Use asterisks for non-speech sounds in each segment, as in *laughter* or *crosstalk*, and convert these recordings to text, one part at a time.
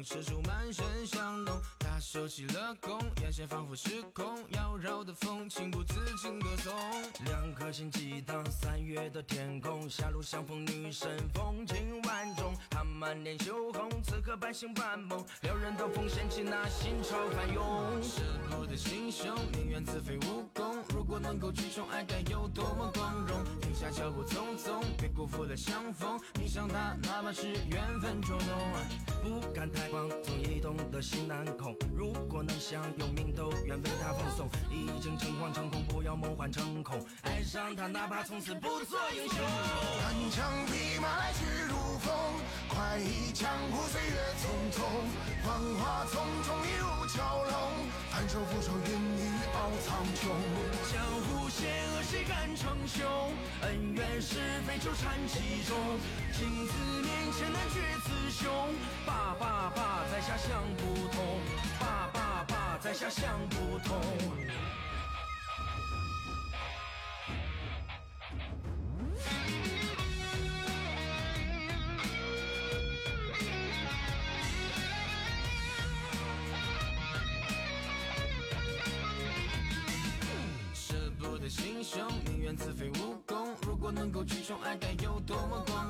外相逢，射出满身香浓。他收起了弓，眼神仿佛失控，妖娆的风情不自禁歌颂。两颗心激荡，三月的天空，狭路相逢，女神风情万种。她满脸羞红，此刻半醒半梦，撩人的风掀起那心潮翻涌。舍不得心胸，宁愿自废武功。如果能够去宠爱，该有多么光荣！停下脚步匆匆，别辜负了相逢。迷上他，哪怕是缘分捉弄。不敢太狂，总移动的心难控。如果能享有命，都愿为他放松。已经诚惶诚恐，不要梦幻成空。爱上他，哪怕从此不做英雄。单枪匹马来去如风，快意江湖岁月匆匆。繁华丛中一如蛟龙，反手覆手云雨傲苍穹。江湖险恶谁敢称雄？恩怨是非纠缠其中。情字面前难决雌雄。爸爸爸，在下想不通。爸爸爸，在下想不通。心胸，宁愿自废武功。如果能够去宠爱，该有多么光！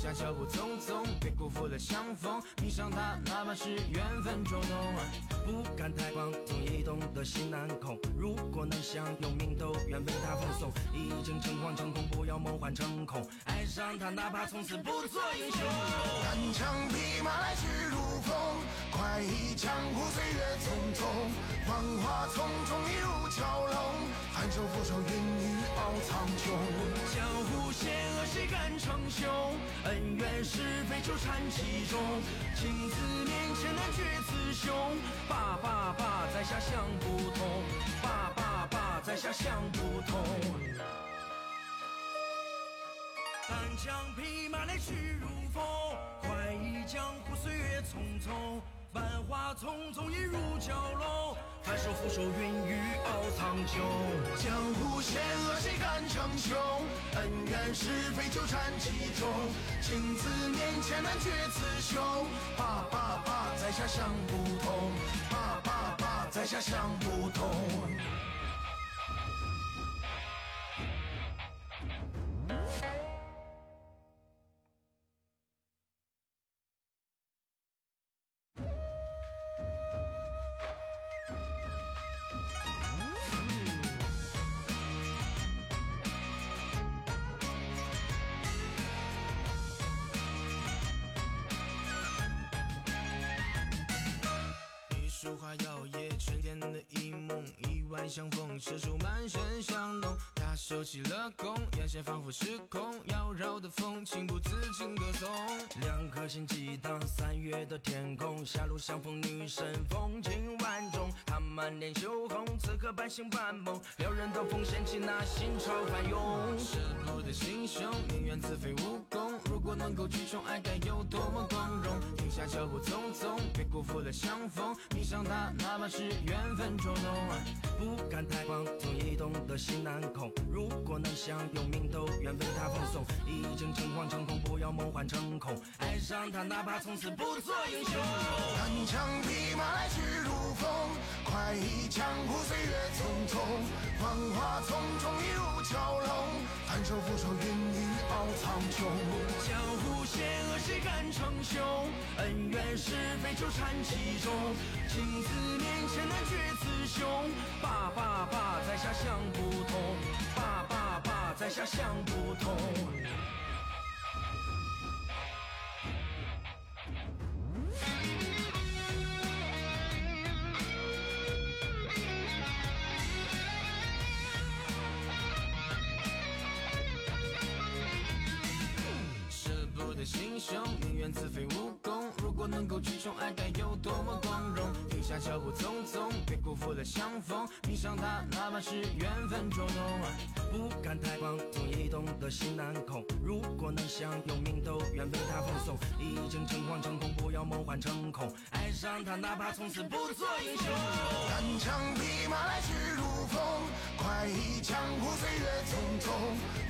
下脚步匆匆，别辜负了相逢。迷上他，哪怕是缘分捉弄。不敢太狂，总移动的心难控。如果能相拥命，都愿为他奉送。已经诚惶诚恐，不要梦幻成空。爱上他，哪怕从此不做英雄。单枪匹马来去如风，快意江湖岁月匆匆。繁华丛中一如蛟龙，反手覆手云雨傲苍穹。江湖险恶谁敢称雄？恩怨是非纠缠其中。情字面前难决雌雄。爸爸爸，在下想不通。爸爸爸，在下想不通。单枪匹马来去如风，快意江湖岁月匆匆。繁华丛中一如蛟龙，反手覆手云雨傲苍穹。江湖险恶谁敢称雄？恩怨是非纠缠其中。情字面前难决雌雄。爸爸爸，在下想不通。爸爸爸，在下想不通。收起了弓，眼线仿佛失控，妖娆的风情不自禁歌颂。两颗心激荡，三月的天空，狭路相逢，女神风情万种。她满脸羞红，此刻半醒半梦，撩人的风掀起那心潮翻涌。舍不得心胸，宁愿自废武功。如果能够去宠爱，该有多么光荣！停下脚步匆匆，别辜负了相逢。迷上他，哪怕是缘分捉弄。不敢太狂，总移动的心难控。如果能享有命，都愿为他奉送。已经诚惶诚恐，不要梦幻成空。爱上他，哪怕从此不做英雄。单枪匹马来去如风，快意江湖岁月匆匆。繁华丛中一如蛟龙，反手覆手云雨傲苍穹。江湖险恶谁敢称雄？恩怨是非纠缠其中。情字面前难决雌雄。爸爸爸，在下想不通。爸爸爸，在下想不通。的心胸，宁愿自废武功。如果能够去宠爱，该有多么光荣！脚步匆匆，别辜辜负了相逢。迷上他，哪怕是缘分捉弄。不敢太狂，总移动的心难控。如果能相拥，命都愿为他奉送。已经诚惶诚恐，不要梦幻成空。爱上他，哪怕从此不做英雄。单枪匹马来去如风，快意江湖岁月匆匆。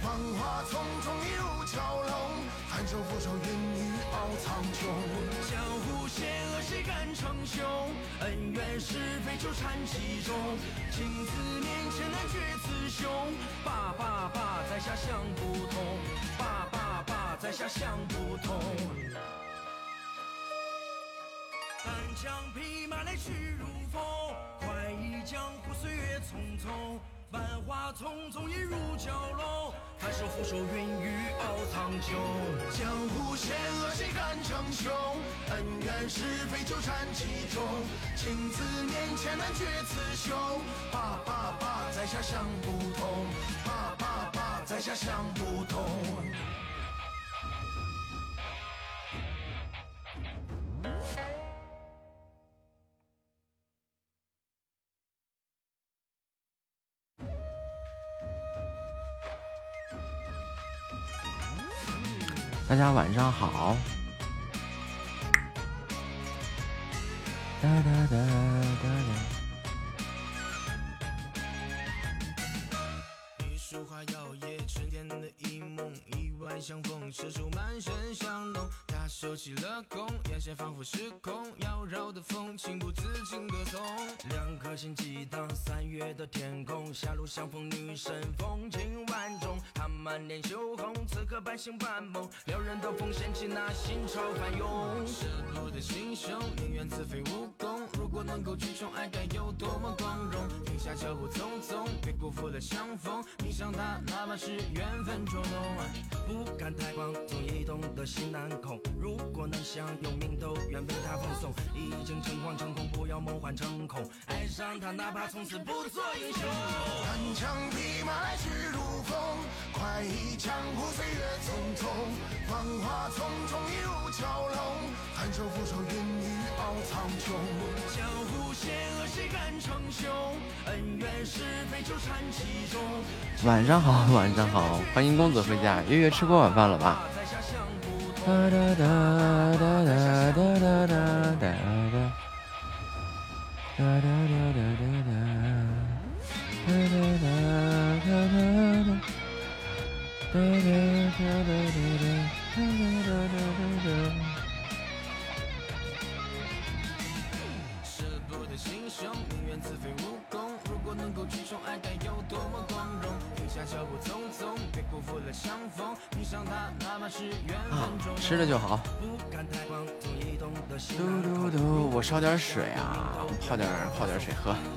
繁华匆匆一如蛟龙，含羞俯首云雨傲苍穹。江湖险恶谁敢称雄？恩怨是非纠缠其中。情字面前难决雌雄。爸爸爸，在下想不通。爸爸爸，在下想不通。单枪匹马来去如风，快意江湖岁月匆匆。繁华丛中一如蛟龙，反手覆手云雨傲苍穹。江湖险恶谁敢称雄？恩怨是非纠缠其中。情字面前难决雌雄。爸爸爸，在下想不通。爸爸爸，在下想不通。大家晚上好。哒哒哒哒哒。一束花摇曳，春天的一梦，意外相逢，射手满身香浓。收起了弓，眼神仿佛失控，妖娆的风情不自禁歌颂。两颗心激荡，三月的天空，狭路相逢，女神风情万种。她满脸羞红，此刻半醒半梦，撩人的风掀起那心潮翻涌。赤裸的心胸，宁愿自废武功。如果能够去宠爱，该有多么光荣！停下脚步匆匆，别辜负了相逢。迷上他，哪怕是缘分捉弄。不敢太狂，总移动的心难控。如果能享有名都愿为他奉送。已经诚惶诚恐，不要梦幻成空。爱上他，哪怕从此不做英雄。单枪匹马来去如风，快意江湖岁月匆匆。繁华丛中一如蛟龙，含羞俯首云雨傲苍穹。江湖险恶谁敢称雄？恩怨是非纠缠其中。晚上好，晚上好，欢迎公子回家。月月吃过晚饭了吧？在下想不通。哒哒哒哒哒哒哒哒哒哒。哒哒哒哒哒哒。哒哒哒哒哒哒。哒哒哒哒哒哒。哒哒哒哒得心胸，宁愿自废武功。如果能够去宠爱，该有多么光荣！停下脚步匆匆，别辜负了相逢。迷上他，哪怕是缘啊分捉，弄。吃了就好。不敢太狂，总移动的心嘟。嘟嘟，我烧点水啊，泡点泡点水喝。已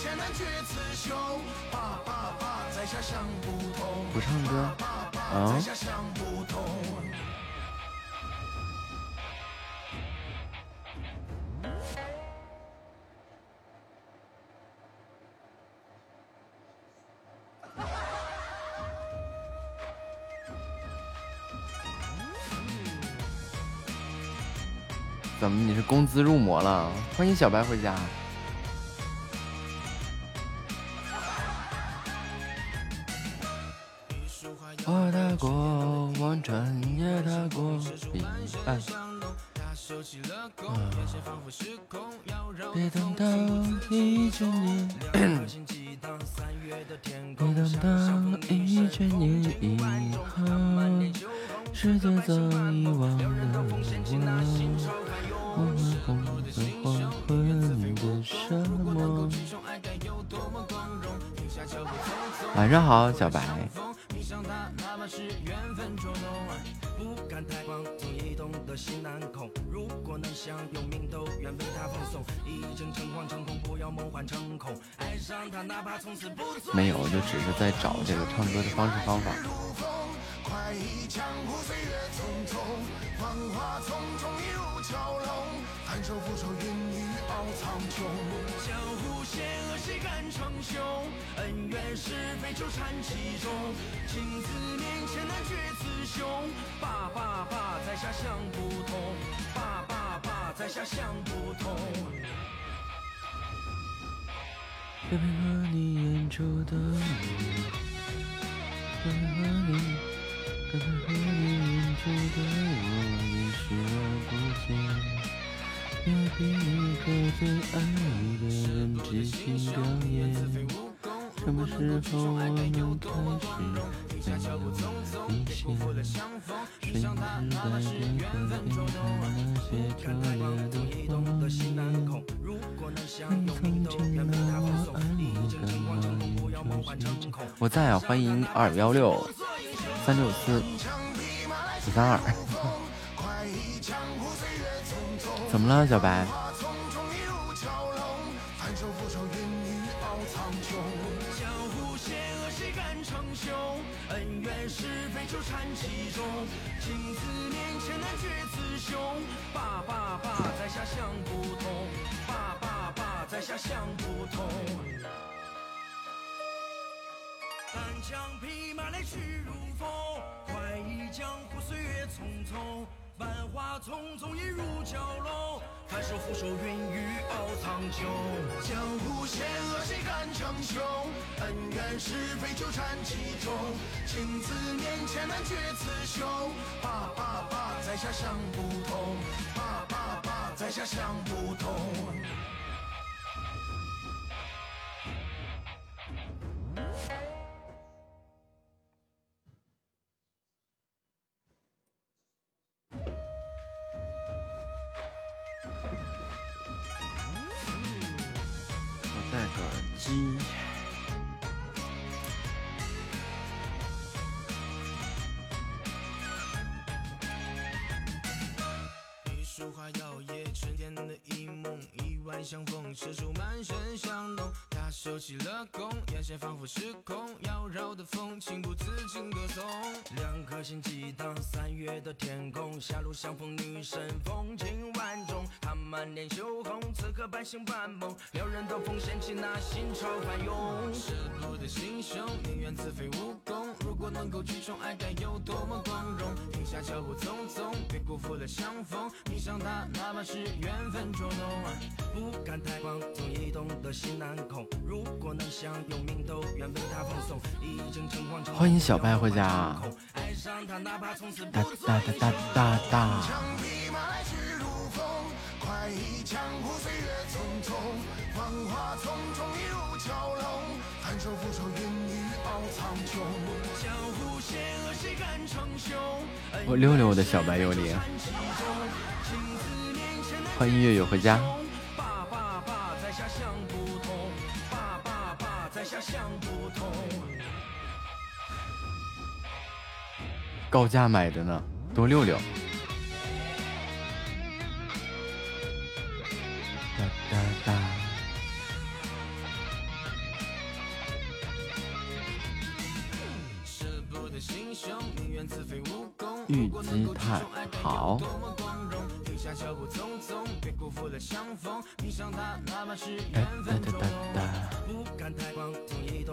字面前难决雌雄。爸爸爸，在下想不通。不唱歌啊在下想不通。*laughs* 怎么你是工资入魔了？欢迎小白回家。我踏过，望转，也踏过，彼岸。别等到一千年，别等到一千年以后，世界早已忘了我。我们红的黄昏，过沙漠。晚上好，小白。一神千年风情万以种。后她满脸羞红，世界早遗忘撩人的了风掀起那心潮我。翻涌。晚上好，小白。没有，就只是在找这个唱歌的方式方法。恩怨是非纠缠其中，情字面前难决雌雄。爸爸爸，在下想不通。爸爸爸，在下想不通。别配合你眼中的我，别配合你，别配合你眼中的我，也视而不见。要逼一个最爱你的人即兴表演。什么时候我们开始没有明显？谁是在电话里看那些拙劣的谎言？你曾经那么爱我，干嘛一直去我在啊，欢迎二幺六三六四四三二。*laughs* 怎么了，小白？想不通。单枪匹马来去如风，快意江湖岁月匆匆。繁华匆匆，一如蛟龙。翻手覆手，云雨傲苍穹。江湖险恶，谁敢称雄？恩怨是非，纠缠其中。情字面前难决雌雄。爸爸爸，在下想不通。爸爸爸，在下想不通。我戴上耳机。相逢，射出满身香浓。他收起了弓，眼神仿佛失控，妖娆的风情不自禁歌颂。两颗心激荡，三月的天空，狭路相逢，女神风情万种。她满脸羞红，此刻半醒半梦，撩人的风掀起那心潮翻涌。舍不得心胸，宁愿自废武功。如果能够去宠爱，该有多么光荣。停下脚步匆匆，别辜负了相逢。你想他，哪怕是缘分捉弄。不敢太狂，总移动的心难控。如果能享有命，都愿为他放松。欢迎小白回家。哒哒哒哒哒哒。我溜溜我的小白幽灵。欢迎月月回家。高价买的呢，多六六。哒哒哒。玉姬太好。哒哒哒哒哒。它这个 app 呀，是真的不稳定。就是它这个 app 的兼容性不是很好。是多少红颜换一声下脚步匆匆，别辜负了秦关，千里冰隔雪染，终究也不过是风轻云淡。长枪策马平天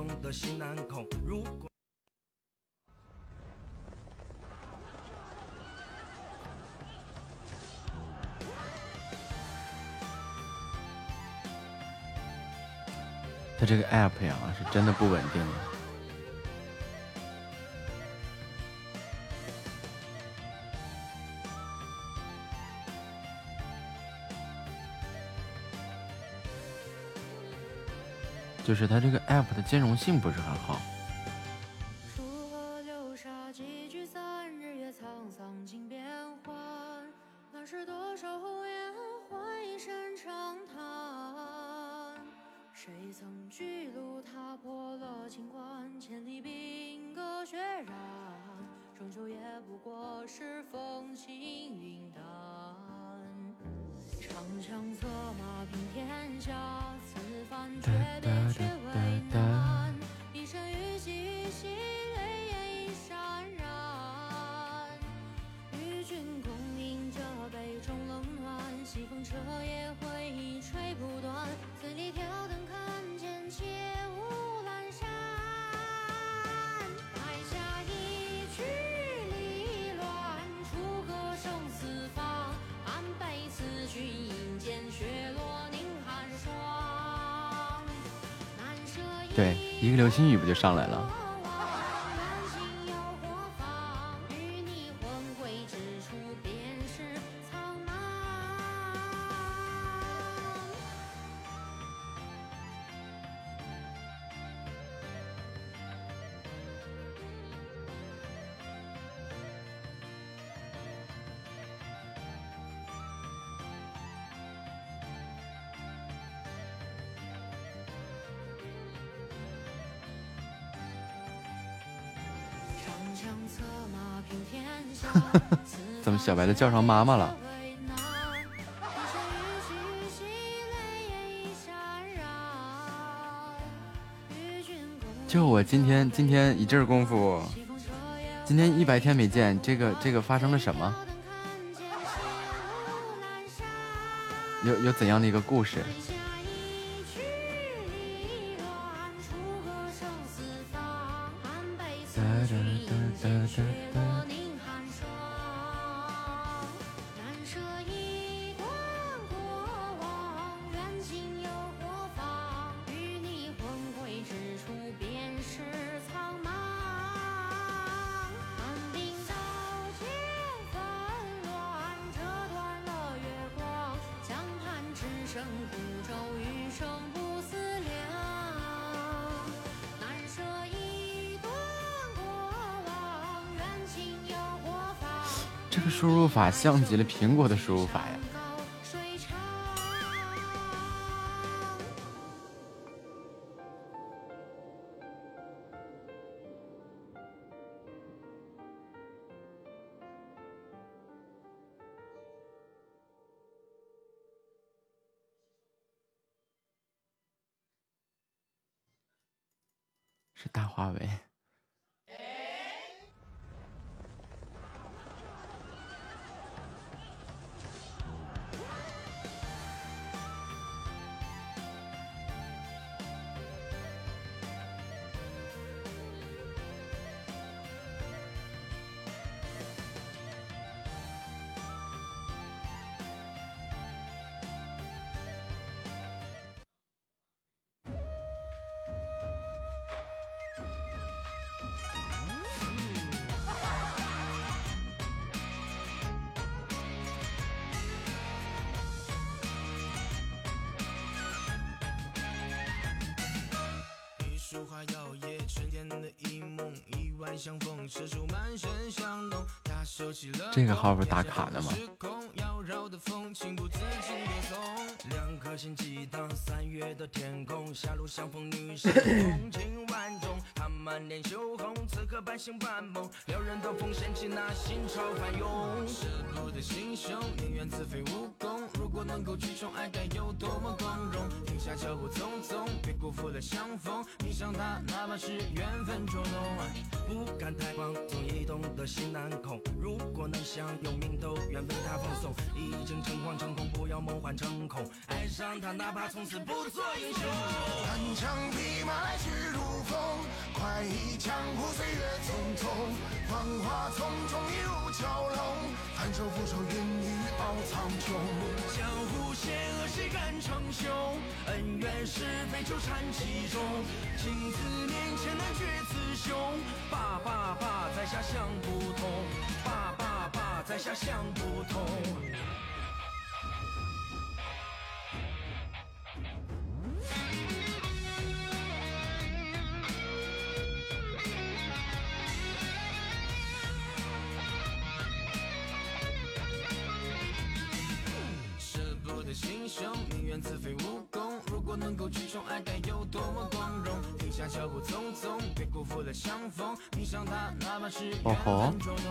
下，此番诀别却为难。一身玉肌玉膝，泪眼已潸然。与君共饮这杯中冷暖，西风长枪策马平天下此番诀别却为难一声虞兮虞兮泪眼已潸然与君共饮这杯中冷暖西风彻夜回忆吹不断醉里挑灯看对，一个流星雨不就上来了？*laughs* 怎么小白都叫上妈妈了？*laughs* 就我今天今天一阵功夫，今天一百天没见，这个这个发生了什么？有有怎样的一个故事？像极了苹果的输入法呀！号不是打卡的吗？脚步匆匆，别辜负了相逢。迷上他，哪怕是缘分捉弄。不敢太狂，总移动的心难控。如果能享有命都愿为他放送。已经诚惶诚恐，不要梦幻成空。爱上他，哪怕从此不做英雄。单枪匹马来去如风，快意江湖岁月匆匆，繁华丛中一如蛟龙，翻手覆手云雨傲苍穹。江湖险恶，谁敢称雄？恩怨是非，纠缠其中。情字面前难决雌雄。爸爸爸，在下想不通。爸爸爸，在下想不通。英雄，宁愿自废武功。如果能够去宠爱，该有多么光荣！停下脚步匆匆，别辜负了相逢。迷上他，哪怕是缘分捉弄。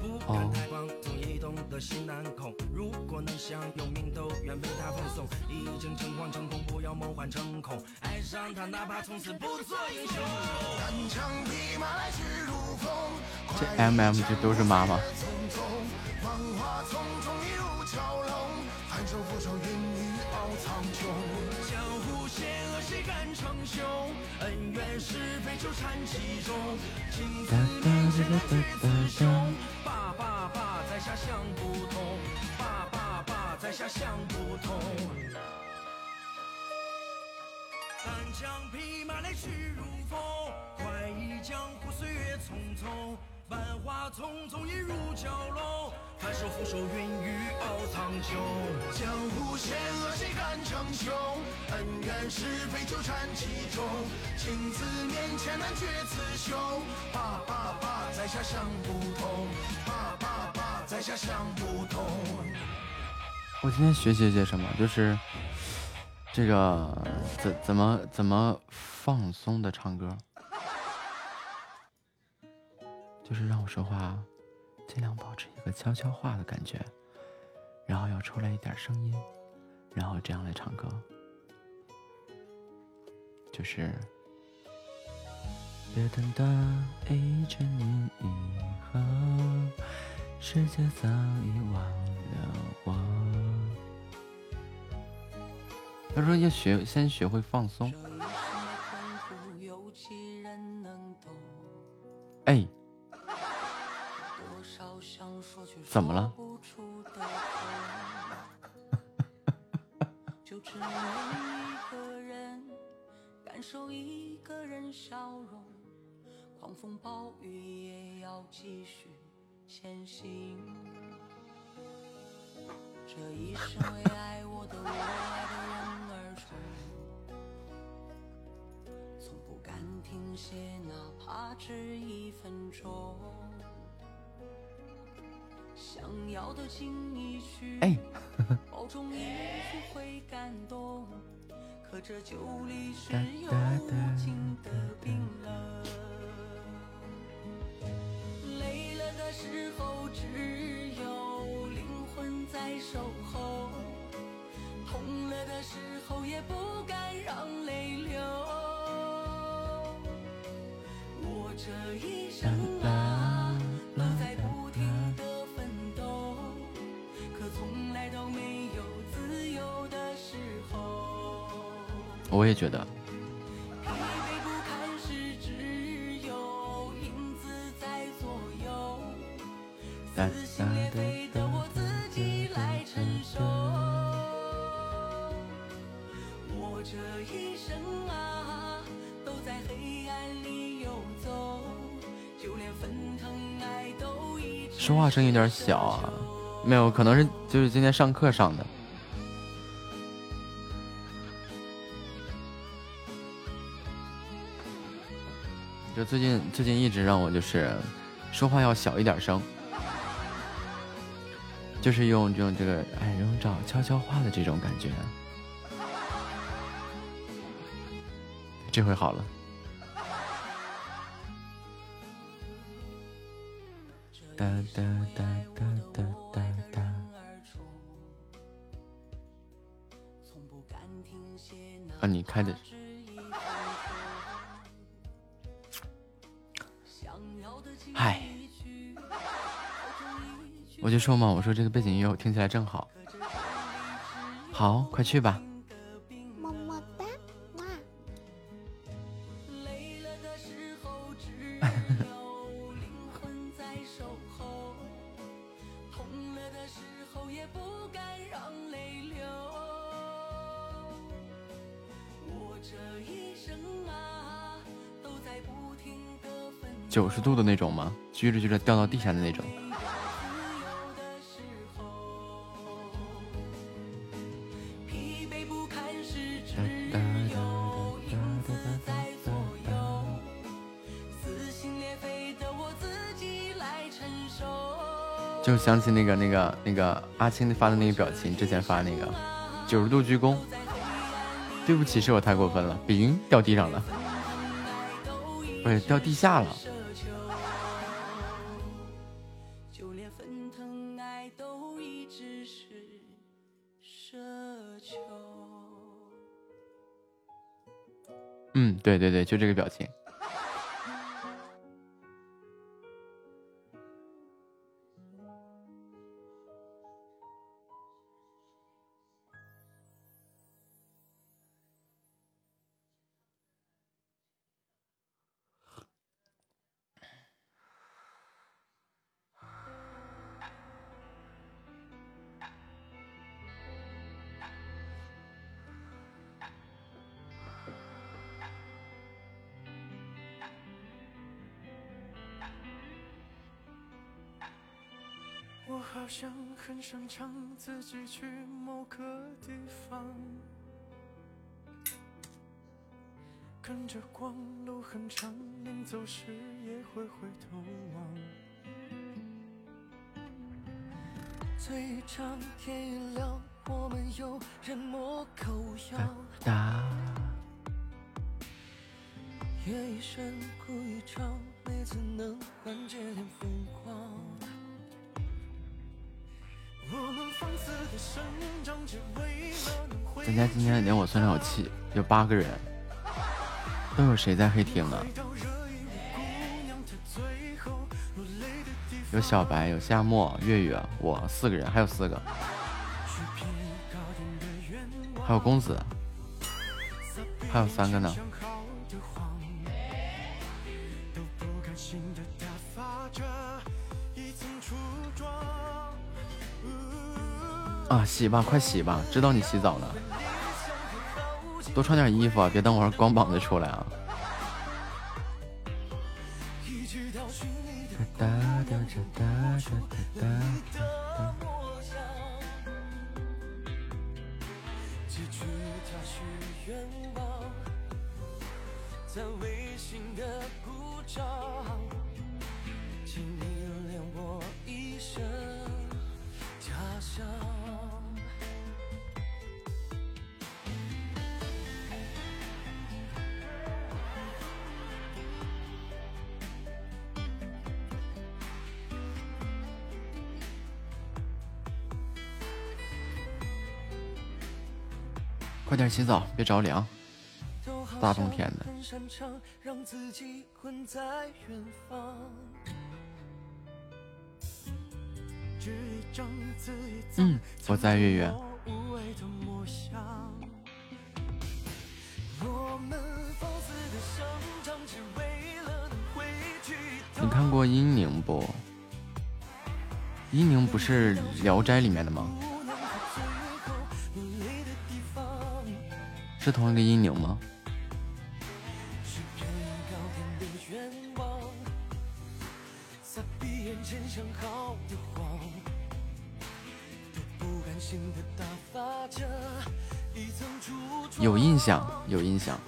不敢太狂，总移动的心难控。如果能享有命，都愿为他奉送。已经诚惶诚恐，不要梦幻成空。爱上他，哪怕从此不做英雄。单枪匹马来去如风，这 M M 这都是妈妈。繁华丛中一如蛟龙，含羞俯首云雨傲苍穹。江湖险恶谁敢称雄？恩怨是非纠缠其中。情字面前难决雌雄。爸爸爸，在下想不通。爸爸爸，在下想不通。单枪匹马来去如风，快意江湖岁月匆匆。万花丛中一如蛟龙，翻手覆手云雨傲苍穹。江湖险恶谁敢称雄？恩怨是非纠缠其中。情字面前难决雌雄。爸爸爸，在下想不通。爸爸爸，在下想不通。我今天学习些什么？就是这个怎怎么怎么放松的唱歌。就是让我说话，尽量保持一个悄悄话的感觉，然后要出来一点声音，然后这样来唱歌。就是，别等到一千年以后，世界早已忘了我。他说要学，先学会放松。哎。怎么了？*laughs* 狂风暴雨也要继续前行。这一生为爱我的我爱的人而冲，从不敢停歇，哪怕只一分钟。想要的轻易去，保重也许会感动。可这酒里是有无尽的冰冷。累了的时候，只有灵魂在守候。痛了的时候，也不敢让泪流。我这一生啊，都在不停我也觉得。说话声有点小啊，没有，可能是就是今天上课上的。就最近最近一直让我就是说话要小一点声，就是用这种这个哎用找悄悄话的这种感觉，这回好了。哒哒哒哒哒哒哒。啊，你开的。我就说嘛，我说这个背景音乐我听起来正好。好，快去吧。么么哒，哇。九十度的那种吗？撅着撅着掉到地下的那种。想起那个那个那个阿青发的那个表情，之前发那个。九十度鞠躬。对不起，是我太过分了，笔云掉地上了，不是掉地下了。嗯，对对对，就这个表情。人家今天连我算上有七，有八个人，都有谁在黑厅啊？有小白，有夏末，月月，我四个人，还有四个，还有公子，还有三个呢。啊，洗吧，快洗吧！知道你洗澡了，多穿点衣服啊，别等会光膀子出来啊！快点洗澡，别着凉。大冬天的。嗯，我在月月。你看过阴宁不？阴宁不是《聊斋》里面的吗？是同一个阴宁吗？有印象，有印象。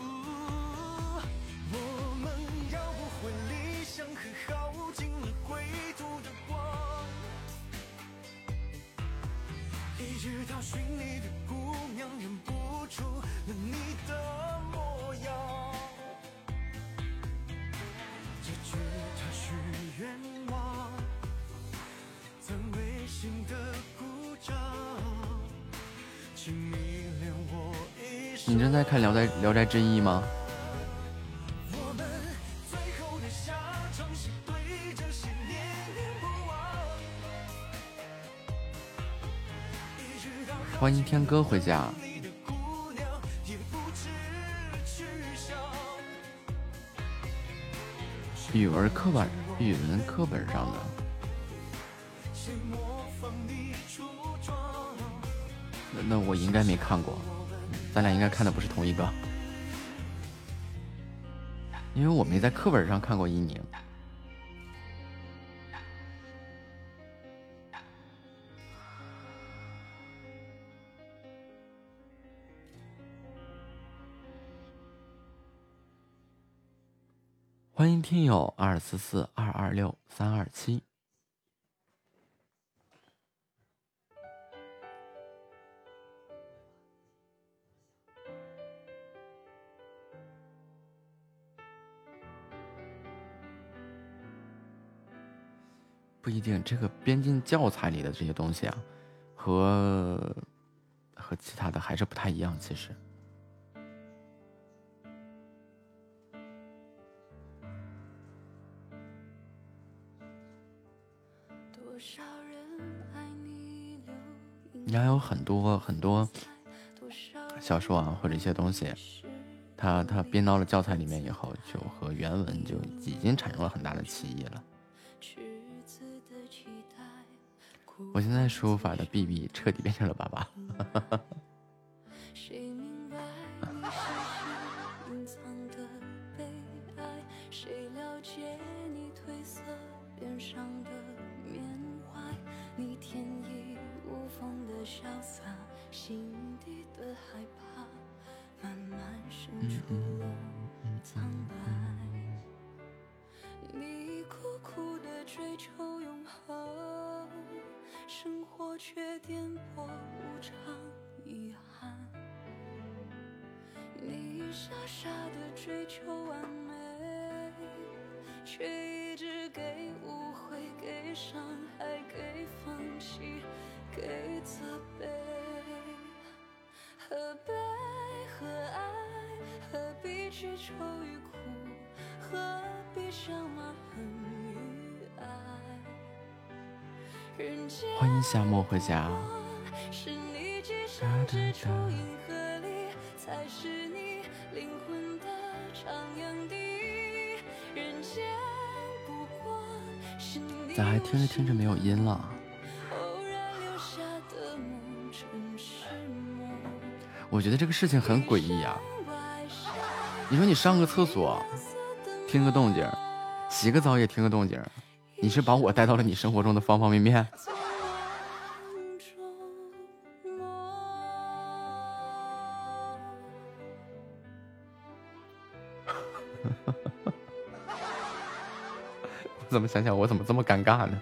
聊斋聊斋志异》吗？欢迎天哥回家。语文课本，语文课本上的。那那我应该没看过。咱俩应该看的不是同一个，因为我没在课本上看过伊宁。欢迎听友二四四二二六三二七。不一定，这个编进教材里的这些东西啊，和和其他的还是不太一样。其实，你还有很多很多小说啊，或者一些东西，它它编到了教材里面以后，就和原文就已经产生了很大的歧义了。我现在输入法的 BB 彻底变成了爸爸。欢迎夏末回家。咋还听着听着没有音了？我觉得这个事情很诡异呀。你说你上个厕所听个动静，洗个澡也听个动静。你是把我带到了你生活中的方方面面。怎么想想，我怎么这么尴尬呢？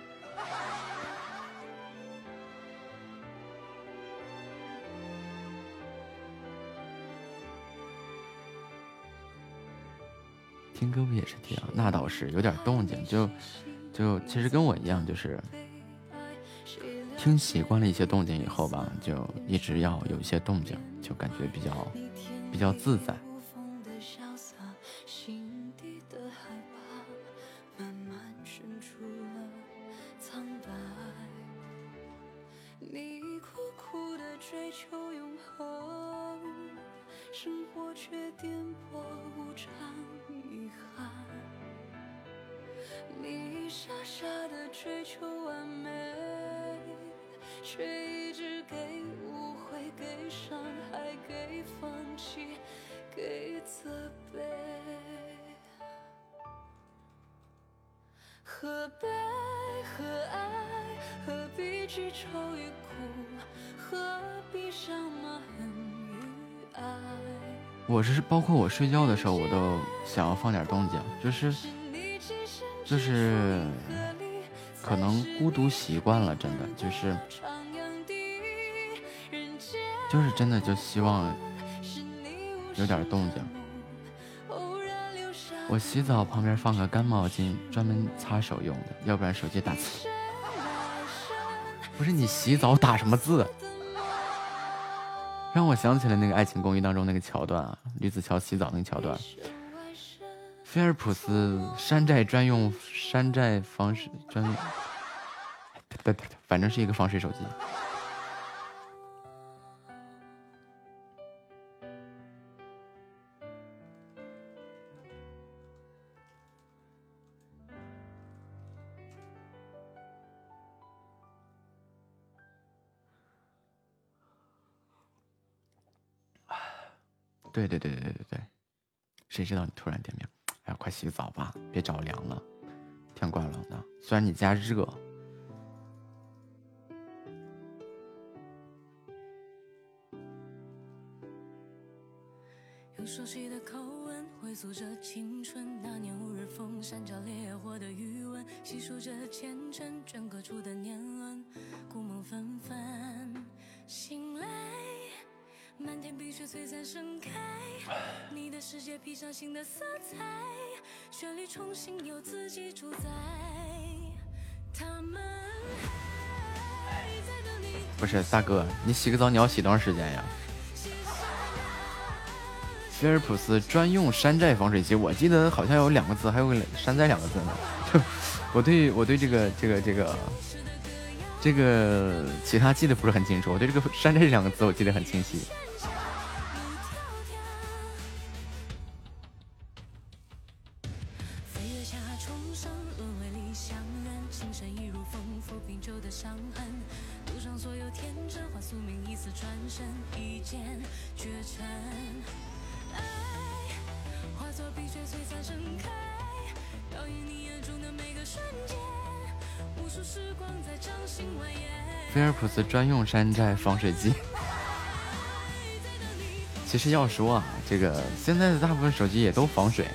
听歌不也是这样？那倒是有点动静就。就其实跟我一样，就是听习惯了一些动静以后吧，就一直要有一些动静，就感觉比较比较自在。却颠簸无常遗憾你傻傻地追求完美却一直给误会给伤害给放弃给责备何悲何哀何必去愁与苦何必想骂恨与爱我是包括我睡觉的时候，我都想要放点动静，就是，就是，可能孤独习惯了，真的就是，就是真的就希望有点动静。我洗澡旁边放个干毛巾，专门擦手用的，要不然手机打字。不是你洗澡打什么字？让我想起了那个《爱情公寓》当中那个桥段啊，吕子乔洗澡那个桥段。菲尔普斯山寨专用山寨防水专用，反正是一个防水手机。对对对对对对，谁知道你突然点名？哎呀，快洗澡吧，别着凉了，天怪冷的。虽然你家热。上新的色彩，旋律重新由自己主宰。他们还在等你。不是大哥，你洗个澡你要洗多长时间呀？菲尔普斯专用山寨防水机，我记得好像有两个字，还有个山寨两个字呢。*laughs* 我对我对这个这个这个这个其他记得不是很清楚，我对这个山寨这两个字我记得很清晰。专用山寨防水机。其实要说啊，这个现在的大部分手机也都防水，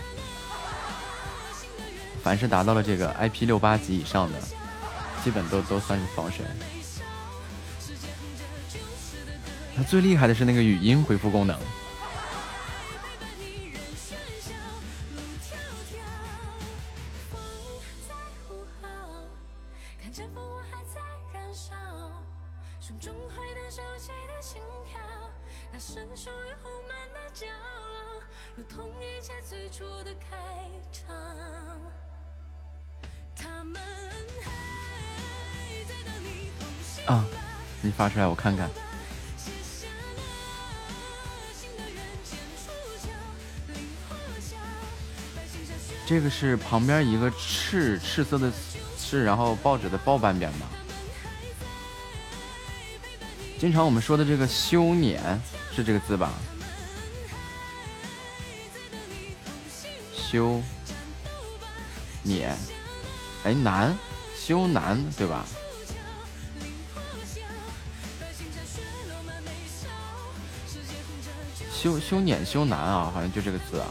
凡是达到了这个 IP 六八级以上的，基本都都算是防水。它最厉害的是那个语音回复功能。是旁边一个赤赤色的赤，然后报纸的报半边吧。经常我们说的这个修年是这个字吧？修年，哎难，修难对吧？修修捻修难啊，好像就这个字啊。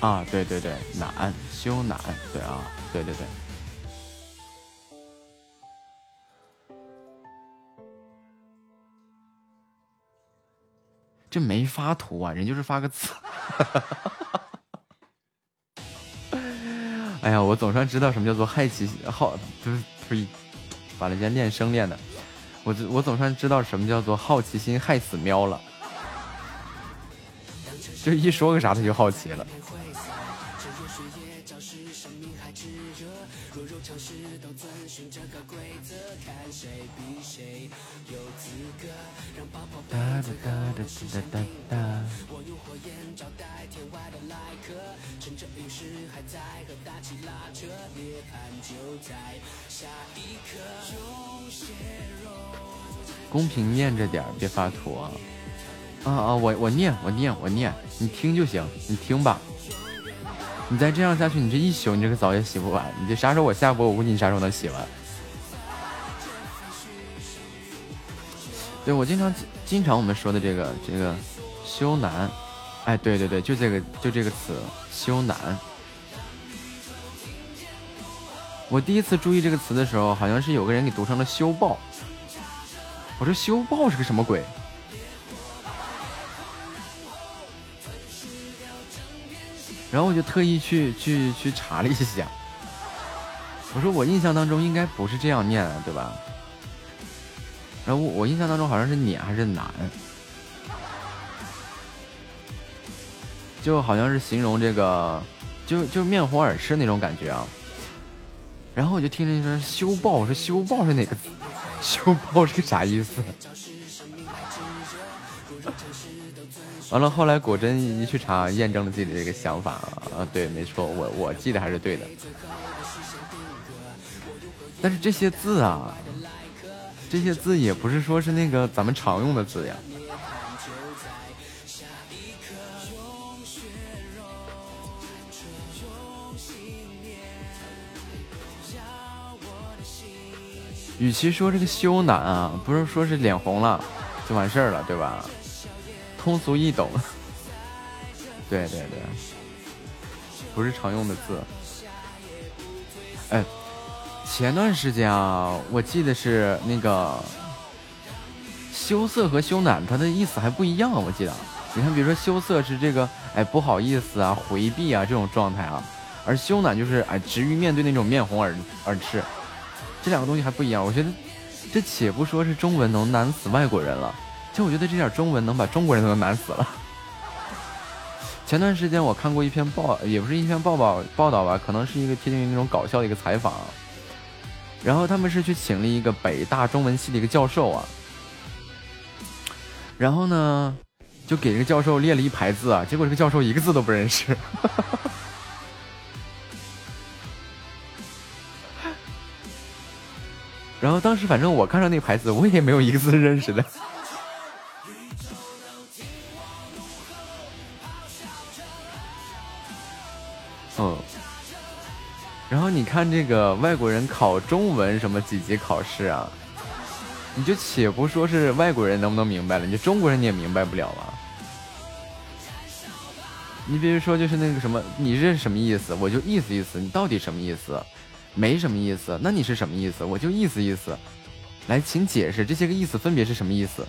啊，对对对，难修难，对啊，对对对。这没发图啊，人就是发个字。*laughs* 哎呀，我总算知道什么叫做害奇好，就是呸，完了，今天练声练的。我我总算知道什么叫做好奇心害死喵了，就一说个啥他就好奇了。哒哒哒哒哒哒哒，我用火焰招待天外的来客公屏念着点别发图啊！啊啊，我我念我念我念，你听就行，你听吧。你再这样下去，你这一宿你这个澡也洗不完。你这啥时候我下播，我估计你啥时候能洗完。对我经常经常我们说的这个这个修男，哎，对对对，就这个就这个词修男。我第一次注意这个词的时候，好像是有个人给读成了修爆。我说修爆是个什么鬼？然后我就特意去去去查了一下，我说我印象当中应该不是这样念的，对吧？我印象当中好像是碾还是难，就好像是形容这个，就就面红耳赤那种感觉啊。然后我就听着说修爆，我说修爆是哪个？修爆是啥意思？*laughs* 完了，后来果真一去查，验证了自己的这个想法啊，对，没错，我我记得还是对的。但是这些字啊，这些字也不是说是那个咱们常用的字呀。与其说这个羞难啊，不是说是脸红了就完事儿了，对吧？通俗易懂，*laughs* 对对对，不是常用的字。哎，前段时间啊，我记得是那个羞涩和羞赧，它的意思还不一样。我记得，你看，比如说羞涩是这个哎不好意思啊、回避啊这种状态啊，而羞赧就是哎直于面对那种面红耳耳赤。这两个东西还不一样，我觉得这且不说是中文能难死外国人了，就我觉得这点中文能把中国人都难死了。前段时间我看过一篇报，也不是一篇报报报道吧，可能是一个贴近于那种搞笑的一个采访。然后他们是去请了一个北大中文系的一个教授啊，然后呢，就给这个教授列了一排字啊，结果这个教授一个字都不认识。*laughs* 然后当时反正我看上那牌子，我也没有一个字认识的。*laughs* 嗯，然后你看这个外国人考中文什么几级考试啊？你就且不说是外国人能不能明白了，你中国人你也明白不了啊。你比如说就是那个什么，你这是什么意思？我就意思意思，你到底什么意思？没什么意思，那你是什么意思？我就意思意思，来，请解释这些个意思分别是什么意思，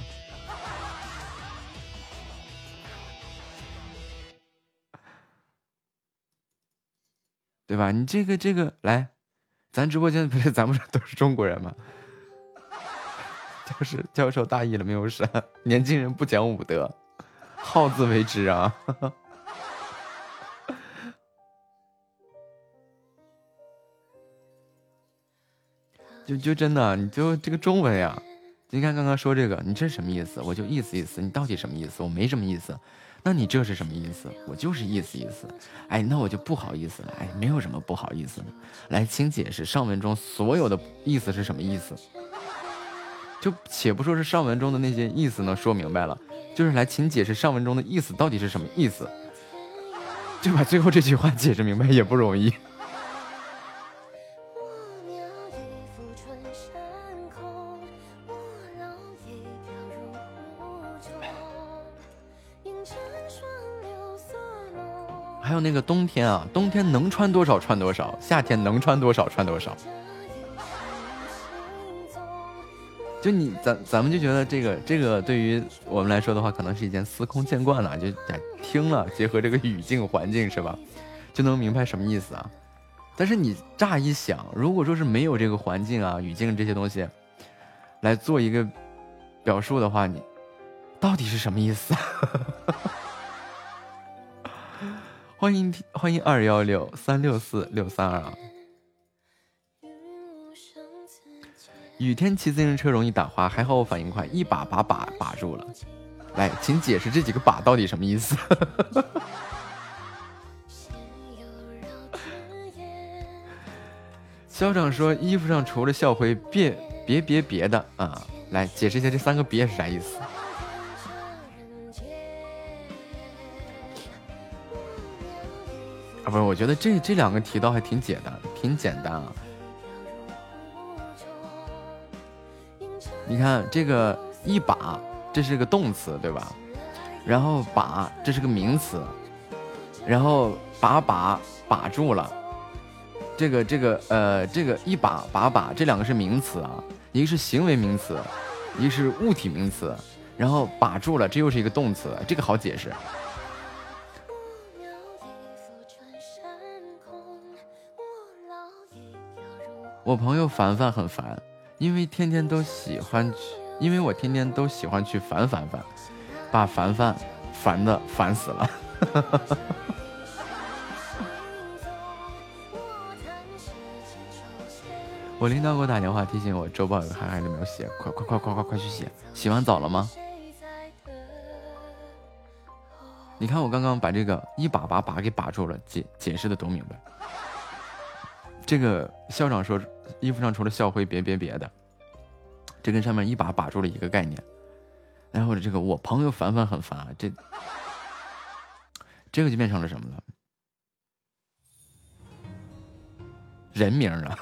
对吧？你这个这个来，咱直播间不是咱们都是中国人吗？教师教授大意了没有删，年轻人不讲武德，好自为之啊。*laughs* 就就真的，你就这个中文呀，你看刚刚说这个，你这是什么意思？我就意思意思，你到底什么意思？我没什么意思，那你这是什么意思？我就是意思意思。哎，那我就不好意思了。哎，没有什么不好意思的。来，请解释上文中所有的意思是什么意思？就且不说是上文中的那些意思呢说明白了，就是来，请解释上文中的意思到底是什么意思？就把最后这句话解释明白也不容易。还有那个冬天啊，冬天能穿多少穿多少，夏天能穿多少穿多少。就你咱咱们就觉得这个这个对于我们来说的话，可能是一件司空见惯了，就听了结合这个语境环境是吧，就能明白什么意思啊。但是你乍一想，如果说是没有这个环境啊、语境这些东西来做一个表述的话，你到底是什么意思？*laughs* 欢迎欢迎二幺六三六四六三二啊！雨天骑自行车容易打滑，还好我反应快，一把把把把住了。来，请解释这几个把到底什么意思？*laughs* 校长说衣服上除了校徽，别别别别的啊！来解释一下这三个别是啥意思？不是，我觉得这这两个题倒还挺简单，挺简单啊。你看这个一把，这是个动词，对吧？然后把，这是个名词，然后把把把住了，这个这个呃，这个一把把把这两个是名词啊，一个是行为名词，一个是物体名词，然后把住了，这又是一个动词，这个好解释。我朋友凡凡很烦，因为天天都喜欢去，因为我天天都喜欢去烦凡凡，把凡凡烦的烦死了。我领导给我打电话提醒我，周报有个还还没有写，快快快快快快去写！洗完澡了吗？你看我刚刚把这个一把把把给把住了，解解释的多明白。这个校长说，衣服上除了校徽，别别别的，这跟上面一把把住了一个概念。然后这个我朋友凡凡很烦啊，这这个就变成了什么了？人名啊，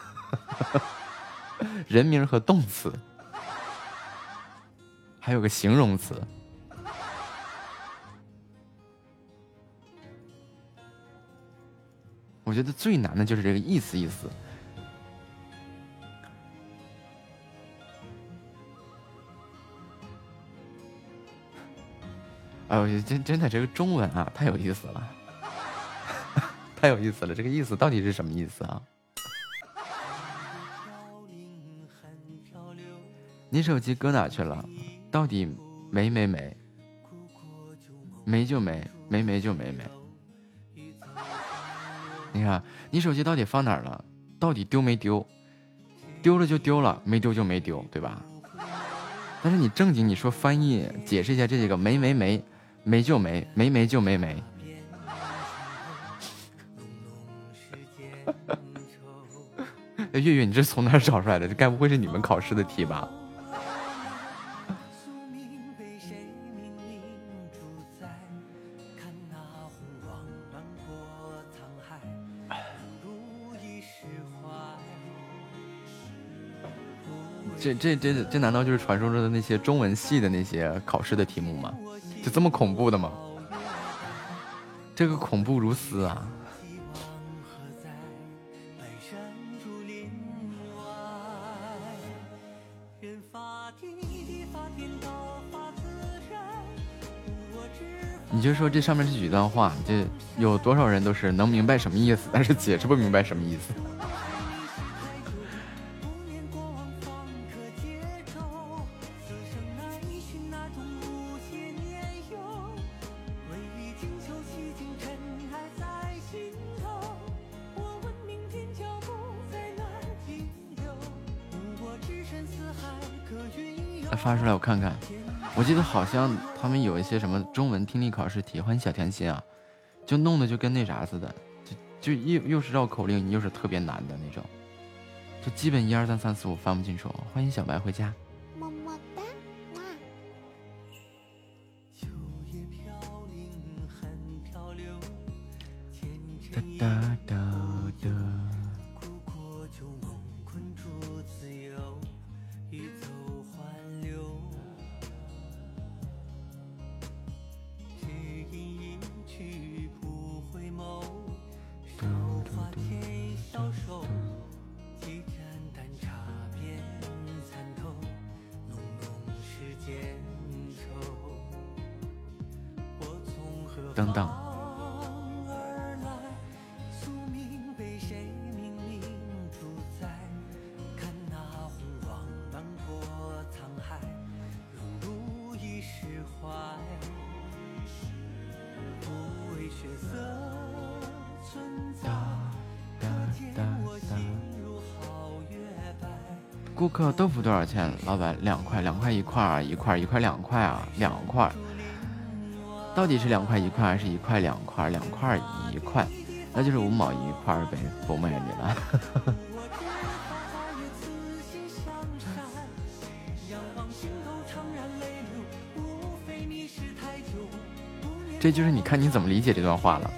*laughs* 人名和动词，还有个形容词。我觉得最难的就是这个意思意思。哎呦，真真的这个中文啊，太有意思了，*laughs* 太有意思了！这个意思到底是什么意思啊？你手机搁哪去了？到底没没没？没就没，没没就没没。你看，你手机到底放哪儿了？到底丢没丢？丢了就丢了，没丢就没丢，对吧？但是你正经你说翻译解释一下这几个没没没，没就没，没没就没没。*laughs* 月月，你这从哪儿找出来的？这该不会是你们考试的题吧？这这这难道就是传说中的那些中文系的那些考试的题目吗？就这么恐怖的吗？这个恐怖如斯啊！你就说这上面这几段话，这有多少人都是能明白什么意思，但是解释不明白什么意思。发出来我看看，我记得好像他们有一些什么中文听力考试题，欢迎小甜心啊，就弄的就跟那啥似的，就就又又是绕口令，又是特别难的那种，就基本一二三三四五翻不清楚。欢迎小白回家。钱？老板两块，两块一块儿，一块一块两块啊，两块。到底是两块一块还是一块两块？两块一块，那就是五毛一块呗，不卖你了。*laughs* 这就是你看你怎么理解这段话了。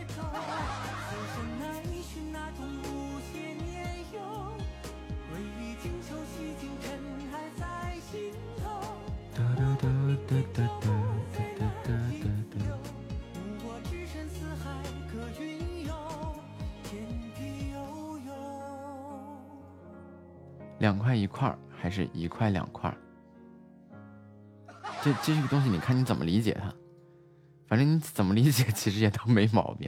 块两块，这这是个东西，你看你怎么理解它，反正你怎么理解，其实也都没毛病。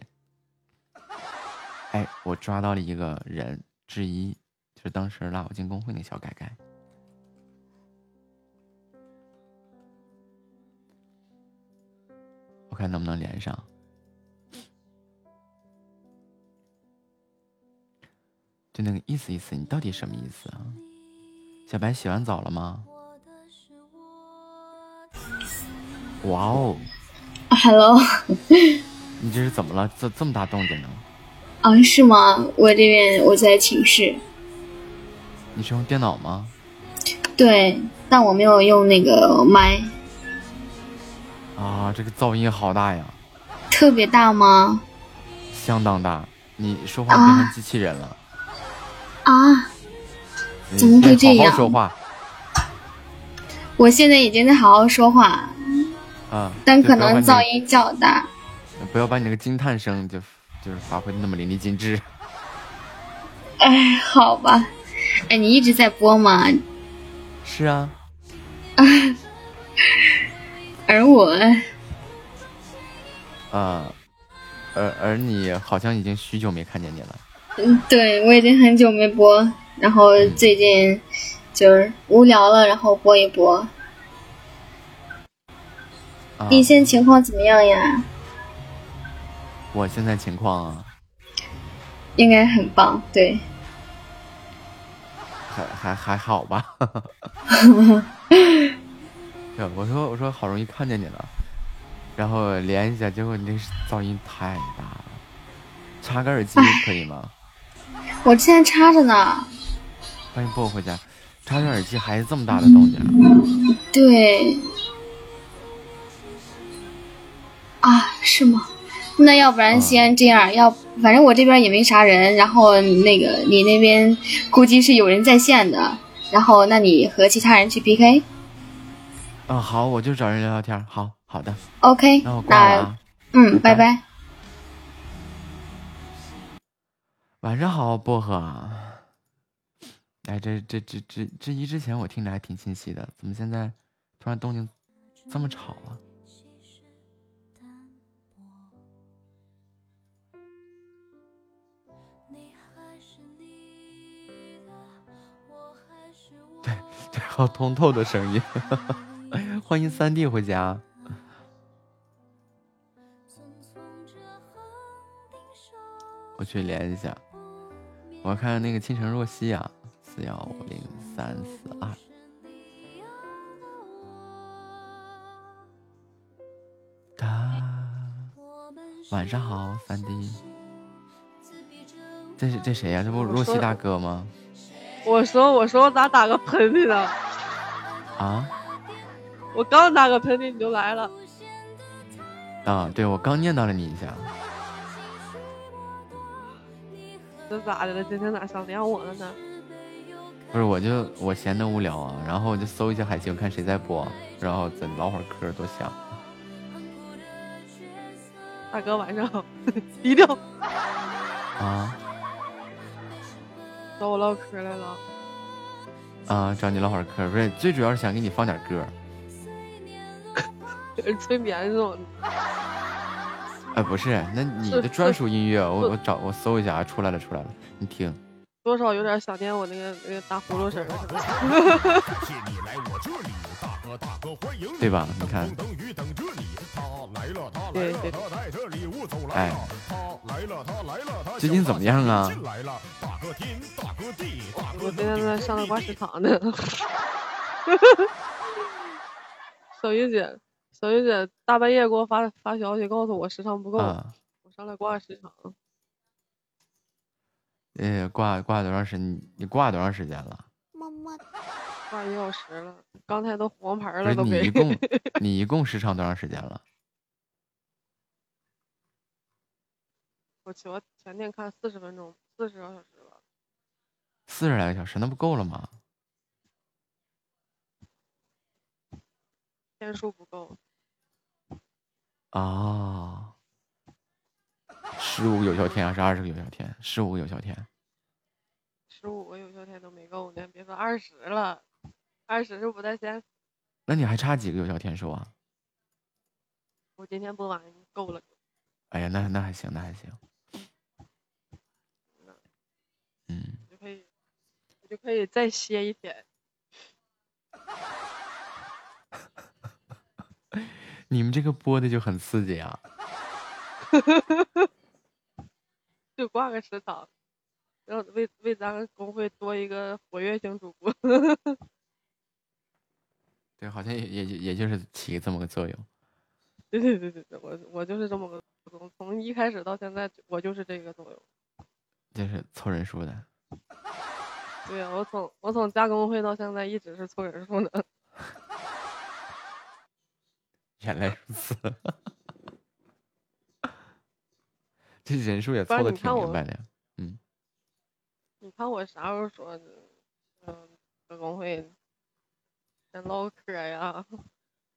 哎，我抓到了一个人之一，就是当时拉我进公会那小改改，我看能不能连上，就那个意思意思，你到底什么意思啊？小白洗完澡了吗？哇哦，Hello，*laughs* 你这是怎么了？这这么大动静呢？啊，是吗？我这边我在寝室。你是用电脑吗？对，但我没有用那个麦。啊，这个噪音好大呀！特别大吗？相当大，你说话变成机器人了。啊。怎么会这样？好好说话。我现在已经在好好说话。啊。但可能噪音较大。不要把你那个惊叹声就就是发挥的那么淋漓尽致。哎，好吧。哎，你一直在播吗？是啊。*laughs* 而我。啊。而而你好像已经许久没看见你了。嗯，对，我已经很久没播。然后最近就是无聊了，然后播一播。啊，你现在情况怎么样呀？我现在情况啊，应该很棒，对。还还还好吧。*laughs* 对，我说我说好容易看见你了，然后连一下，结果你这噪音太大了，插个耳机可以吗？我现在插着呢。欢迎波回家，插上耳机还是这么大的动静？对。啊，是吗？那要不然先这样，要反正我这边也没啥人，然后那个你那边估计是有人在线的，然后那你和其他人去 PK。嗯，好，我就找人聊聊天。好好的 OK，那我挂了啊。嗯，拜拜拜。晚上好，薄荷。哎，这这这这这一之前我听着还挺清晰的，怎么现在突然动静这么吵了？对对，好通透的声音。欢迎三弟回家。我去连一下，我看那个倾城若曦啊，四幺五零三四二。他晚上好，三弟。这是这谁呀、这不若曦大哥吗？我说我说我咋打个喷嚏呢？啊我刚打个喷嚏你就来了，啊！对，我刚念叨了你一下。这咋的了？今天咋想念我了呢？不是，我就我闲得无聊啊，然后我就搜一下海星，看谁在播，然后再唠会儿嗑，多香。大哥晚上 *laughs* 好，低调，啊找我唠嗑来了。啊！找你唠会儿嗑，不是，最主要是想给你放点歌。就 *laughs* 是催眠这种，哎，不是，那你的专属音乐，我我找我搜一下啊，出来了出来了，你听。多少有点想念我那个那个大葫芦声儿。*laughs* 对吧？你看，对对对，哎，最近怎么样啊？我今天在上的挂市场呢。*laughs* 小玉姐，小玉姐大半夜给我发发消息，告诉我时长不够，啊，我上来挂时长。呃，挂挂多长时？间你挂多长时间了？挂一小时了，刚才都黄牌不是了都。你一共 *laughs* 你一共时长多长时间了？我去，我前天看四十分钟，四十个小时吧。四十来个小时，那不够了吗？天数不够，啊，十五个有效天还是二十个有效天？十五个有效天。十五个有效天都没够呢，别说二十了，二十是不在线。那你还差几个有效天数啊？我今天播完够了，哎呀，那那还行，那还行。嗯，就可以，我就可以再歇一天。*laughs* 你们这个播的就很刺激啊！*laughs* 就挂个时长，然后为为咱们工会多一个活跃性主播。*laughs* 对，好像也也就也就是起这么个作用。对对对对对，我我就是这么个从，从一开始到现在，我就是这个作用。就是凑人数的。对呀、我从我从加工会到现在一直是凑人数的。*laughs* 原来如此，这人数也凑的挺明白的呀。嗯，你看我啥时候说的？嗯，加工会先唠嗑呀，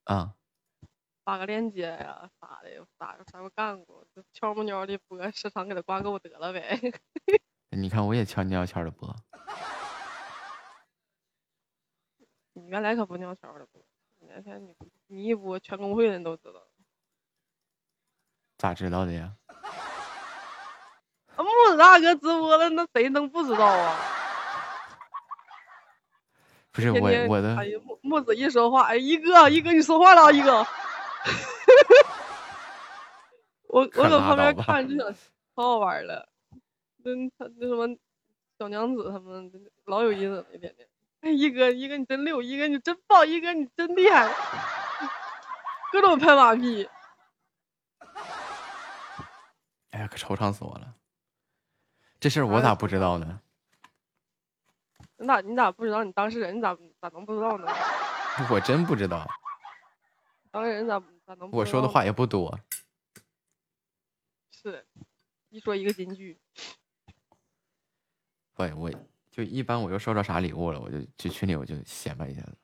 啊，*laughs* 发个链接呀啥的，啥啥时候干过？就悄不蔫的播时常给他挂够得了呗。*laughs* 你看我也悄悄悄的播，你原来可不尿悄的播，那天你你一播，全工会的人都知道。咋知道的呀？啊，木子大哥直播了，那谁能不知道啊？*laughs* 不是我我的哎呀，木木子一说话，哎，一哥一哥你说话了，一哥。*laughs* 我我搁旁边看着就想，可好玩了。那他那什么小娘子他们老有意思了，一天天。哎，一哥一哥你真溜，一哥你真棒，一哥你真厉害，各种拍马屁。哎呀，可惆怅死我了。这事儿我咋不知道呢？你咋你咋不知道？你当事人你咋咋能不知道呢？*laughs* 我真不知道。当事人咋咋能我说的话也不多。是，一说一个金句。喂我就一般我又收到啥礼物了，我就去群里我就显摆一下子。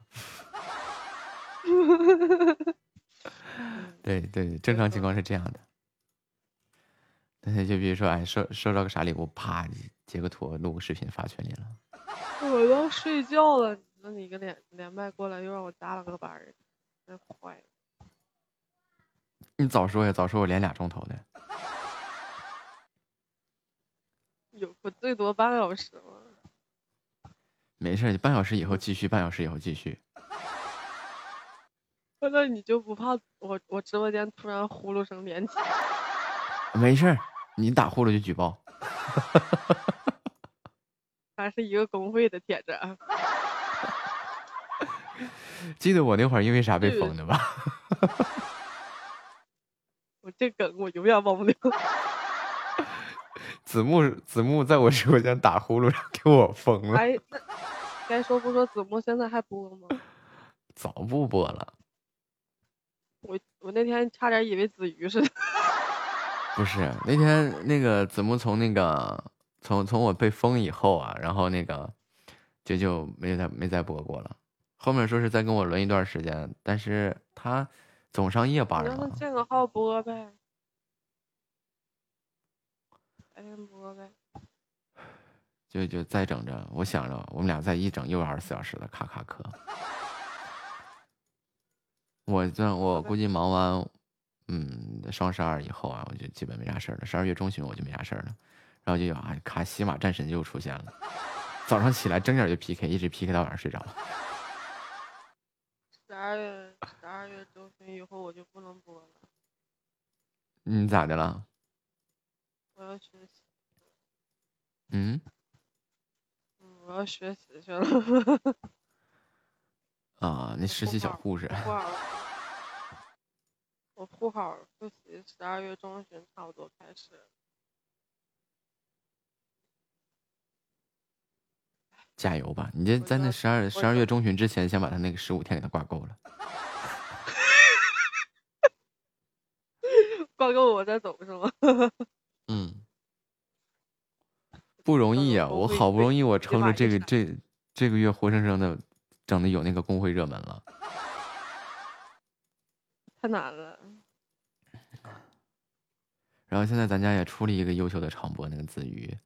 *laughs* 对对，正常情况是这样的。但是就比如说，哎，收收到个啥礼物，啪截个图，录个视频发群里了。我要睡觉了，那你个连连麦过来又让我加了个班儿，真坏了。你早说呀，早说我连俩钟头的。有不最多半个小时吗？没事儿，半小时以后继续，半小时以后继续。那你就不怕我我直播间突然呼噜声连起？没事儿，你打呼噜就举报。*laughs* 还是一个工会的铁子啊？记得我那会儿因为啥被封的吧？*laughs* 我这梗我永远忘不了。*laughs* 子木子木在我直播间打呼噜，给我封了。哎，那该说不说，子木现在还播吗？早不播了，我我那天差点以为子瑜似的。不是那天那个子木从那个从从我被封以后啊，然后那个就就没再没再播过了。后面说是再跟我轮一段时间，但是他总上夜班让他了，建个号播呗，白天播呗。就就再整着。我想着我们俩再一整又二十四小时的卡卡课。我这我估计忙完，嗯，双十二以后啊，我就基本没啥事儿了。十二月中旬我就没啥事儿了，然后就有啊，卡西马战神就出现了。早上起来睁眼就 PK，一直 PK 到晚上睡着了。十二月十二月中旬以后我就不能播了，你咋的了？我要学习，嗯，嗯，我要学习去了。*laughs* 啊，那实习小护士。护好，我护好复习，十二月中旬差不多开始。加油吧！你这在那十二十二月中旬之前，先把他那个十五天给他挂够了。*laughs* 挂够我再走是吗？*laughs* 嗯，*laughs* 不容易啊！我好不容易我撑着这个这这个月活生生的整的有那个工会热门了。太难了。然后现在咱家也出了一个优秀的长播，那个子瑜，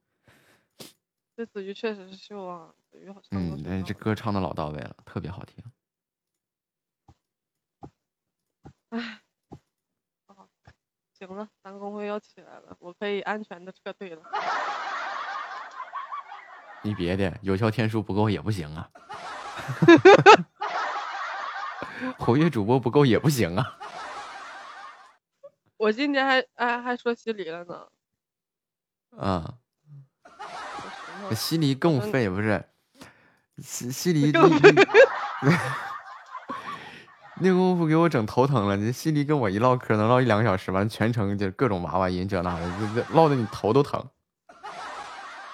这子瑜确实是秀啊，子瑜好像。嗯，这歌唱的老到位了，特别好听。哎，哦，行了，咱工会要起来了，我可以安全的撤退了。你别的有效天数不够也不行啊 *laughs* *laughs* 活跃主播不够也不行啊。我今天还哎还说西离了呢。啊，西离更废不是？西西离更那那 *laughs* 那功夫给我整头疼了。这西离跟我一唠嗑能唠一两个小时，完全程就各种娃娃音这那的，这这唠的你头都疼。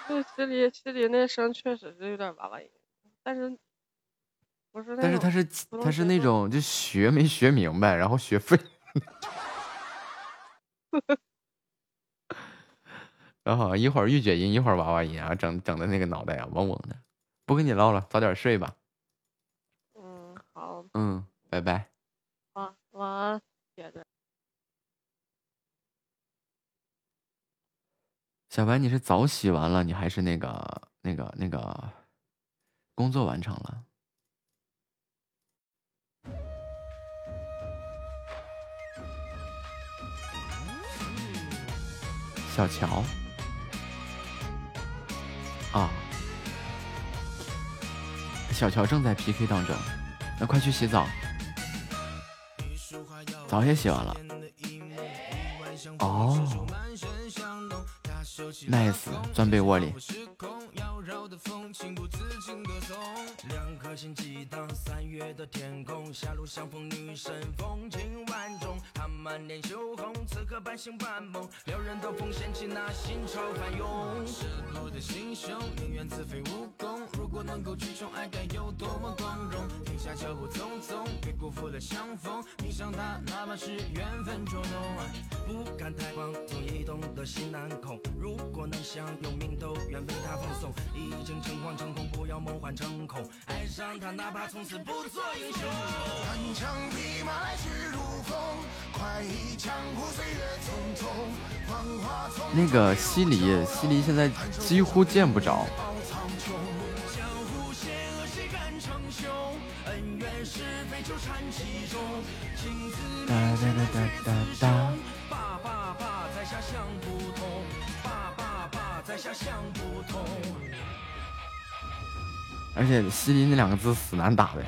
对西离西离那声确实是有点娃娃音，但是不是但是他是他是那种就学没学明白，然后学废。*laughs* *laughs* 然后一会儿御姐音，一会儿娃娃音啊，整整的那个脑袋啊嗡嗡的。不跟你唠了，早点睡吧。嗯好嗯，拜拜。晚晚安。小白，你是早洗完了，你还是那个那个那个工作完成了？小乔啊，小乔正在 PK 当中，那快去洗澡，澡也洗完了。哦，nice，钻被窝里。两颗心激荡，三月的天空，狭路相逢女神，风情万种。她满脸羞红，此刻半醒半梦，撩人的风掀起那心潮翻涌。赤裸的心胸，宁愿自废武功。如果能够去宠爱，该有多么光荣！停下脚步匆匆，别辜负了相逢。迷上他，哪怕是缘分捉弄。不敢太狂，总移动的心难控。如果能享有命，都愿为他放松。已经诚惶诚恐，不要梦幻成空。爱上他，哪怕从此不做英雄。单枪匹马来去如风，快意江湖岁月匆匆。那个西离，西离现在几乎见不着。哒哒哒哒哒哒。爸爸爸，在下想不通。爸爸爸，在下想不通。而且西林那两个字死难打的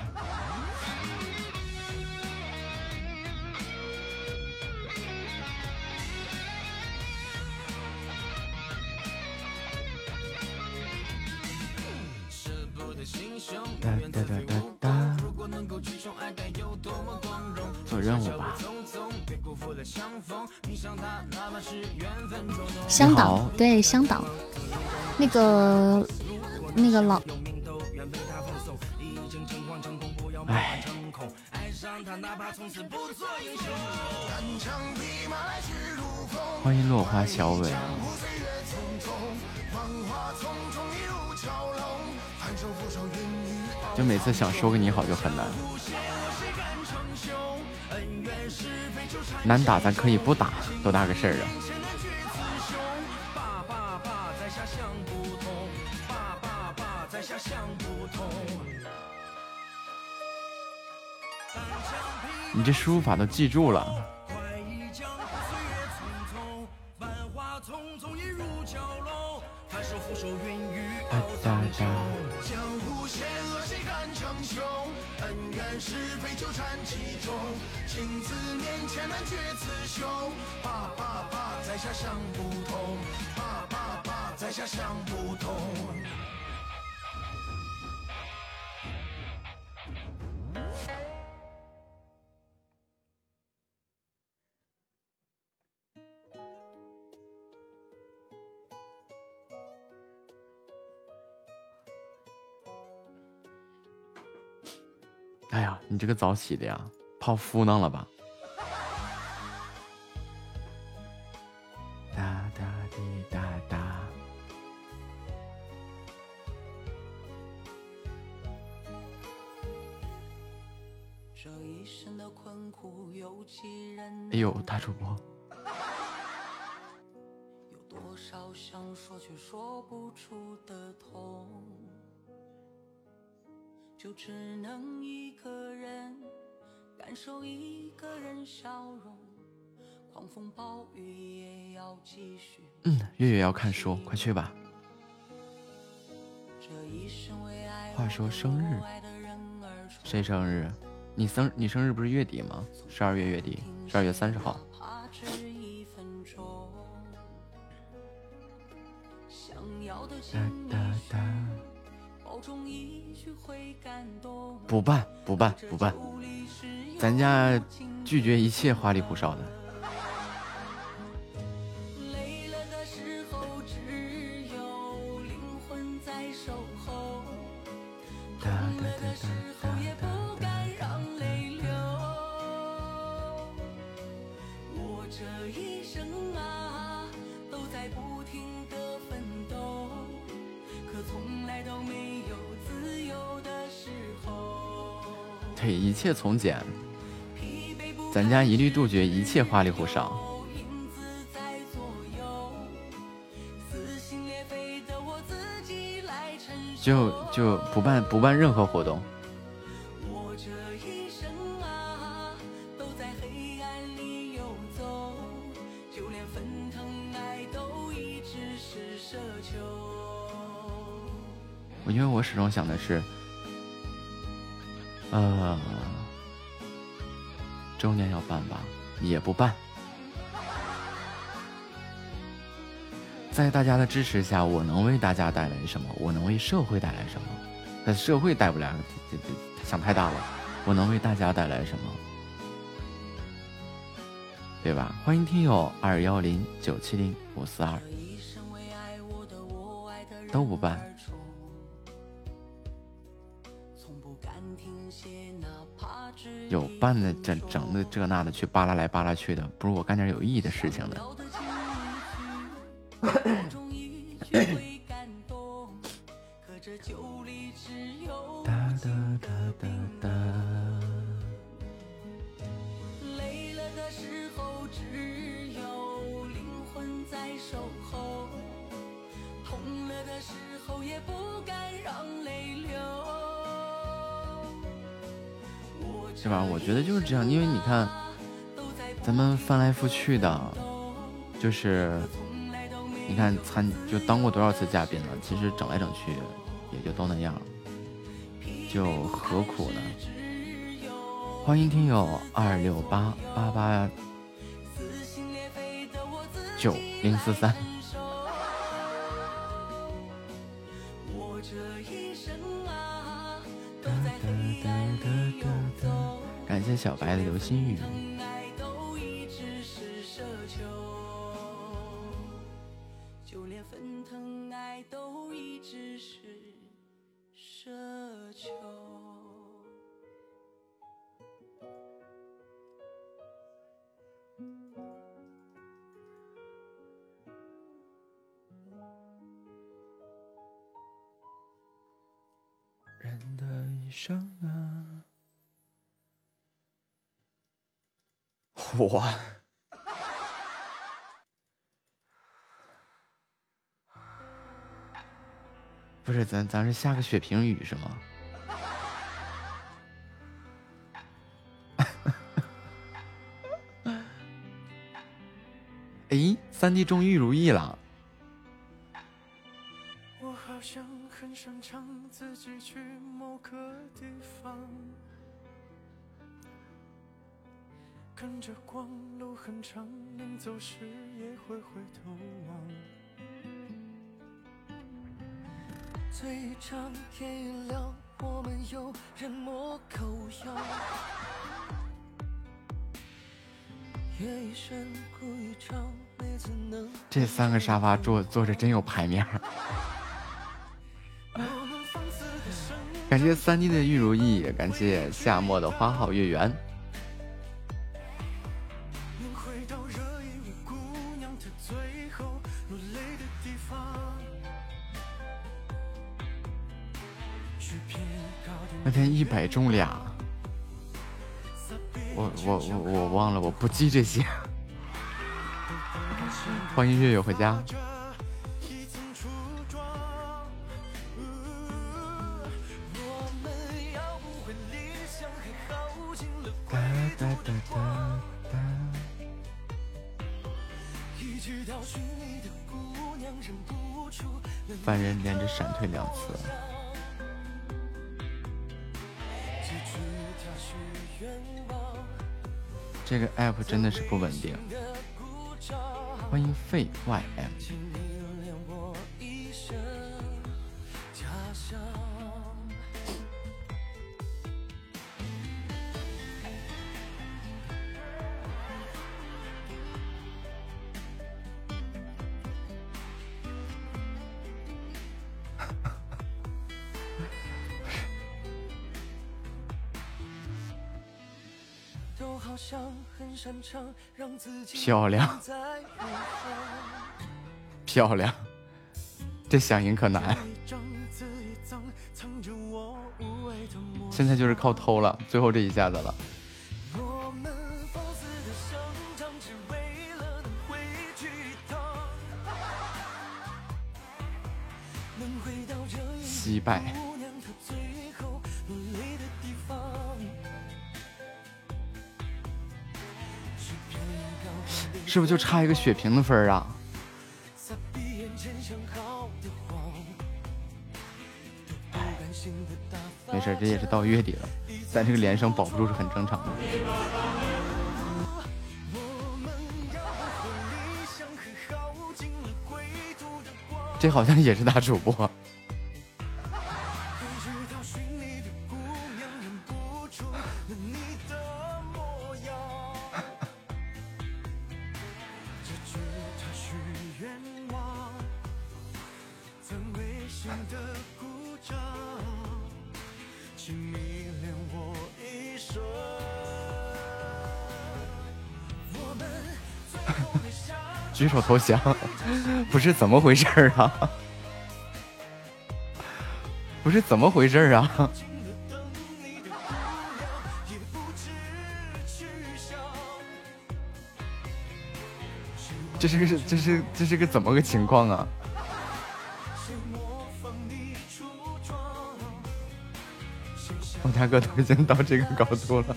哒哒哒哒哒。如果能够去宠爱，该有多么光荣！做任务吧。香岛对香岛，那个那个老唉幻成空。爱上他，哪怕从此不做英雄。单枪匹马来去如风，欢迎落花小尾。啊，就每次想说个你好就很难，难打咱可以不打，多大个事儿啊！你这输入法都记住了。快意江湖岁月匆匆，繁华丛中一如蛟龙。翻手覆手云雨哒哒。哒。哎呀，你这个早起的呀，泡芙囊了吧？就只能一个人感受一个人笑容，狂风暴雨也要继续。嗯，月月要看书，快去吧。这一生为爱话说生日谁生日？你生你生日不是月底吗？十二月月底，十二月三十号。怕只一分钟，想要的哒心哒哒。不办不办不办，咱家拒绝一切花里胡哨的。一切从简，咱家一律杜绝一切花里胡哨。就就不办不办任何活动。我这一生啊，都在黑暗里游走，就连沸腾爱都一直是奢求。我因为我始终想的是，呃，周年要办吧？也不办。在大家的支持下，我能为大家带来什么？我能为社会带来什么？那社会带不来，这这想太大了。我能为大家带来什么？对吧？欢迎听友二幺零九七零五四二，都不办。有办的整整的这那的去扒拉来扒拉去的，不如我干点有意义的事情呢。哒哒哒哒哒。累了的时候，只有灵魂在守候；痛了的时候，也不敢让泪流。是吧？我觉得就是这样，因为你看，咱们翻来覆去的，就是你看参就当过多少次嘉宾了，其实整来整去也就都那样，就何苦呢？欢迎听友二六八八八九零四三。小白的流星雨。我不是咱咱是下个血瓶雨是吗？*laughs* 哎，三弟终于如意了。我好像很擅长自己去某个地方，跟着光路很长，临走时也会回头望。最长天一亮，我们有人摸口药。夜已深，哭一场，每次能这三个沙发坐坐着真有排面儿。*laughs* 感谢三弟的玉如意，感谢夏末的花好月圆。中俩，我我我我忘了，我不记这些。欢迎月月回家。是不稳定。欢迎费 ym。漂亮漂亮，这响应可难。现在就是靠偷了，最后这一下子了。我们放肆的生长，只为了能回去一趟，能回到这一惜败，是不是就差一个血瓶的分儿啊？没事，这也是到月底了。咱这个连胜保不住是很正常的。这好像也是大主播。手投降，*laughs* 不是怎么回事儿啊？*laughs* 不是怎么回事儿啊？*laughs* 这是个是这是这是个怎么个情况啊？我大哥都已经到这个高度了，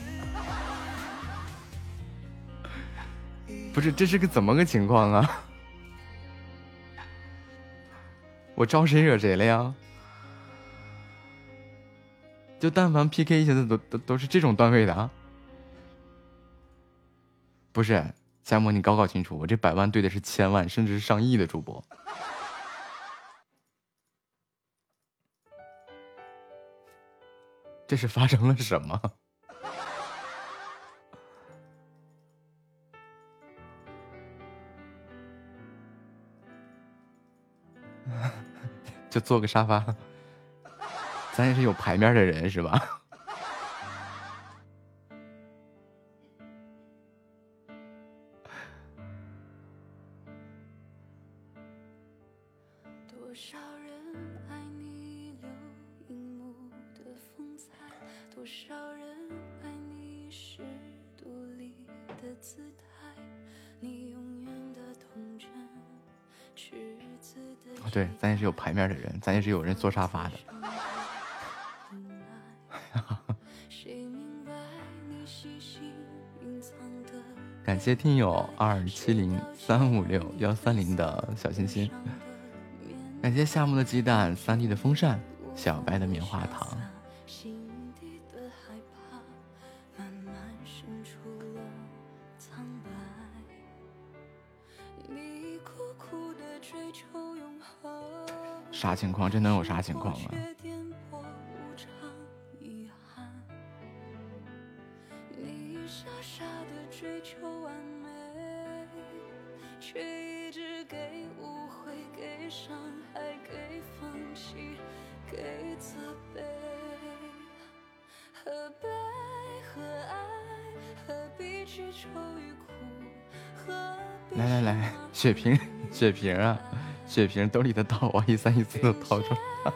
不是这是个怎么个情况啊？*laughs* 我招谁惹谁了呀？就但凡 PK 一下子都都都是这种段位的啊？不是，夏沫，你搞搞清楚，我这百万对的是千万，甚至是上亿的主播。这是发生了什么？就坐个沙发，咱也是有牌面的人是吧？咱也是有人坐沙发的。谁明白你细心隐藏的感谢听友二七零三五六幺三零的小心心，感谢夏木的鸡蛋、三弟的风扇、小白的棉花糖。啥情况这能有啥情况吗？来来来水瓶水瓶啊。血瓶兜里的刀啊，一三一四都掏出来。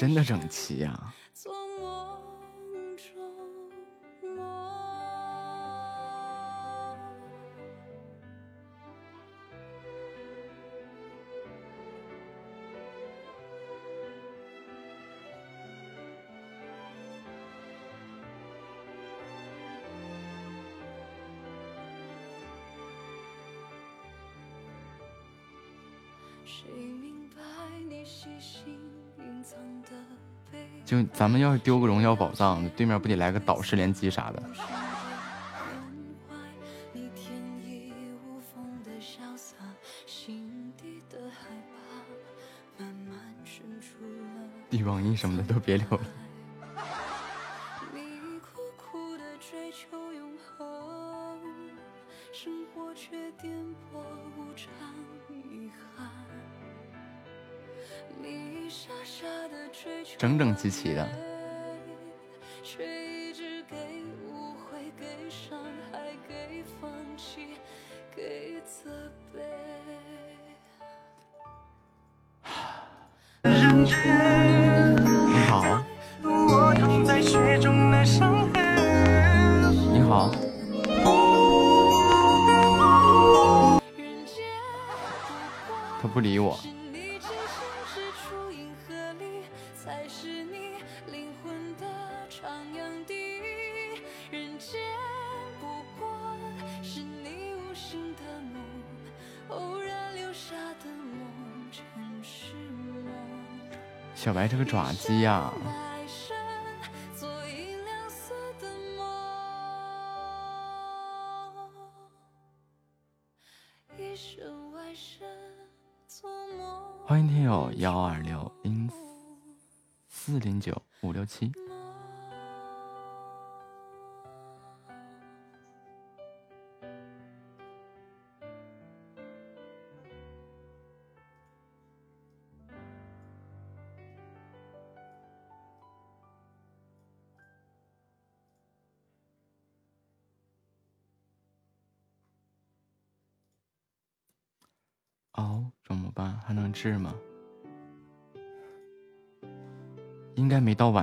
真的整齐呀、咱们要是丢个荣耀宝藏，对面不得来个导师联机啥的？帝王印什么的都别留了。支持的，鸡呀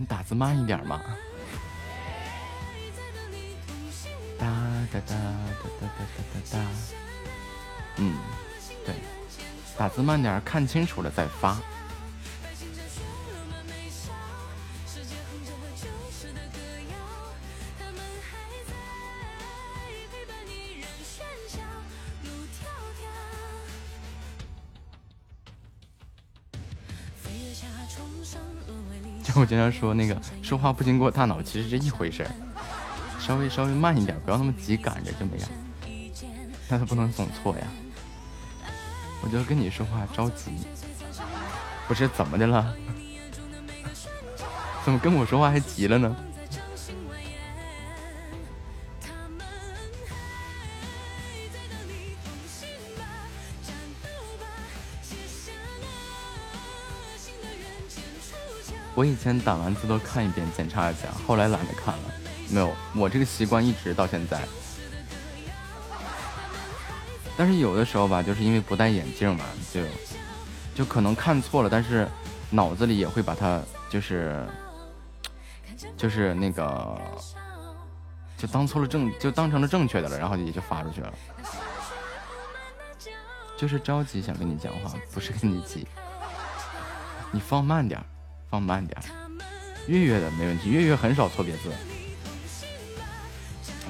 你打字慢一点嘛。哒哒哒哒哒哒哒哒哒。嗯，对，打字慢点，看清楚了再发。我经常说那个说话不经过大脑，其实是一回事儿。稍微稍微慢一点，不要那么急赶着就没了。那他不能总错呀。我就跟你说话着急，不是怎么的了？*laughs* 怎么跟我说话还急了呢？我以前打完字都看一遍，检查一下，后来懒得看了。没有，我这个习惯一直到现在。但是有的时候吧，就是因为不戴眼镜嘛，就就可能看错了，但是脑子里也会把它就是就是那个就当错了正就当成了正确的了，然后也就发出去了。就是着急想跟你讲话，不是跟你急。你放慢点，放慢点儿。月月的没问题，月月很少错别字。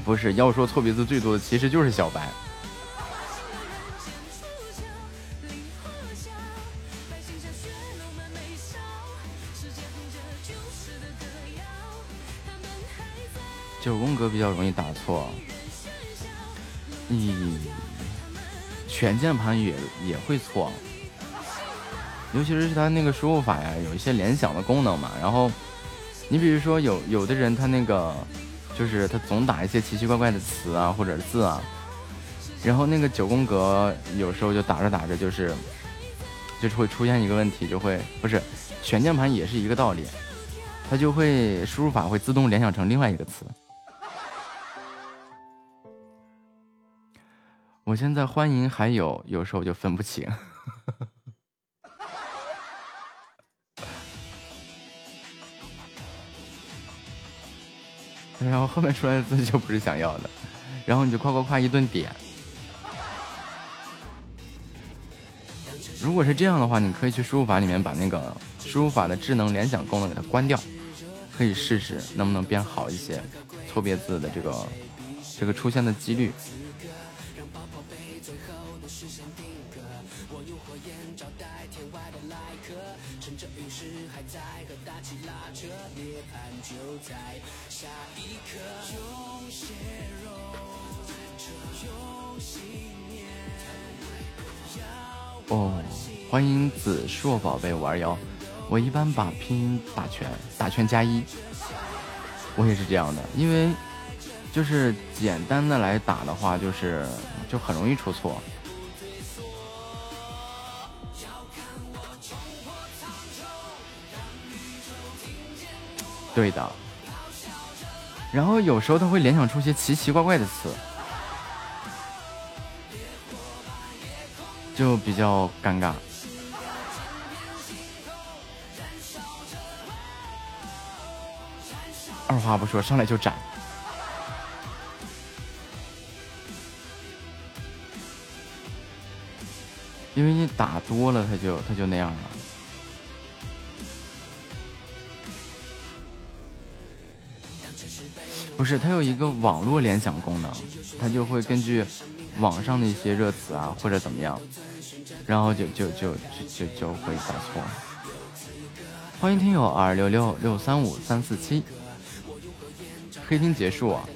不是，要说错别字最多的其实就是小白。九宫格比较容易打错，咦，全键盘也也会错，尤其是它那个输入法呀，有一些联想的功能嘛。然后，你比如说有有的人他那个就是他总打一些奇奇怪怪的词啊或者字啊，然后那个九宫格有时候就打着打着就是就是会出现一个问题，就会不是全键盘也是一个道理，它就会输入法会自动联想成另外一个词。我现在欢迎还有，有时候就分不清。然后后面出来的字就不是想要的，然后你就夸夸夸一顿点。如果是这样的话，你可以去输入法里面把那个输入法的智能联想功能给它关掉，可以试试能不能变好一些，错别字的这个这个出现的几率。就在哦，欢迎子硕宝贝五二幺。我一般把拼音打全，打全加一。我也是这样的，因为就是简单的来打的话，就是就很容易出错。对的。然后有时候他会联想出些奇奇怪怪的词。就比较尴尬。二话不说，上来就斩。因为你打多了，他就他就那样了。不是，它有一个网络联想功能，它就会根据网上的一些热词啊，或者怎么样，然后就就就就就就会打错。欢迎听友二六六六三五三四七。黑厅结束啊，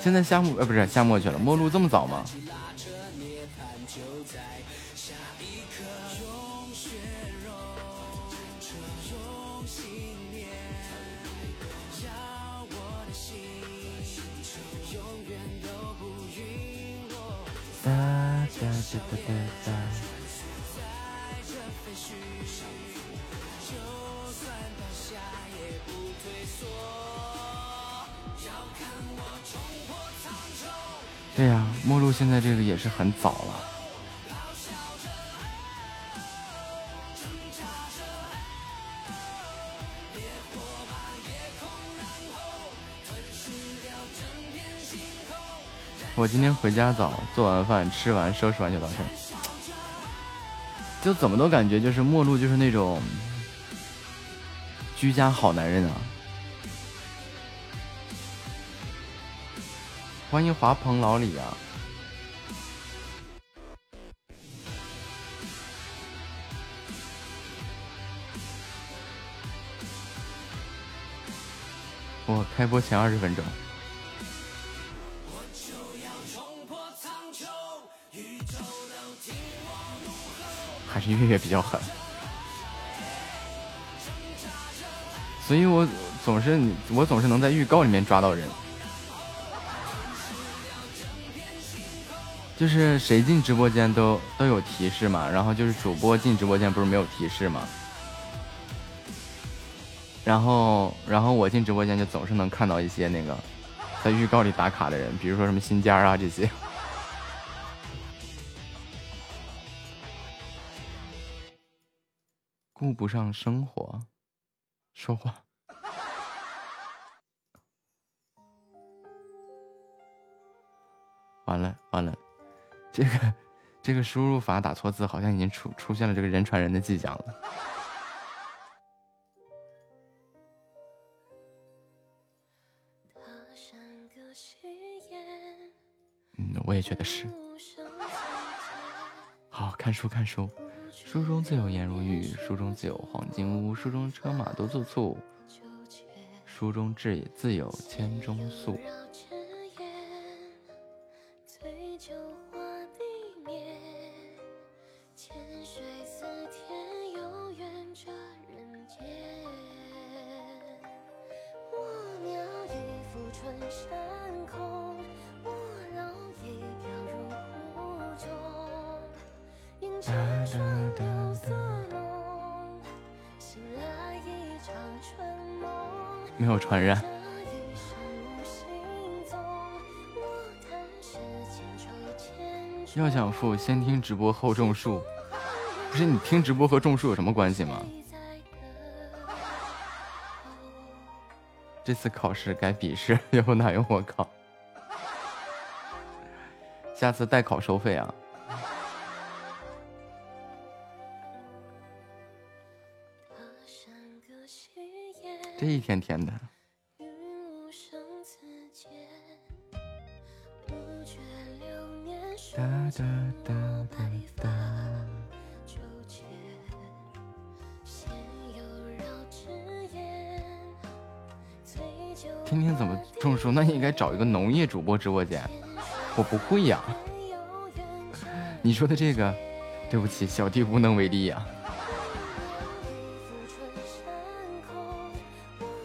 现在夏末呃不是夏末去了，末路这么早吗？哒哒哒哒哒哒。对呀，末路现在这个也是很早了。我今天回家早，做完饭吃完收拾完就到这，就怎么都感觉就是陌路就是那种居家好男人啊！欢迎华鹏老李啊！我开播前二十分钟。月月比较狠，所以我总是我总是能在预告里面抓到人，就是谁进直播间都都有提示嘛，然后就是主播进直播间不是没有提示嘛，然后然后我进直播间就总是能看到一些那个在预告里打卡的人，比如说什么新家啊这些。不上生活，说话。*laughs* 完了完了，这个这个输入法打错字，好像已经出出现了这个人传人的迹象了。嗯，我也觉得是。好看书看书。书中自有颜如玉，书中自有黄金屋，书中车马都做醋，书中自自有千钟粟。要想富，先听直播后种树。不是你听直播和种树有什么关系吗？这次考试改笔试，*laughs* 要不哪用我考？下次代考收费啊！这一天天的。哒哒哒哒。天天怎么种树？那你应该找一个农业主播直播间。我不会呀。你说的这个，对不起，小弟无能为力呀。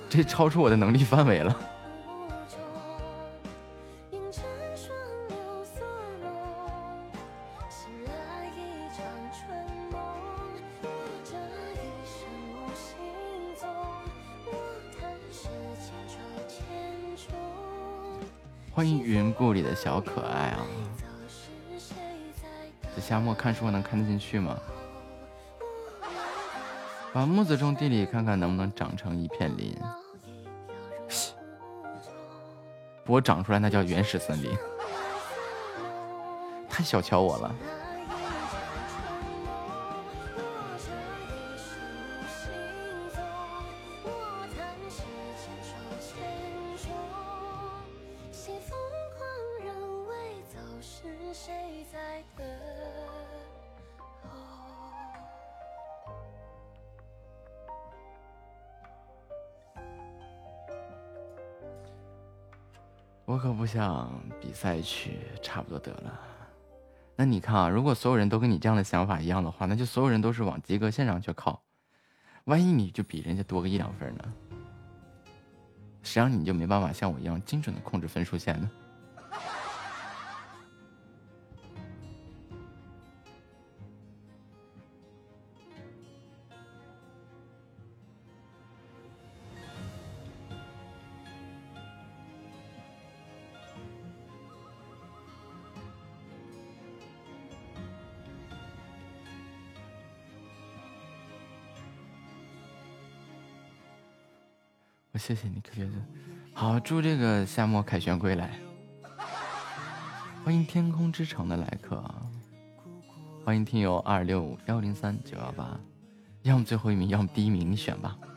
这超出我的能力范围了。我能看得进去吗？把木子种地里，看看能不能长成一片林。不过长出来那叫原始森林，太小瞧我了。比赛去，差不多得了。那你看啊，如果所有人都跟你这样的想法一样的话，那就所有人都是往及格线上去靠。万一你就比人家多个一两分呢？谁让你就没办法像我一样精准的控制分数线呢？谢谢你，可觉得好，祝这个夏末凯旋归来。欢迎天空之城的来客啊！欢迎听友二六幺零三九幺八，要么最后一名，要么第一名，你选吧。*laughs*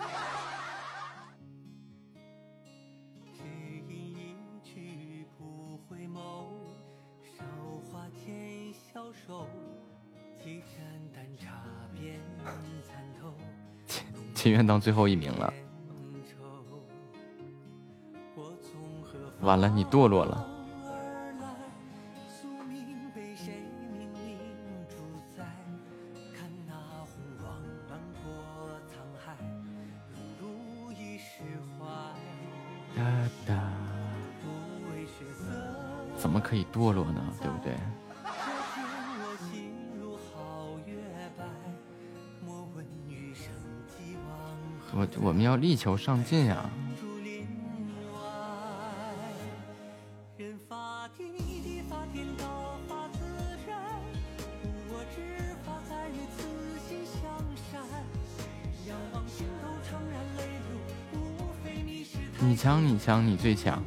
情愿当最后一名了。完了，你堕落了。怎么可以堕落呢？对不对？我我们要力求上进呀！你强，你最强。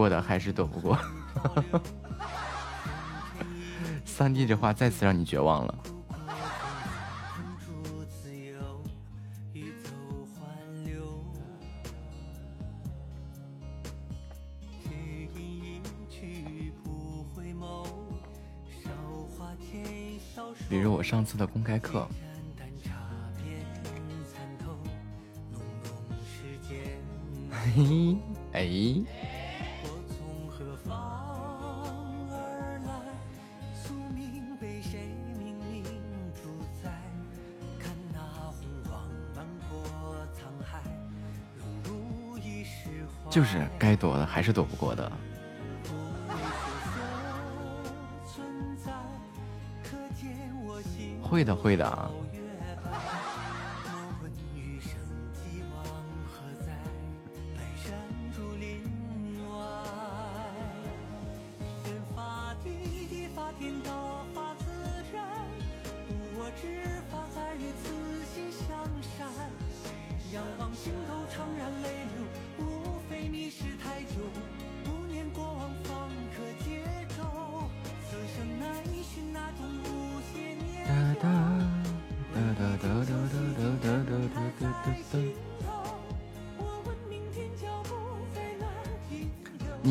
过的还是躲不过。*laughs* 三弟这话再次让你绝望了。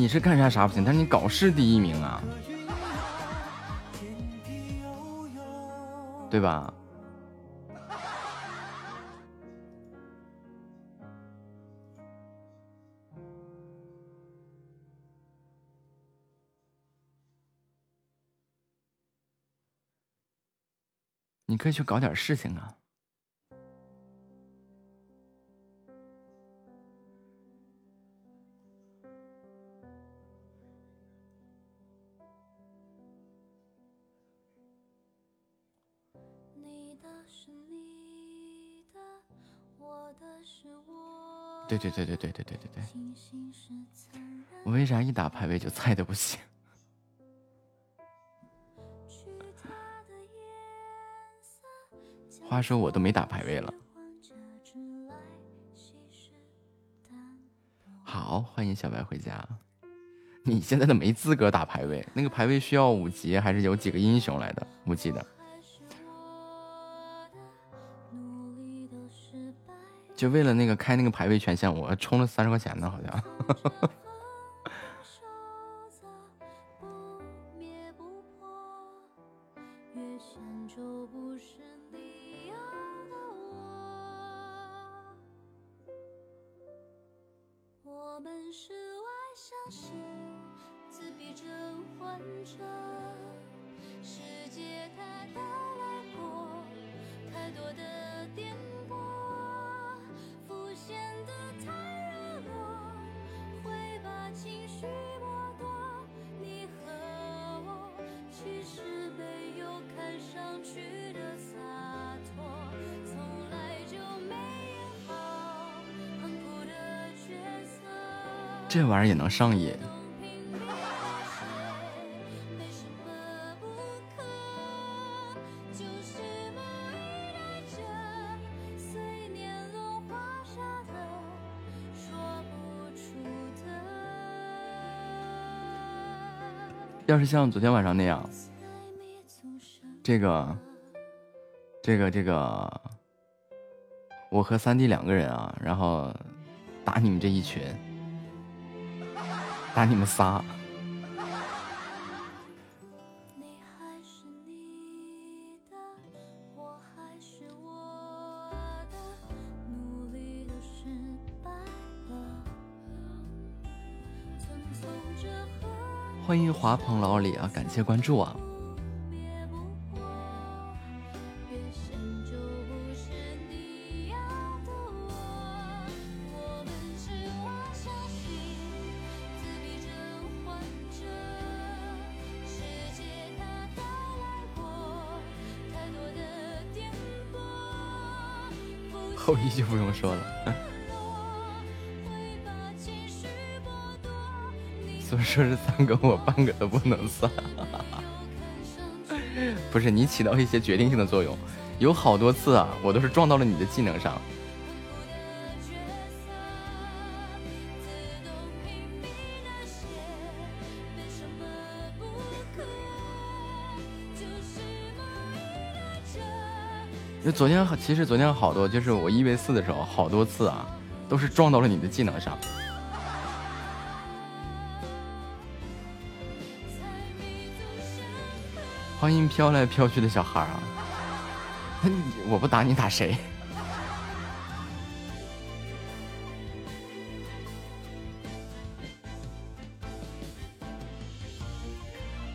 你是干啥啥不行但是你搞事第一名啊对吧？你可以去搞点事情啊。对对对对对对对对对。我为啥一打排位就菜的不行？话说我都没打排位了。好，欢迎小白回家。你现在都没资格打排位，那个排位需要五级还是有几个英雄来的？五级的。就为了那个开那个排位权限，我充了三十块钱呢，好像。上瘾？要是像昨天晚上那样，这个，这个，这个，我和三弟两个人啊，然后打你们这一群。打你们仨！欢迎华鹏老李啊，感谢关注啊！*laughs* 就不用说了，*laughs* 所以说是三个我半个都不能算，不是你起到一些决定性的作用，有好多次啊，我都是撞到了你的技能上。昨天其实昨天好多，就是我一 v 四的时候，好多次啊，都是撞到了你的技能上。欢迎飘来飘去的小孩啊！我不打你打谁？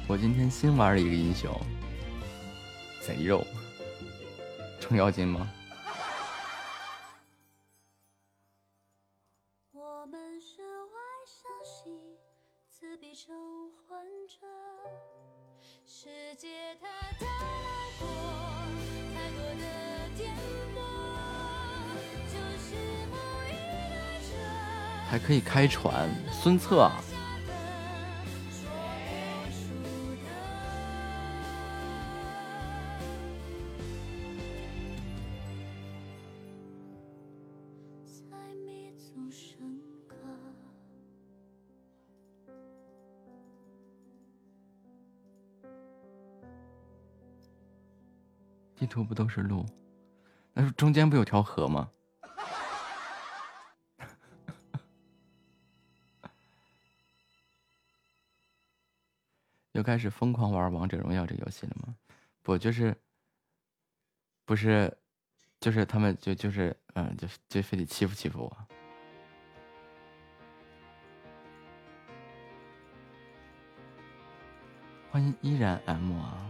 我今天新玩了一个英雄，贼肉。程咬金吗？还可以开船，孙策。地图不都是路？那中间不有条河吗？*laughs* 又开始疯狂玩王者荣耀这游戏了吗？不，就是，不是，就是他们就就是，嗯，就就非得欺负欺负我。欢迎依然 M 啊。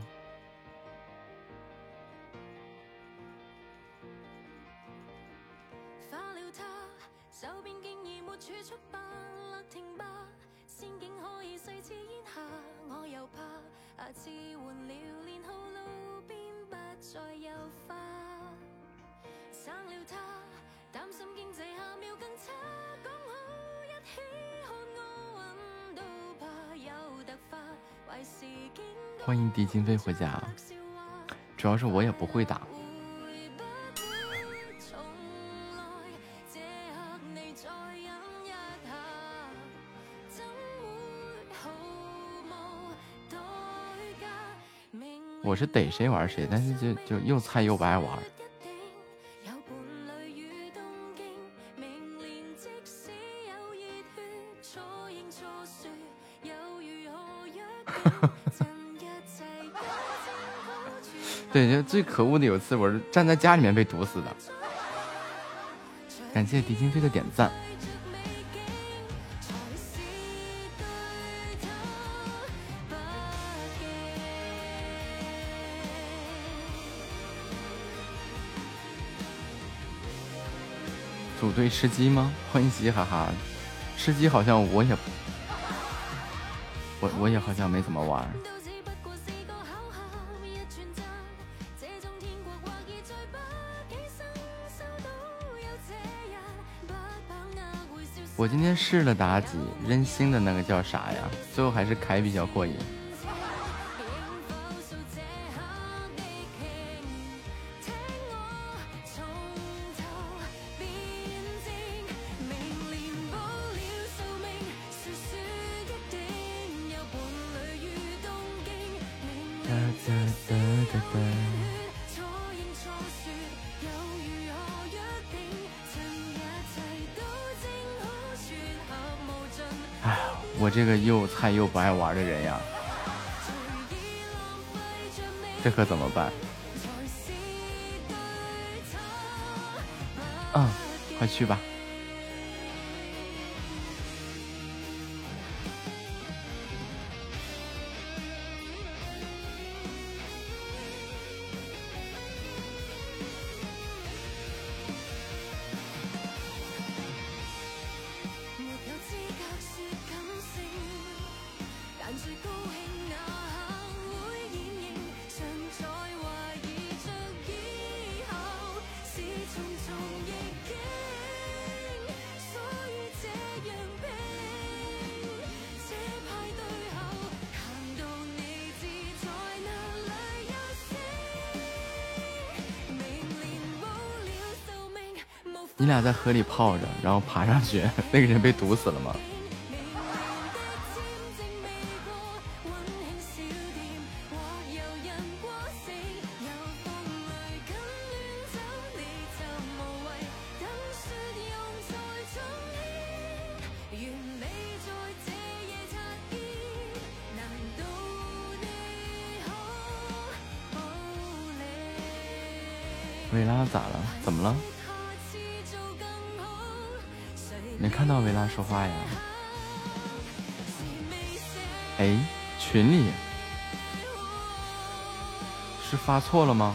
欢迎狄金飞回家。主要是我也不会打。我是逮谁玩谁，但是就就又菜又不爱玩。对，就最可恶的有一次，我是站在家里面被毒死的。感谢狄金飞的点赞。组队吃鸡吗？欢迎嘻哈哈。吃鸡好像我也，我我也好像没怎么玩。我今天试了妲己，扔星的那个叫啥呀？最后还是凯比较过瘾。又菜又不爱玩的人呀，这可怎么办？嗯，快去吧。在河里泡着，然后爬上去，*laughs* 那个人被毒死了嗎？维拉咋了？怎么了？看到维拉说话呀？哎，群里是发错了吗？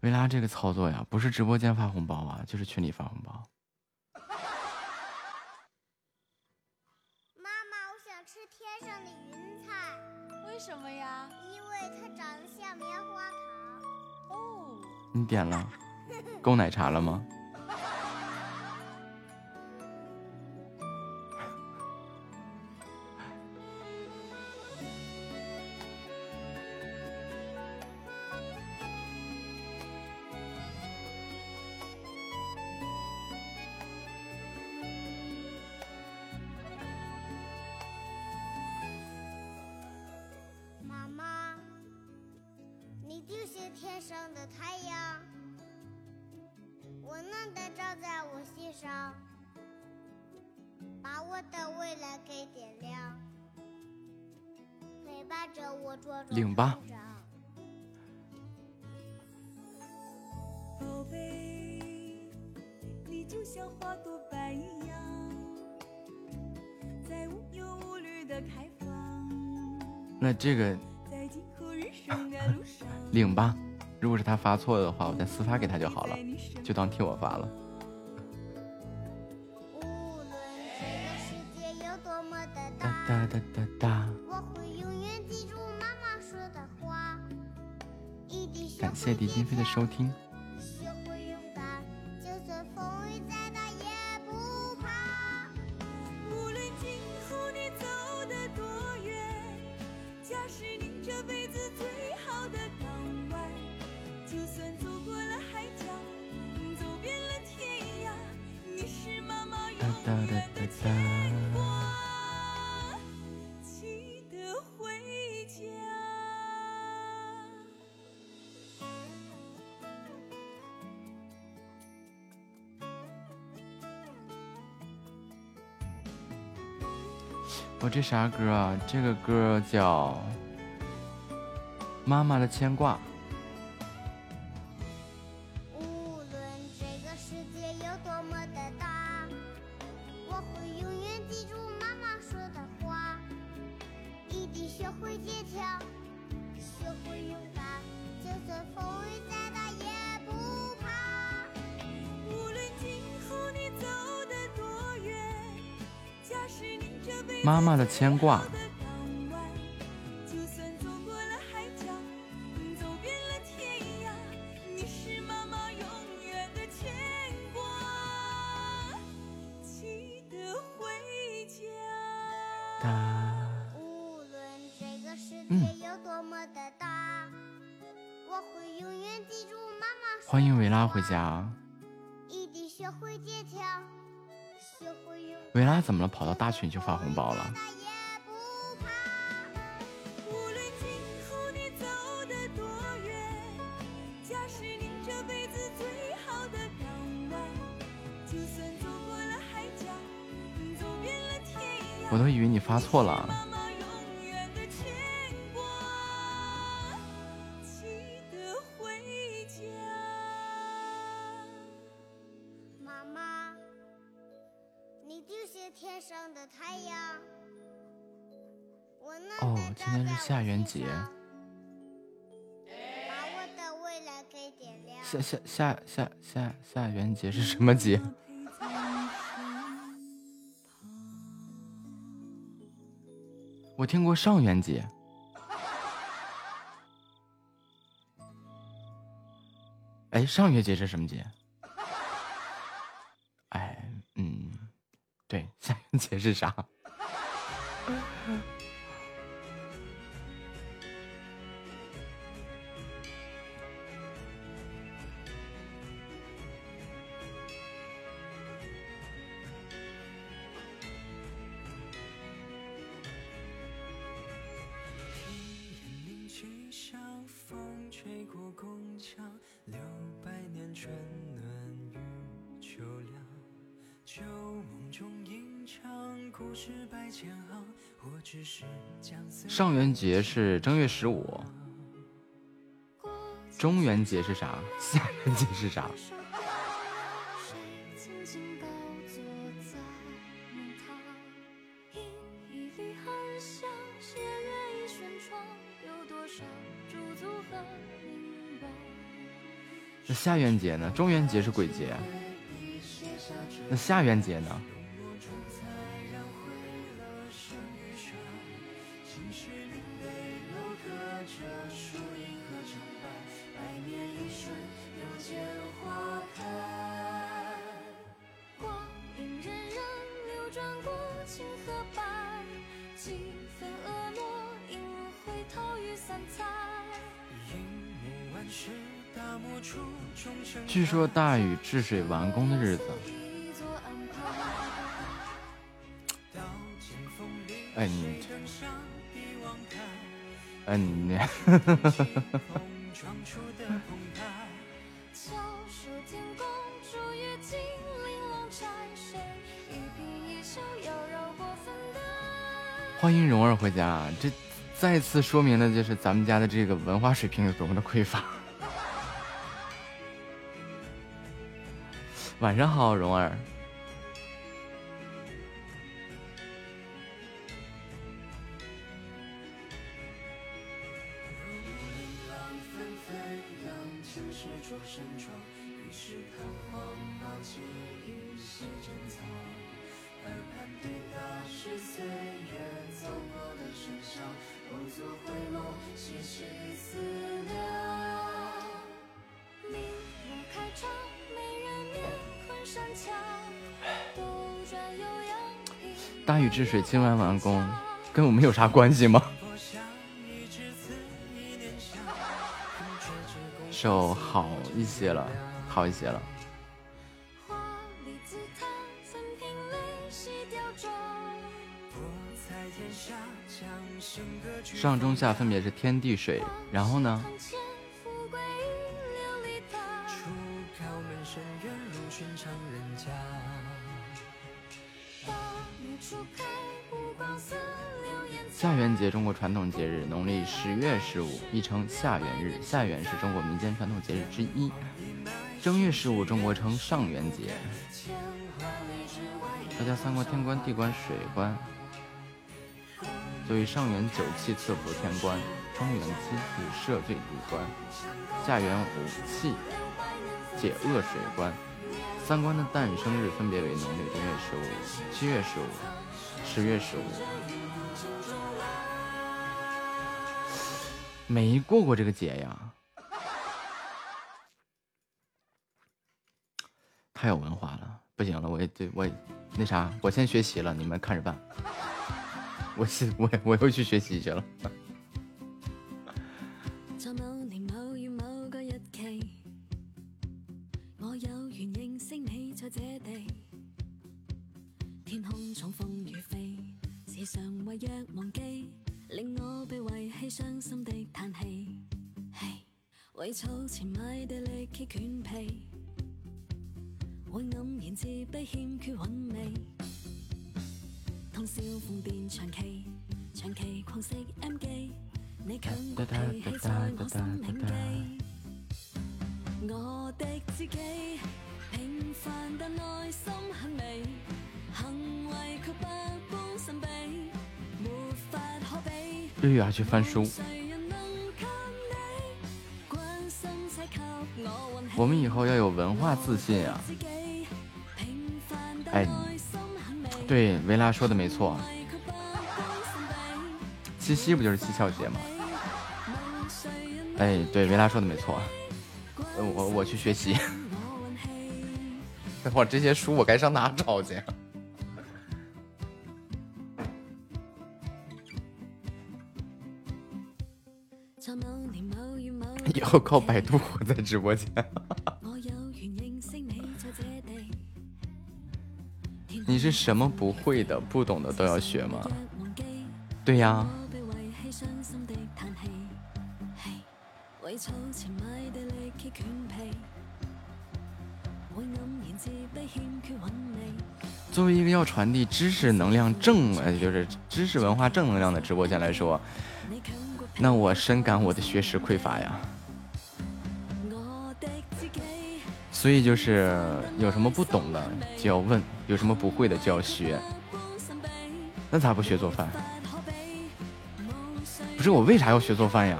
维拉这个操作呀，不是直播间发红包啊，就是群里发点了，够奶茶了吗？私发给他就好了，就当替我发了。哒哒哒哒哒。感谢狄金飞的收听。啥歌啊这个歌叫妈妈的牵挂。牵挂，无论这个世界有多么的大，我会永远记住妈妈。欢迎维拉回家，一定学会坚强。维拉怎么跑到大群就发红包了？妈妈，你下天上的太阳。哦，今天是下元节。把我的未来给点亮。下下下下下元节是什么节？我听过上元节。哎上元节是什么节？哎嗯对下元节是啥？上元节是正月十五，中元节是啥？下元节是啥？那下元节呢？中元节是鬼节，那下元节呢？说大禹治水完工的日子。哎你，哎你，*laughs* 欢迎蓉儿回家，这再次说明了就是咱们家的这个文化水平有多么的匮乏。晚上好蓉儿。治水，今晚完工，跟我们有啥关系吗？*laughs* 手好一些了，好一些了。上中下分别是天地水，然后呢？中国传统节日，农历十月十五，亦称下元日。下元是中国民间传统节日之一。正月十五，中国称上元节。道家三观：天官、地官、水官。作为上元九气赐福天官，中元七气赦罪地官，下元五气解厄水官。三官的诞生日分别为农历正月十五、七月十五、十月十五。没过过这个节呀，太有文化了，不行了，我也对我那啥，我先学习了，你们看着办。我是我我又去学习去了。翻书。我们以后要有文化自信啊！哎，对，维拉说的没错，七夕不就是七巧节吗？哎，对，维拉说的没错，我我去学习。*laughs* 我这些书我该上哪找去？以后靠百度活在直播间。*laughs* 你是什么不会的、不懂的都要学吗？对呀。作为一个要传递知识能量正，呃，就是知识文化正能量的直播间来说，那我深感我的学识匮乏呀。所以就是有什么不懂的就要问，有什么不会的就要学。那咋不学做饭？不是我为啥要学做饭呀？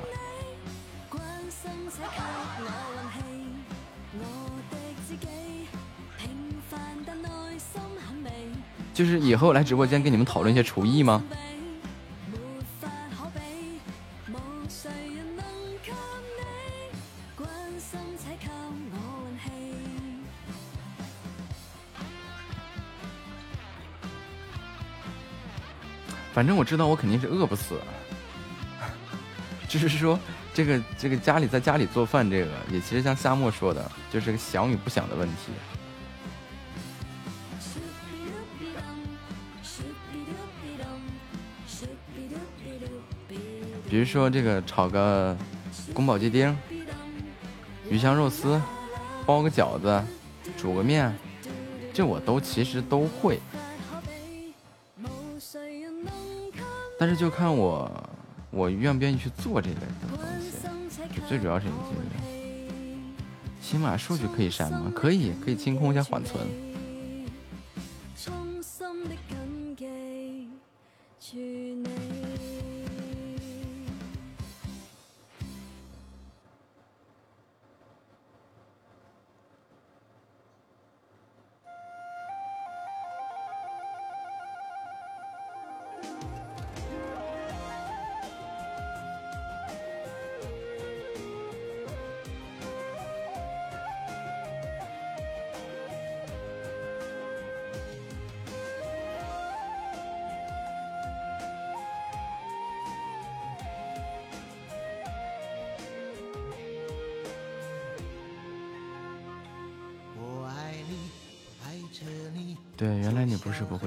就是以后来直播间跟你们讨论一些厨艺吗？反正我知道，我肯定是饿不死。*laughs* 就是说，这个这个家里在家里做饭，这个也其实像夏沫说的，就是个想与不想的问题。比如说这个炒个宫保鸡丁、鱼香肉丝、包个饺子、煮个面，这我都其实都会。就看我，我愿不愿意去做这个东西。最主要是你这个，起码数据可以删吗？可以，可以清空一下缓存。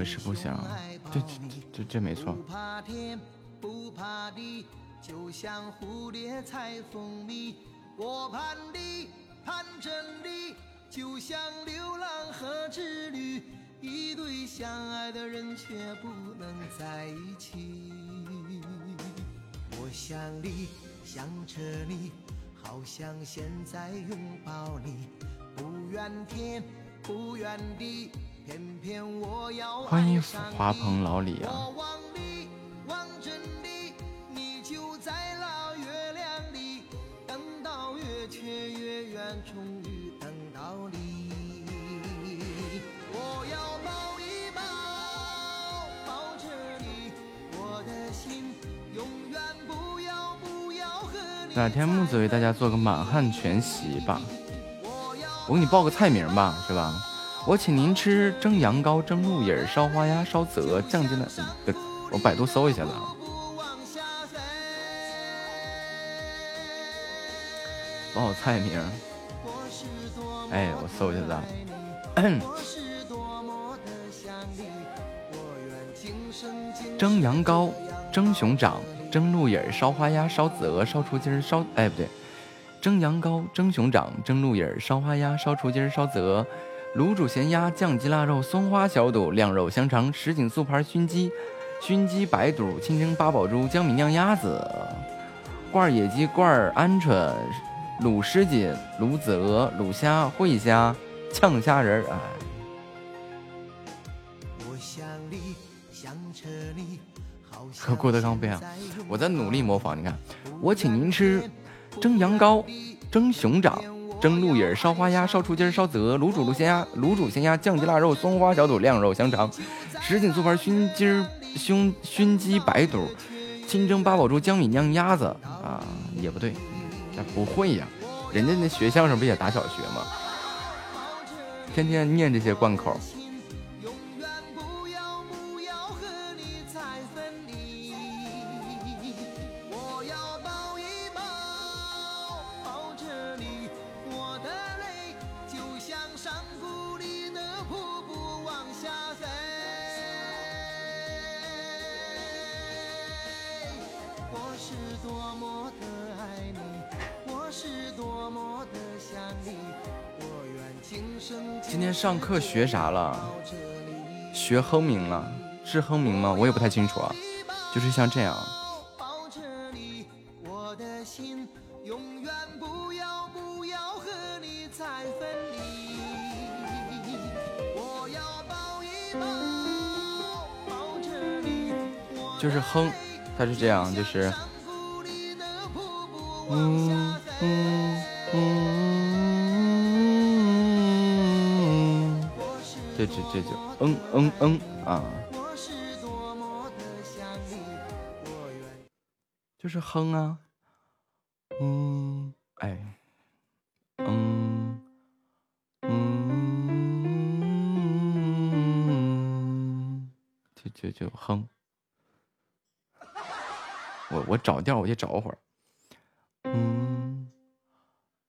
是不会，是不想。对，这这这没错。不怕天，不怕地，就像蝴蝶采蜂蜜。我盼你，盼着你，就像流浪和织女，一对相爱的人却不能在一起。我想你，想着你，好像现在拥抱你，不怨天，不怨地，偏偏我要欢迎爱上华你鹏老李啊！我望你，望着你，你就在那月亮里，等到月缺月圆，终于等到你。我要抱一抱，抱着你，我的心永远不要不要和你哪天木子为大家做个满汉全席吧，我给你报个菜名吧，是吧？我请您吃蒸羊羔、蒸鹿尾儿、烧花鸭、烧子鹅、酱鸡蛋。对，我百度搜一下子啊。报我菜名儿。哎，我搜一下子啊。*clears throat* 蒸羊羔、蒸熊掌、蒸鹿尾儿、烧花鸭、烧子鹅、烧雏鸡儿、烧……哎，不对，蒸羊羔、蒸熊掌、蒸鹿尾儿、烧花鸭、烧雏鸡儿、烧子鹅、卤煮咸鸭、酱鸡腊肉、松花小肚、晾肉香肠、什锦素盘熏鸡、熏鸡白肚、清蒸八宝猪、江米酿鸭子、罐儿野鸡、罐儿鹌鹑、卤什锦、卤子鹅、卤虾、烩虾、酱虾仁儿，哎。和郭德纲不一样，我在努力模仿。你看，我请您吃蒸羊羔、蒸熊掌、蒸鹿尾儿、烧花鸭、烧雏鸡儿、烧子鹅、卤煮卤鲜鸭、卤煮鲜鸭、酱鸡腊肉、松花小肚、晾肉香肠、什锦素盘熏鸡儿、熏熏鸡白肚、清蒸八宝粥、江米酿鸭子啊，也不对，那不会呀，人家那学相声不也打小学吗？天天念这些贯口。多么的爱你，我是多么的想你，我愿今生今天上课学啥了？学哼鸣了，是哼鸣吗？我也不太清楚啊，就是像这样。抱着你，我的心永远不要不要和你再分离。我要抱一抱，抱着你，我就是哼，它是这样，就是，嗯嗯嗯，这这这就嗯嗯嗯啊，我是多么的想你，我愿就是哼啊，嗯，哎，嗯嗯，就就就哼。我我找调，我去找会儿。嗯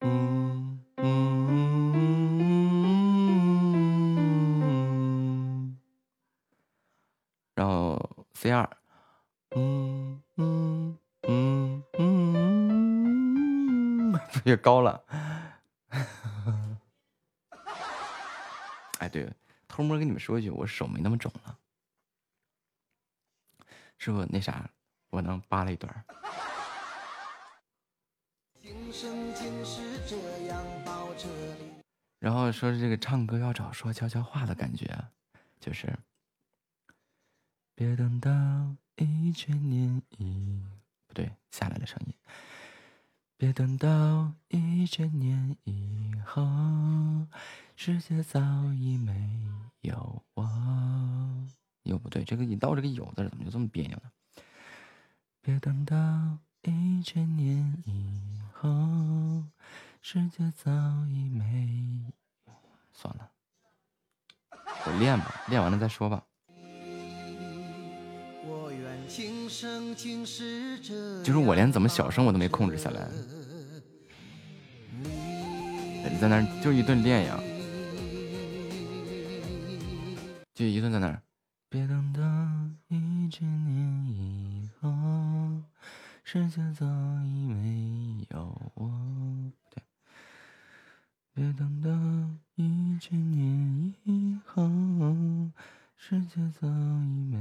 嗯嗯，然后 C 二，嗯嗯嗯嗯嗯嗯，越高了。哎，对，偷摸跟你们说一句，我手没那么肿了，是不那啥，我能扒拉一段然后说这个唱歌要找说悄悄话的感觉，就是别等到一千年以不对下来的声音，别等到一千年以后，世界早已没有我。又不对，这个一到这个有字怎么就这么别扭呢？别等到一千年以后，世界早已没。算了，我练吧，练完了再说吧。我愿今生今世这就是我连怎么小声我都没控制下来，你在那儿就一顿练呀。就一顿在那儿。别等到一千年以后，世界早已没有我。别等到一千年以后，世界早已没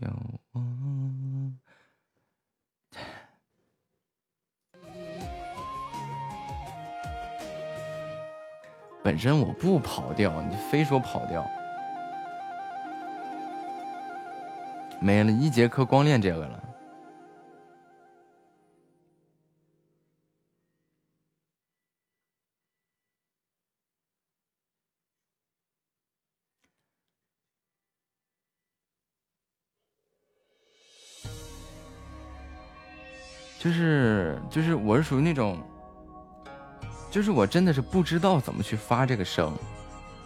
有我。本身我不跑调，你非说跑调。没了一节课光练这个了，就是就是我是属于那种，就是我真的是不知道怎么去发这个声，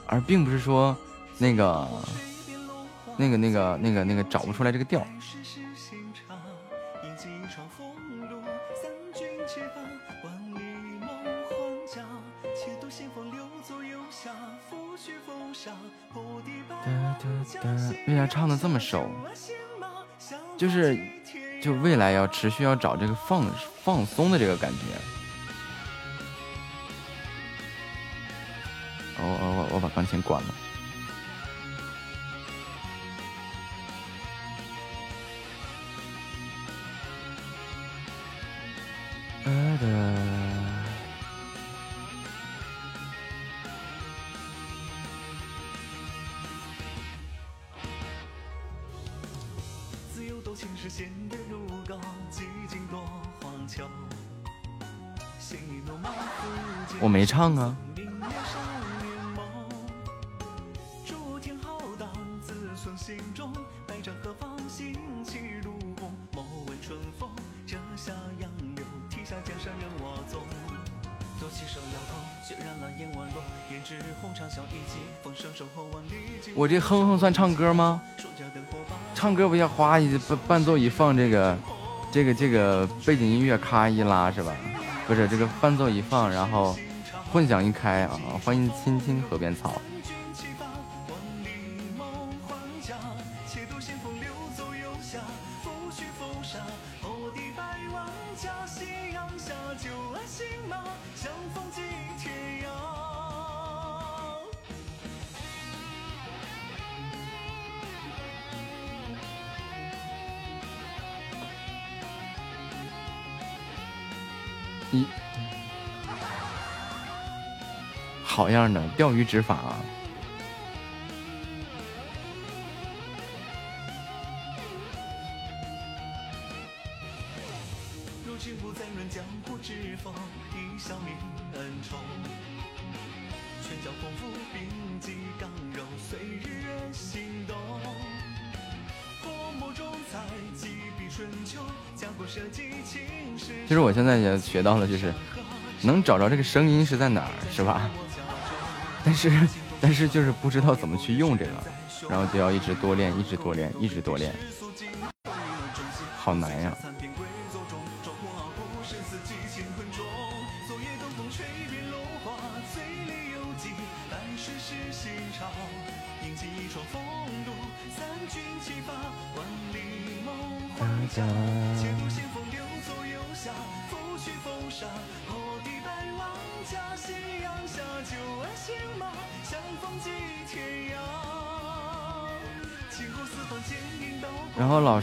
而并不是说那个。那个、那个、那个、那个找不出来这个调。为啥唱的这么熟？就是，就未来要持续要找这个放放松的这个感觉。我我我我把钢琴关了。唱啊。我这哼哼算唱歌吗？唱歌不要哗一伴伴奏一放，这个这个这个背景音乐咔一拉是吧？不是这个伴奏一放，然后混响一开啊！欢迎青青河边草。钓鱼执法啊！其实我现在也学到了，就是能找着这个声音是在哪儿，是吧？是，但是就是不知道怎么去用这个，然后就要一直多练，一直多练，一直多练，好难呀！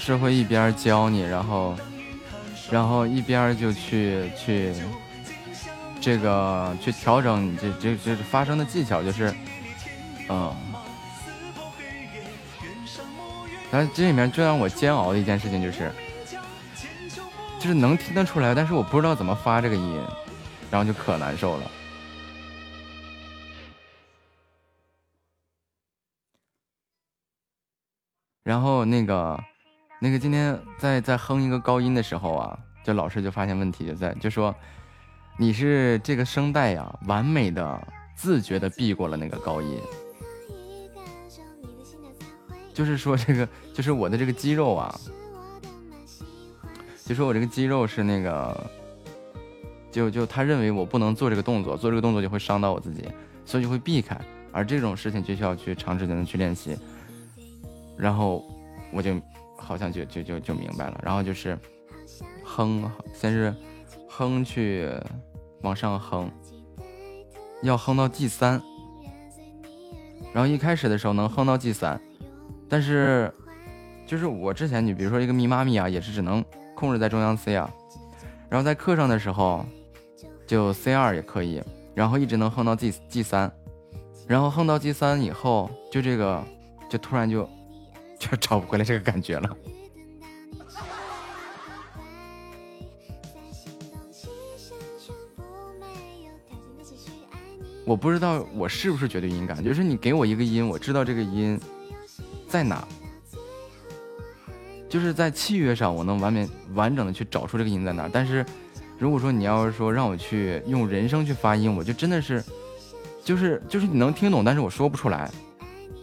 师会一边教你，然后，然后一边就去去这个去调整你这这这发声的技巧，就是，嗯，但是这里面最让我煎熬的一件事情就是，就是能听得出来，但是我不知道怎么发这个音，然后就可难受了。然后那个，那个今天在在哼一个高音的时候啊，就老师就发现问题就在，就说你是这个声带呀，完美的自觉的避过了那个高音，就是说这个就是我的这个肌肉啊，就说我这个肌肉是那个，就就他认为我不能做这个动作，做这个动作就会伤到我自己，所以就会避开，而这种事情就需要去长时间的去练习。然后我就好像就就就就明白了，然后就是哼，先是哼去往上哼，要哼到 G 三，然后一开始的时候能哼到 G 三，但是就是我之前你比如说一个咪妈咪啊，也是只能控制在中央 C 啊，然后在课上的时候就 C 二也可以，然后一直能哼到 G G 三，然后哼到 G 三以后，就这个就突然就就找不回来这个感觉了。我不知道我是不是绝对音感，就是你给我一个音，我知道这个音在哪，就是在器乐上我能完美完整的去找出这个音在哪。但是如果说你要是说让我去用人声去发音，我就真的是就是就是你能听懂，但是我说不出来，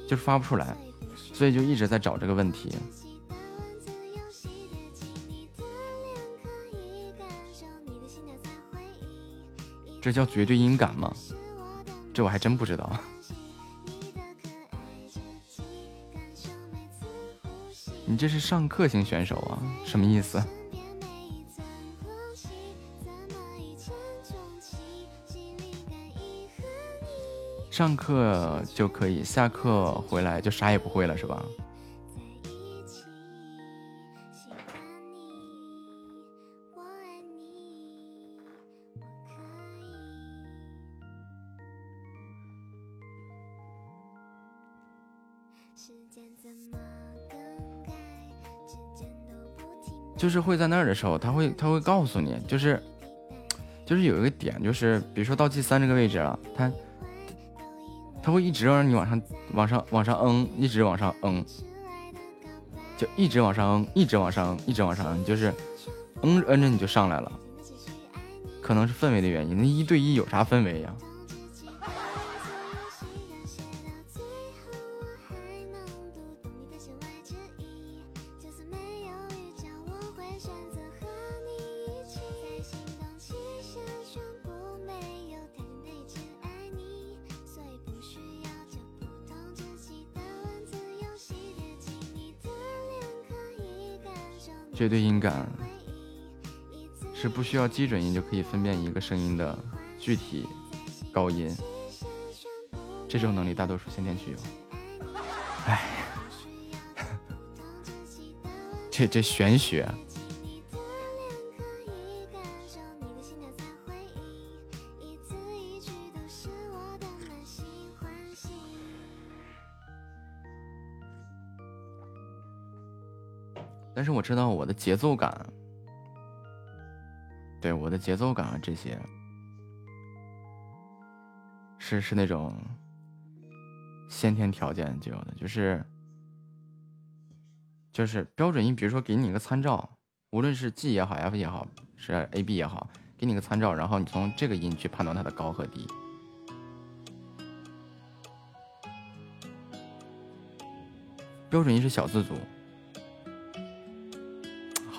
就是发不出来，所以就一直在找这个问题。这叫绝对音感吗？这我还真不知道。你这是上课型选手啊？什么意思？上课就可以，下课回来就啥也不会了，是吧？就是会在那儿的时候，他会他会告诉你，就是就是有一个点，就是比如说到 G 三这个位置了，他他会一直让你往上往上往上嗯，一直往上嗯，就一直往上嗯，一直往上嗯一直往上嗯，就是嗯摁着你就上来了，可能是氛围的原因，那一对一有啥氛围呀？绝对音感是不需要基准音就可以分辨一个声音的具体高音，这种能力大多数先天具有。哎，*laughs* 这这玄学。但是我知道我的节奏感，对我的节奏感啊这些，是是那种先天条件就有的，就是就是标准音，比如说给你一个参照，无论是 G 也好，F 也好，是 A B 也好，给你个参照，然后你从这个音去判断它的高和低。标准音是小字组。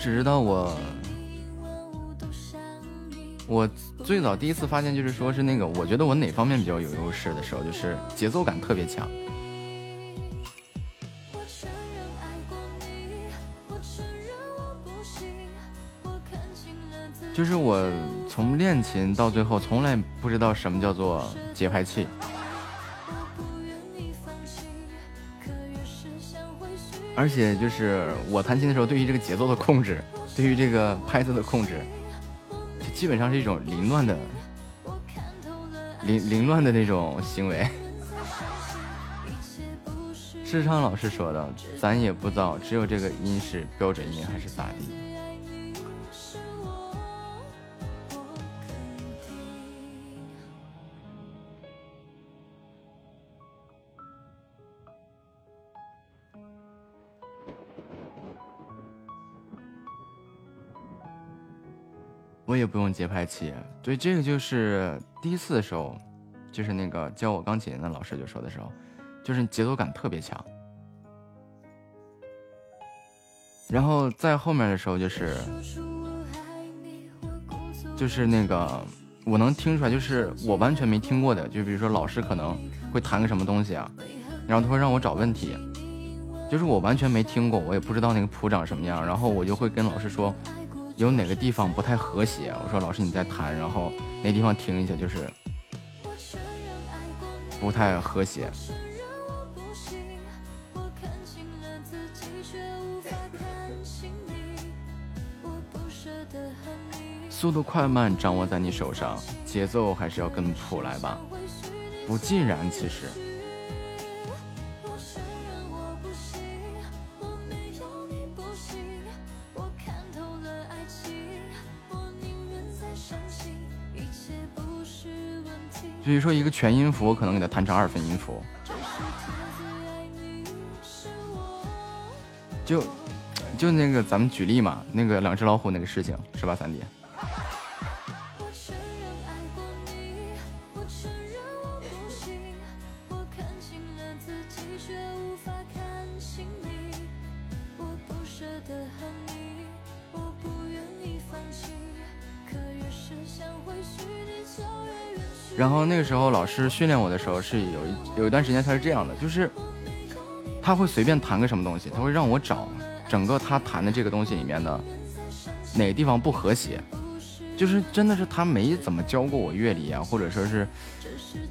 只知道我，我最早第一次发现就是说是那个，我觉得我哪方面比较有优势的时候，就是节奏感特别强。就是我从练琴到最后，从来不知道什么叫做节拍器。而且就是我弹琴的时候，对于这个节奏的控制，对于这个拍子的控制，就基本上是一种凌乱的、凌凌乱的那种行为。智昌老师说的，咱也不知道，只有这个音是标准音还是咋地。我也不用节拍器，对，这个就是第一次的时候，就是那个教我钢琴的老师就说的时候，就是节奏感特别强。然后在后面的时候就是，就是那个我能听出来，就是我完全没听过的，就比如说老师可能会弹个什么东西啊，然后他会让我找问题，就是我完全没听过，我也不知道那个谱长什么样，然后我就会跟老师说有哪个地方不太和谐，我说老师你在弹，然后那地方停一下，就是不太和谐。速度快慢掌握在你手上，节奏还是要跟谱来吧。不尽然，其实。比如说一个全音符，我可能给它弹成二分音符。就就那个，咱们举例嘛，那个两只老虎那个事情是吧，三弟？然后那个时候老师训练我的时候是有一有一段时间他是这样的，就是他会随便弹个什么东西，他会让我找整个他弹的这个东西里面的哪个地方不和谐，就是真的是他没怎么教过我乐理啊，或者说是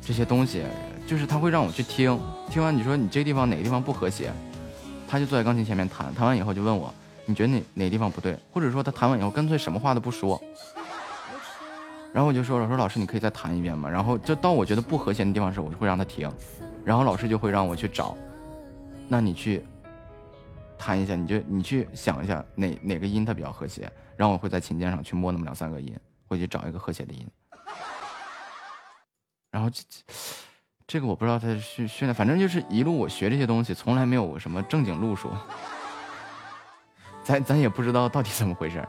这些东西，就是他会让我去听，听完你说你这地方哪个地方不和谐，他就坐在钢琴前面弹，弹完以后就问我你觉得哪哪个地方不对，或者说他弹完以后干脆什么话都不说。然后我就说了，说老师你可以再弹一遍吗？然后就到我觉得不和谐的地方时，我就会让他停，然后老师就会让我去找，那你去弹一下，你就你去想一下哪哪个音它比较和谐，然后我会在琴键上去摸那么两三个音，会去找一个和谐的音。然后这这个我不知道他训训练，反正就是一路我学这些东西，从来没有什么正经路数，*laughs* 咱咱也不知道到底怎么回事。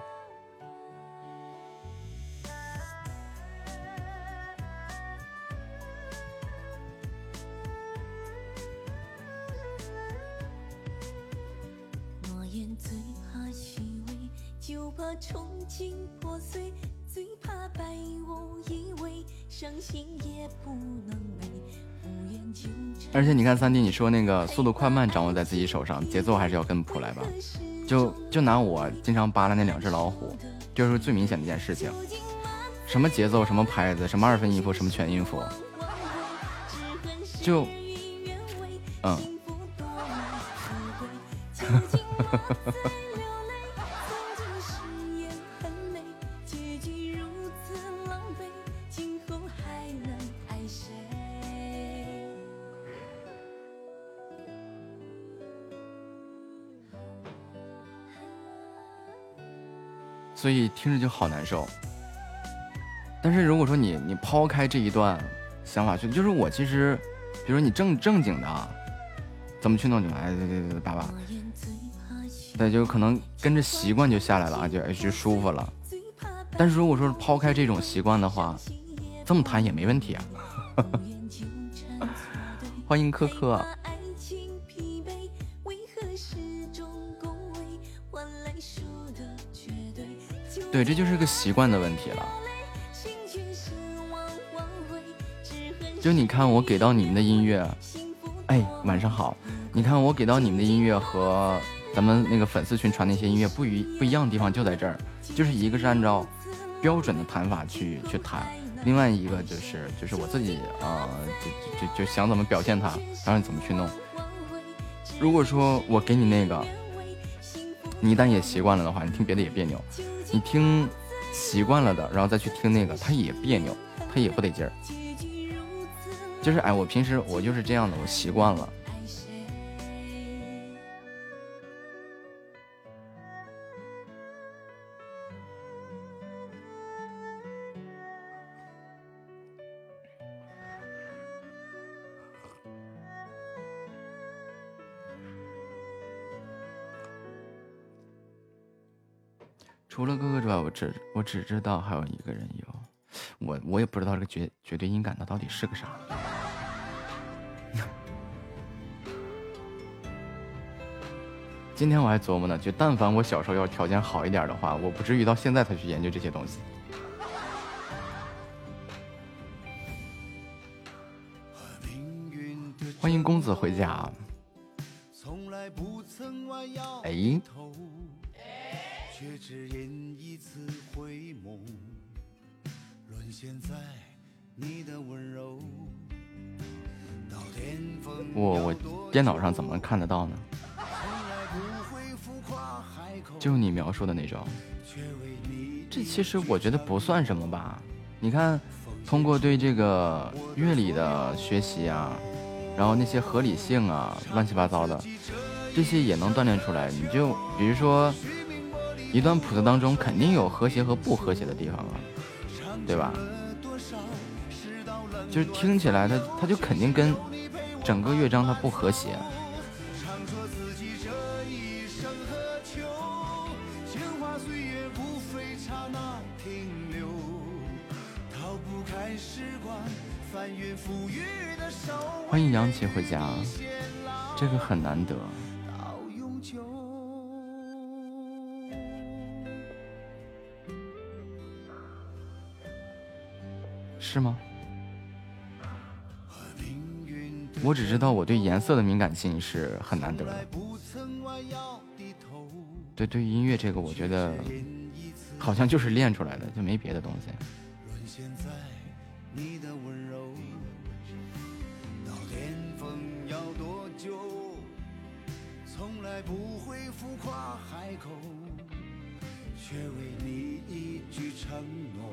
而且你看三弟，你说那个速度快慢掌握在自己手上，节奏还是要跟谱来吧。就就拿我经常扒拉那两只老虎，就是最明显的一件事情。什么节奏，什么拍子，什么二分音符，什么全音符，就，嗯，所以听着就好难受。但是如果说你你抛开这一段想法去，就是我其实，比如说你正正经的，怎么去弄你们哎对对对，爸爸，对，就可能跟着习惯就下来了啊，就哎就舒服了。但是如果说抛开这种习惯的话，这么弹也没问题啊。*laughs* 欢迎科科，对，这就是个习惯的问题了。就你看我给到你们的音乐，哎，晚上好。你看我给到你们的音乐和咱们那个粉丝群传那些音乐不一不一样的地方就在这儿，就是一个是按照标准的弹法去去弹，另外一个就是就是我自己啊、呃就就就就想怎么表现它，然后怎么去弄。如果说我给你那个，你一旦也习惯了的话，你听别的也别扭，你听习惯了的，然后再去听那个，它也别扭，它也不得劲儿。就是哎，我平时我就是这样的，我习惯了。除了哥哥之外，我只我只知道还有一个人有，我我也不知道这个绝绝对音感它到底是个啥。*laughs* 今天我还琢磨呢，就但凡我小时候要是条件好一点的话，我不至于到现在才去研究这些东西。欢迎公子回家。哎，却只因一次回眸，沦陷在你的温柔。我我电脑上怎么看得到呢？就你描述的那种，这其实我觉得不算什么吧。你看，通过对这个乐理的学习啊，然后那些合理性啊，乱七八糟的，这些也能锻炼出来。你就比如说，一段谱子当中肯定有和谐和不和谐的地方啊，对吧？就是听起来它它就肯定跟整个乐章它不和谐。欢迎杨琪回家，这个很难得。是吗？我只知道我对颜色的敏感性是很难得的。对，对于音乐这个，我觉得好像就是练出来的，就没别的东西。不会浮夸海口，却为你一句承诺。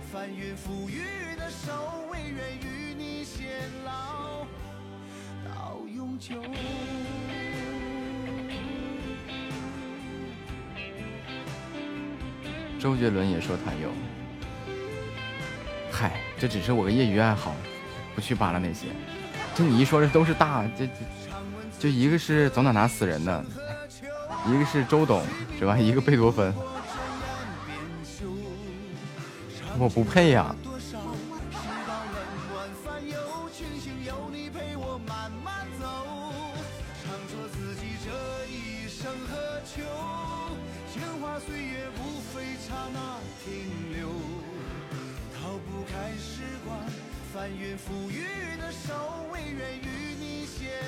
翻云覆雨的手，为人与你偕老。到周杰伦也说他有，嗨，这只是我个业余爱好，不去扒拉那些。这你一说，这都是大，这这就一个是走哪拿死人的，一个是周董，是吧？一个贝多芬，我不配呀。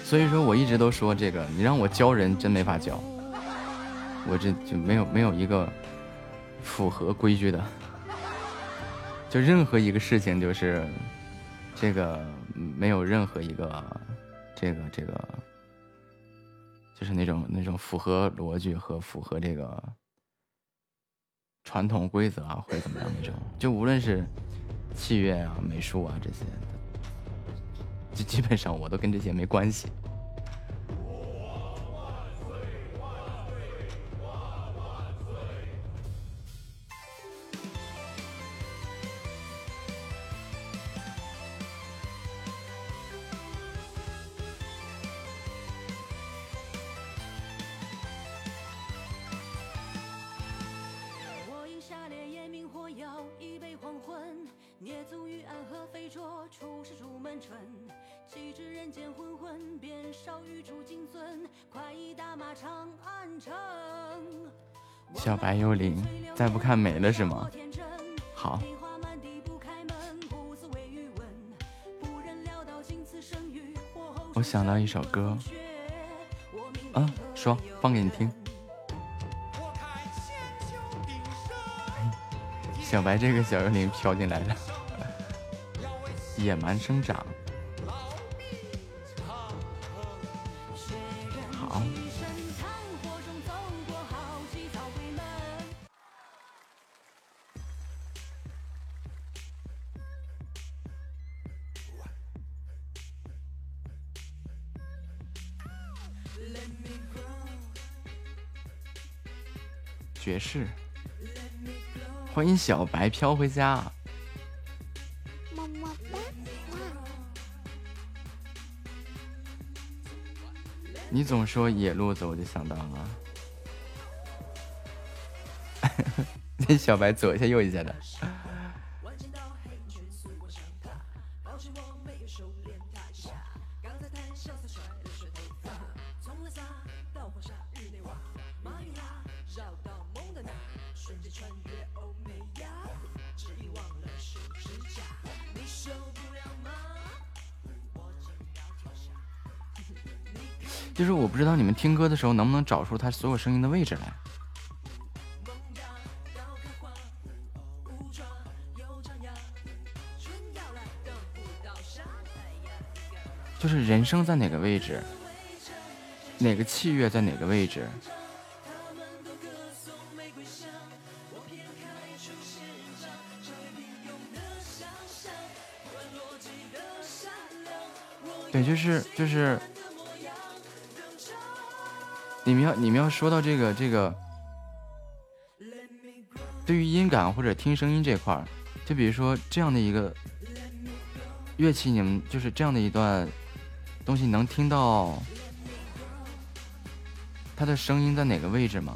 所以说，我一直都说这个，你让我教人真没法教，我这就没有没有一个符合规矩的，就任何一个事情就是这个没有任何一个这个这个，就是那种那种符合逻辑和符合这个传统规则啊，或者怎么样那种，就无论是器乐啊、美术啊这些，就基本上我都跟这些没关系。小白幽灵，再不看没了是吗？好。我想到一首歌，啊，说放给你听。小白这个小幽灵飘进来了，野蛮生长。好。爵士。欢迎小白飘回家。你总说野路子，我就想到了。*laughs* 那小白左一下右一下的。听歌的时候能不能找出他所有声音的位置来。就是人声在哪个位置，哪个器乐在哪个位置。对，就是就是，你们要你们要说到这个这个，对于音感或者听声音这块儿，就比如说这样的一个乐器，你们就是这样的一段东西，能听到它的声音在哪个位置吗？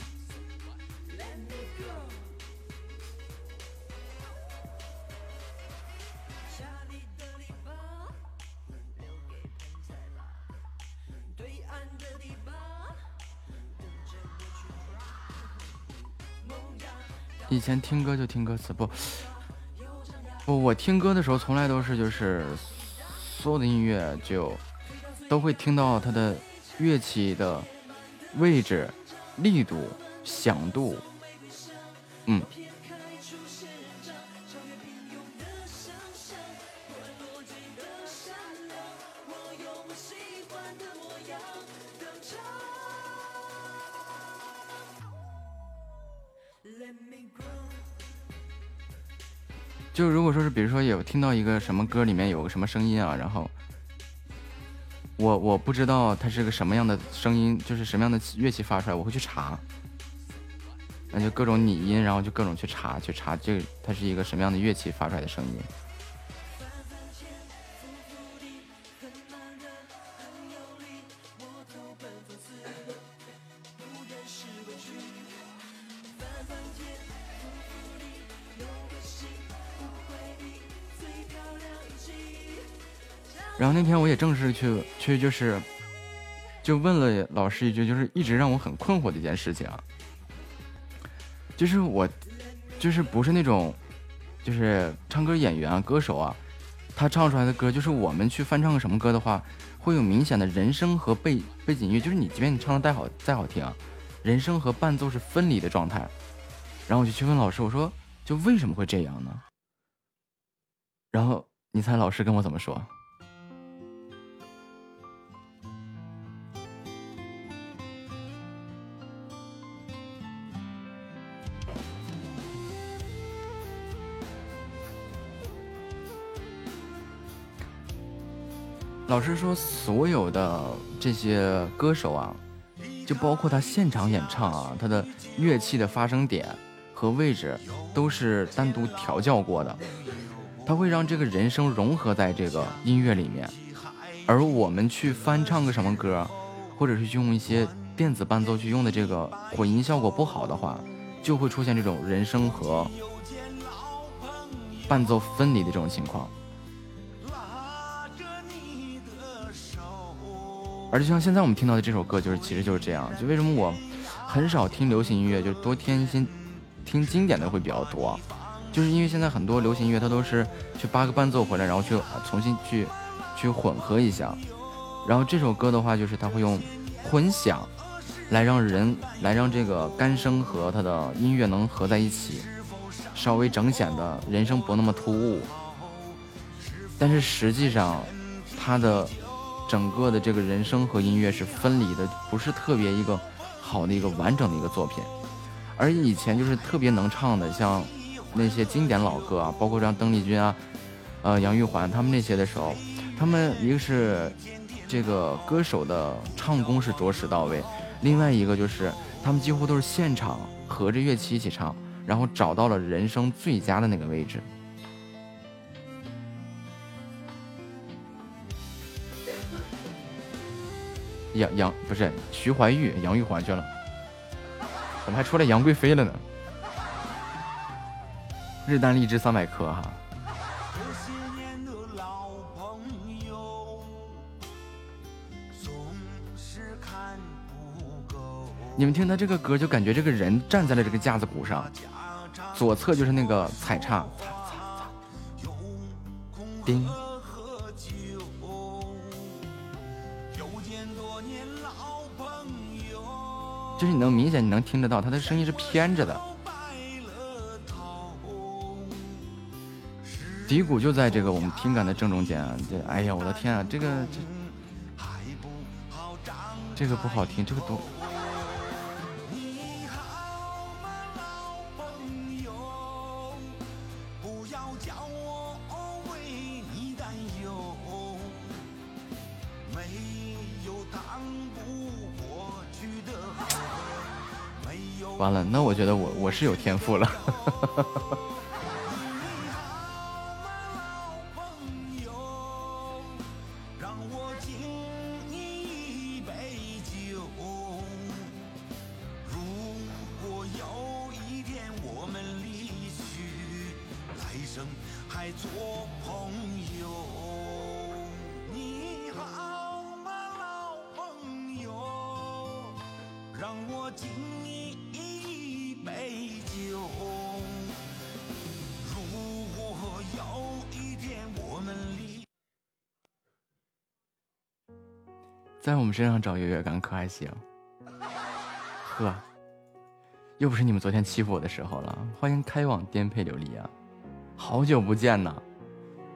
前听歌就听歌词，不不，我听歌的时候从来都是就是所有的音乐就都会听到它的乐器的位置、力度、响度，嗯。听到一个什么歌里面有个什么声音啊，然后我我不知道它是个什么样的声音，就是什么样的乐器发出来，我会去查，那就各种拟音，然后就各种去查，去查这它是一个什么样的乐器发出来的声音。然后那天我也正式去去就是，就问了老师一句，就是一直让我很困惑的一件事情，就是我就是不是那种就是唱歌演员啊歌手啊，他唱出来的歌，就是我们去翻唱个什么歌的话，会有明显的人声和背背景音乐，就是你即便你唱的再好再好听，人声和伴奏是分离的状态。然后我就去问老师，我说就为什么会这样呢？然后你猜老师跟我怎么说？老师说，所有的这些歌手啊，就包括他现场演唱啊，他的乐器的发声点和位置都是单独调教过的，他会让这个人声融合在这个音乐里面。而我们去翻唱个什么歌，或者是用一些电子伴奏去用的这个混音效果不好的话，就会出现这种人声和伴奏分离的这种情况。而就像现在我们听到的这首歌，就是其实就是这样。就为什么我很少听流行音乐，就多听一些听经典的会比较多，就是因为现在很多流行音乐它都是去扒个伴奏回来，然后去重新去去混合一下。然后这首歌的话，就是它会用混响来让人来让这个干声和它的音乐能合在一起，稍微整显的人声不那么突兀。但是实际上，它的整个的这个人声和音乐是分离的，不是特别一个好的一个完整的一个作品。而以前就是特别能唱的，像那些经典老歌啊，包括像邓丽君啊、呃杨玉环他们那些的时候，他们一个是这个歌手的唱功是着实到位，另外一个就是他们几乎都是现场合着乐器一起唱，然后找到了人生最佳的那个位置。杨杨不是徐怀钰，杨玉环去了，怎么还出来杨贵妃了呢？日啖荔枝三百颗哈。你们听他这个歌，就感觉这个人站在了这个架子鼓上，左侧就是那个踩叉，叮。就是你能明显你能听得到，他的声音是偏着的。低谷就在这个我们听感的正中间啊！这，哎呀，我的天啊，这个这这个不好听，这个多。完了，那我觉得我我是有天赋了。身上找优越感可还行？呵，又不是你们昨天欺负我的时候了。欢迎开往颠沛流离啊！好久不见呐，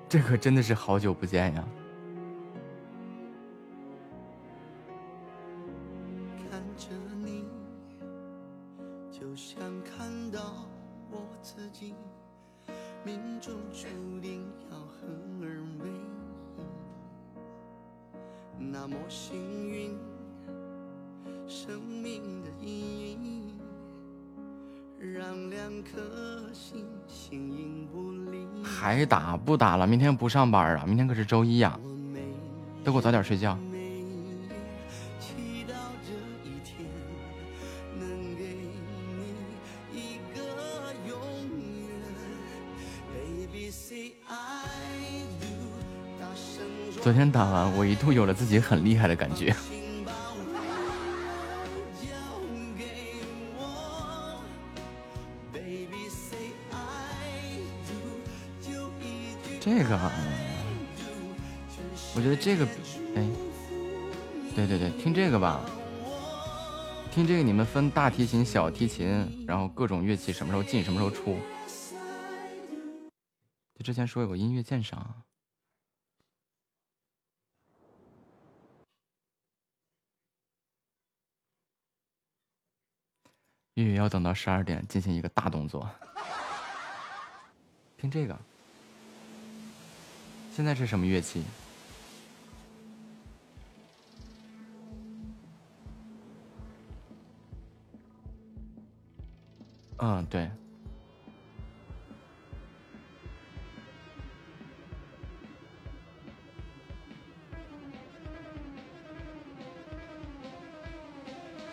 这可真的是好久不见呀。明天不上班啊？明天可是周一呀！都给我早点睡觉。昨天打完，我一度有了自己很厉害的感觉。这个，我觉得这个，哎，对对对，听这个吧，听这个，你们分大提琴、小提琴，然后各种乐器什么时候进，什么时候出。就之前说有个音乐鉴赏，月月要等到十二点进行一个大动作，*laughs* 听这个。现在是什么乐器？嗯，对。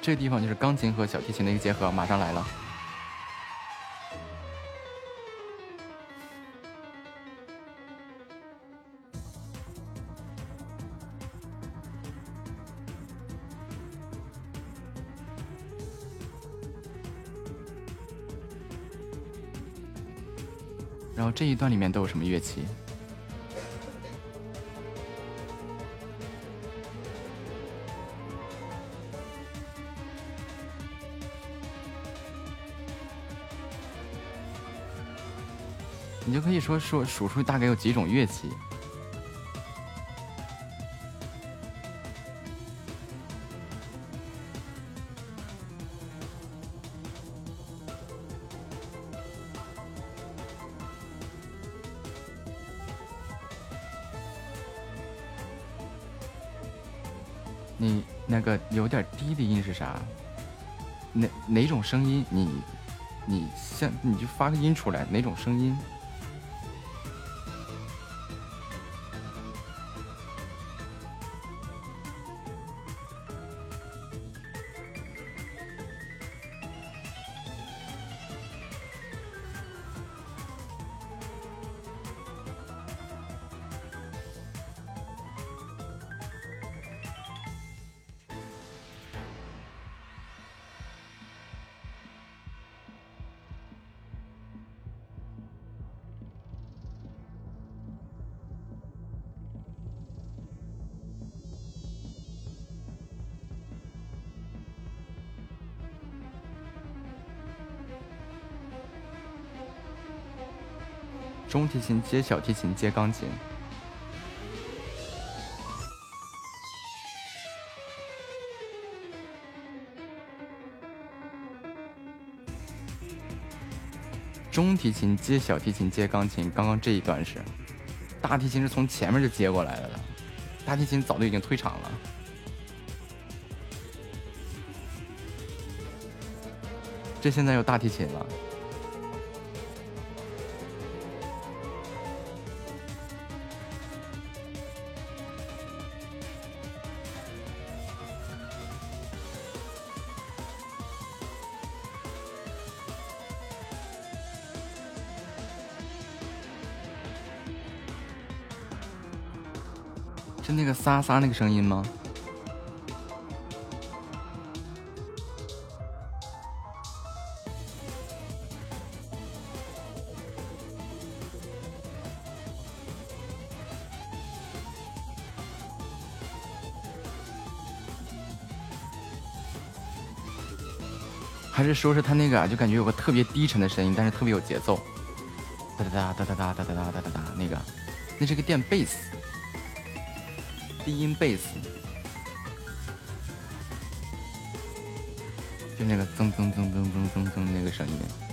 这个地方就是钢琴和小提琴的一个结合，马上来了。这一段里面都有什么乐器？你就可以说说数数大概有几种乐器。是啥？哪哪种声音？你你像你就发个音出来，哪种声音？琴接小提琴接钢琴，中提琴接小提琴接钢琴，刚刚这一段是，大提琴是从前面就接过来了的，大提琴早就已经退场了，这现在有大提琴了。撒撒那个声音吗？还是说是他那个啊，就感觉有个特别低沉的声音，但是特别有节奏，哒哒哒哒哒哒哒哒哒哒哒，那个，那是个电贝斯，低音贝斯，就那个噌噌噌噌噌噌噌那个声音。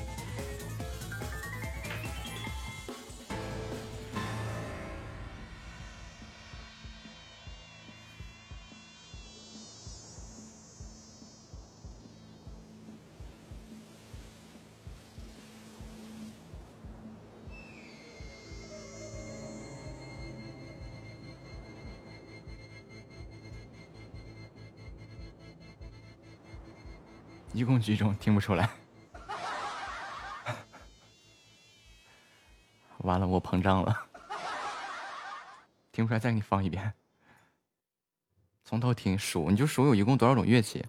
这种？听不出来。*laughs* 完了，我膨胀了，听不出来，再给你放一遍，从头听数，你就数有一共多少种乐器。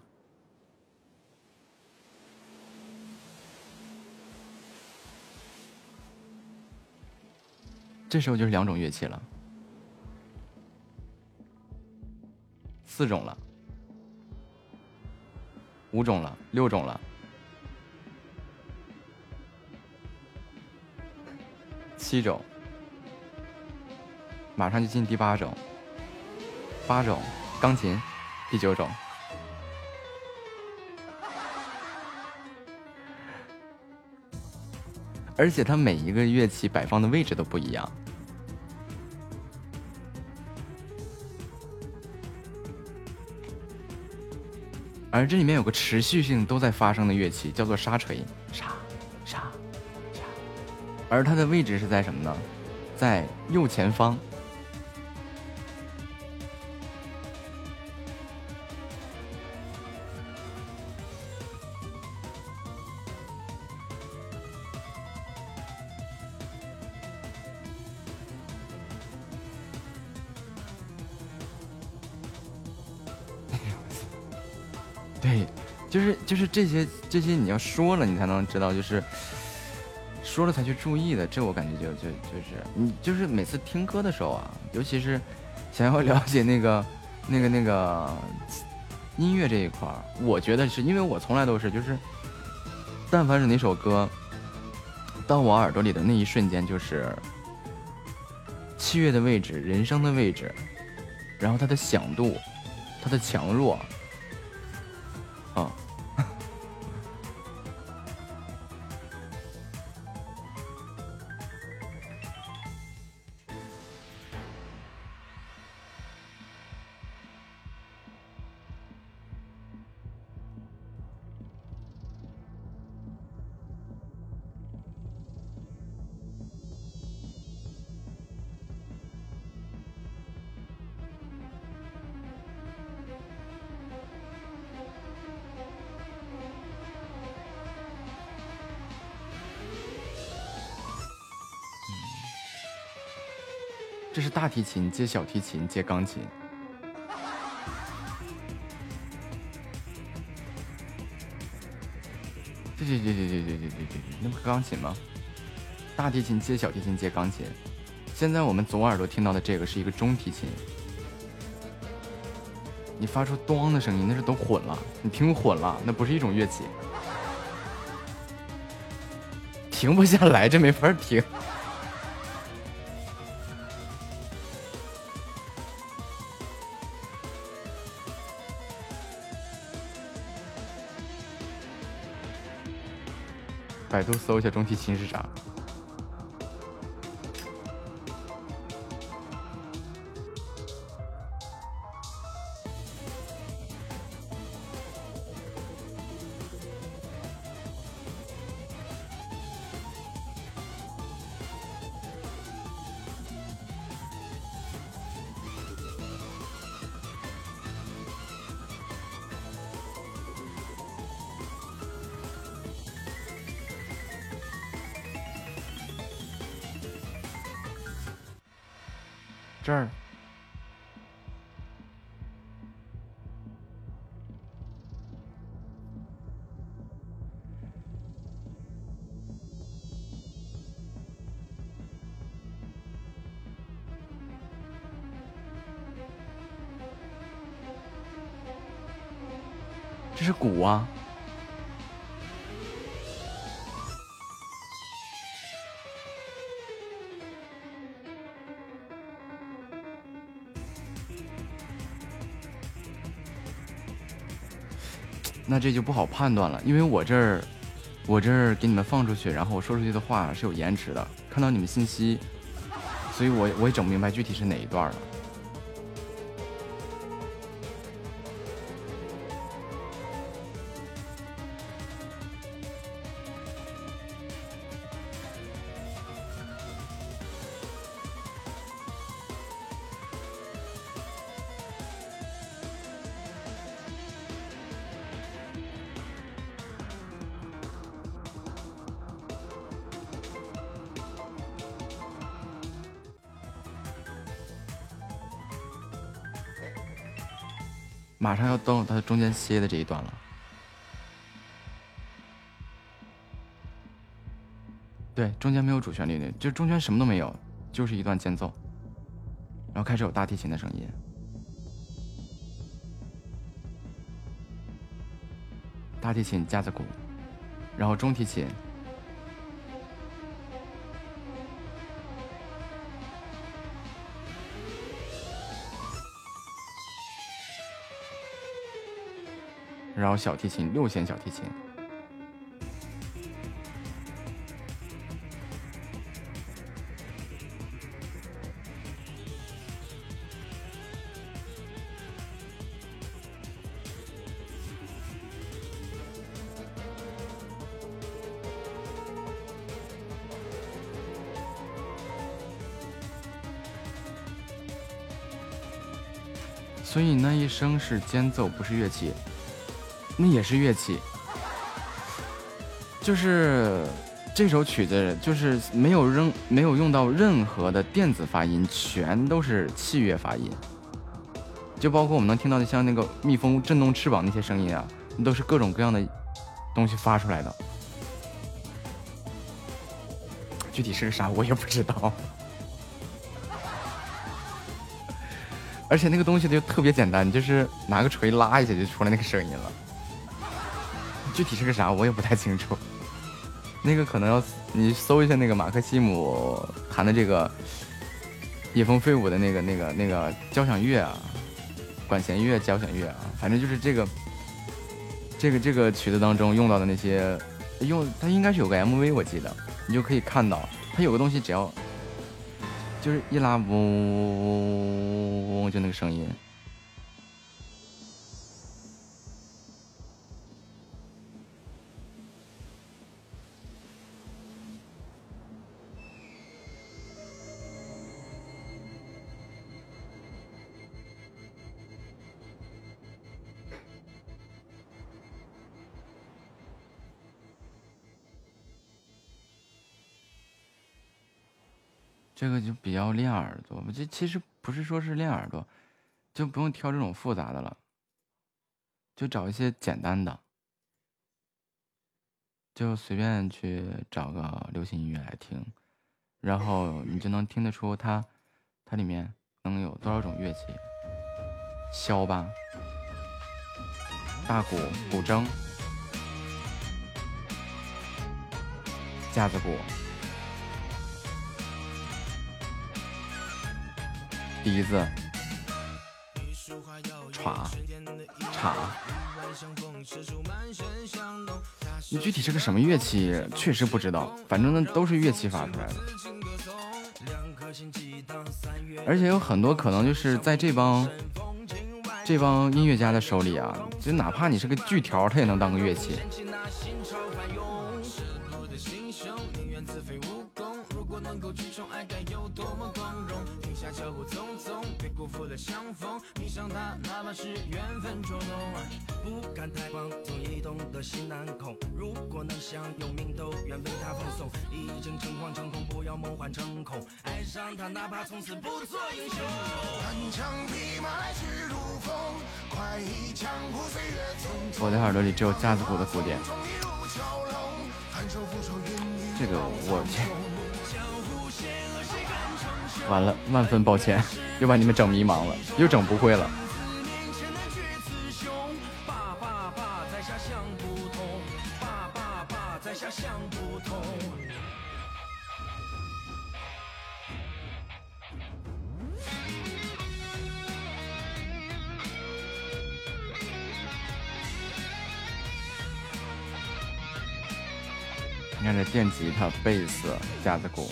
这时候就是两种乐器了，四种了。五种了，六种了，七种，马上就进第八种，八种，钢琴，第九种，而且它每一个乐器摆放的位置都不一样。而这里面有个持续性都在发生的乐器，叫做沙锤，沙沙沙，而它的位置是在什么呢？在右前方。这些这些你要说了，你才能知道，就是说了才去注意的。这我感觉就就就是你就是每次听歌的时候啊，尤其是想要了解那个 *laughs* 那个那个音乐这一块儿，我觉得是因为我从来都是就是，但凡是哪首歌到我耳朵里的那一瞬间，就是器乐的位置、人声的位置，然后它的响度、它的强弱。大提琴接小提琴接钢琴。对对对对对对对对对，那不是钢琴吗？大提琴接小提琴接钢琴。现在我们左耳朵听到的这个是一个中提琴。你发出咚的声音，那是都混了，你听混了，那不是一种乐器，停不下来，这没法停。都搜一下中提琴是啥？是鼓啊！那这就不好判断了，因为我这儿，我这儿给你们放出去，然后我说出去的话是有延迟的，看到你们信息，所以我我也整不明白具体是哪一段了。到它中间歇的这一段了。对，中间没有主旋律的，就中间什么都没有，就是一段间奏，然后开始有大提琴的声音，大提琴架子鼓，然后中提琴。然后小提琴，六弦小提琴。所以那一声是间奏，不是乐器。那也是乐器，就是这首曲子就是没有扔没有用到任何的电子发音，全都是器乐发音，就包括我们能听到的像那个蜜蜂震动翅膀那些声音啊，都是各种各样的东西发出来的。具体是个啥我也不知道，而且那个东西就特别简单，就是拿个锤拉一下就出来那个声音了。具体是个啥，我也不太清楚。那个可能要你搜一下那个马克西姆弹的这个野蜂飞舞的那个、那个、那个交响乐啊，管弦乐、交响乐啊，反正就是这个、这个、这个曲子当中用到的那些，用它应该是有个 MV，我记得你就可以看到，它有个东西，只要就是一拉，嗡嗡嗡嗡，就那个声音。要练耳朵。这其实不是说是练耳朵，就不用挑这种复杂的了，就找一些简单的，就随便去找个流行音乐来听，然后你就能听得出它它里面能有多少种乐器，箫吧，大鼓、古筝、架子鼓。笛子、镲、镲，你具体是个什么乐器，确实不知道。反正那，都是乐器发出来的，而且有很多可能就是在这帮这帮音乐家的手里啊，就哪怕你是个锯条，它也能当个乐器。上他，哪怕是缘分捉弄。不敢太狂，总移动的心难控。如果能享有命，都愿为他奉送。已经诚惶诚恐，不要梦幻成空。爱上他，哪怕从此不做英雄。单枪匹马来去如风，快意江湖岁月匆匆。我的耳朵里只有架子鼓的鼓点。这个我。完了，万分抱歉，*laughs* 又把你们整迷茫了，又整不会了。你看这电吉他、贝斯、架子鼓。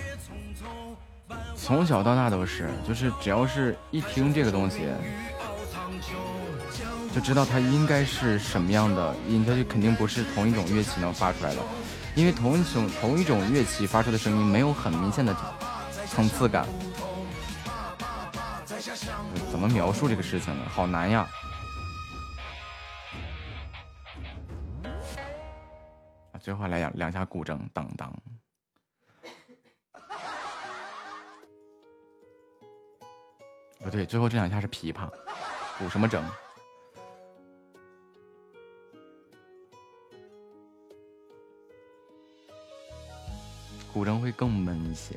从小到大都是，就是只要是一听这个东西。就知道它应该是什么样的音，它就肯定不是同一种乐器能发出来的，因为同一种同一种乐器发出的声音没有很明显的层次感。怎么描述这个事情呢？好难呀！最后来两两下古筝，当当。不对，最后这两下是琵琶，古什么筝？古筝会更闷一些。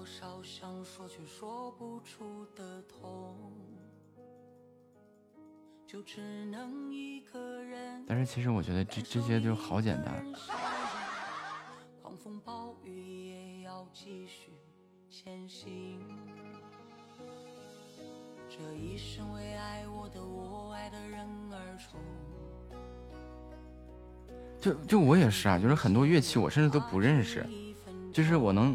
多少想说却说不出的痛？就只能一个人。但是其实我觉得这这些就好简单。狂风暴雨也要继续前行。这一生为爱我的我爱的人而冲。就就我也是啊，就是很多乐器我甚至都不认识，就是我能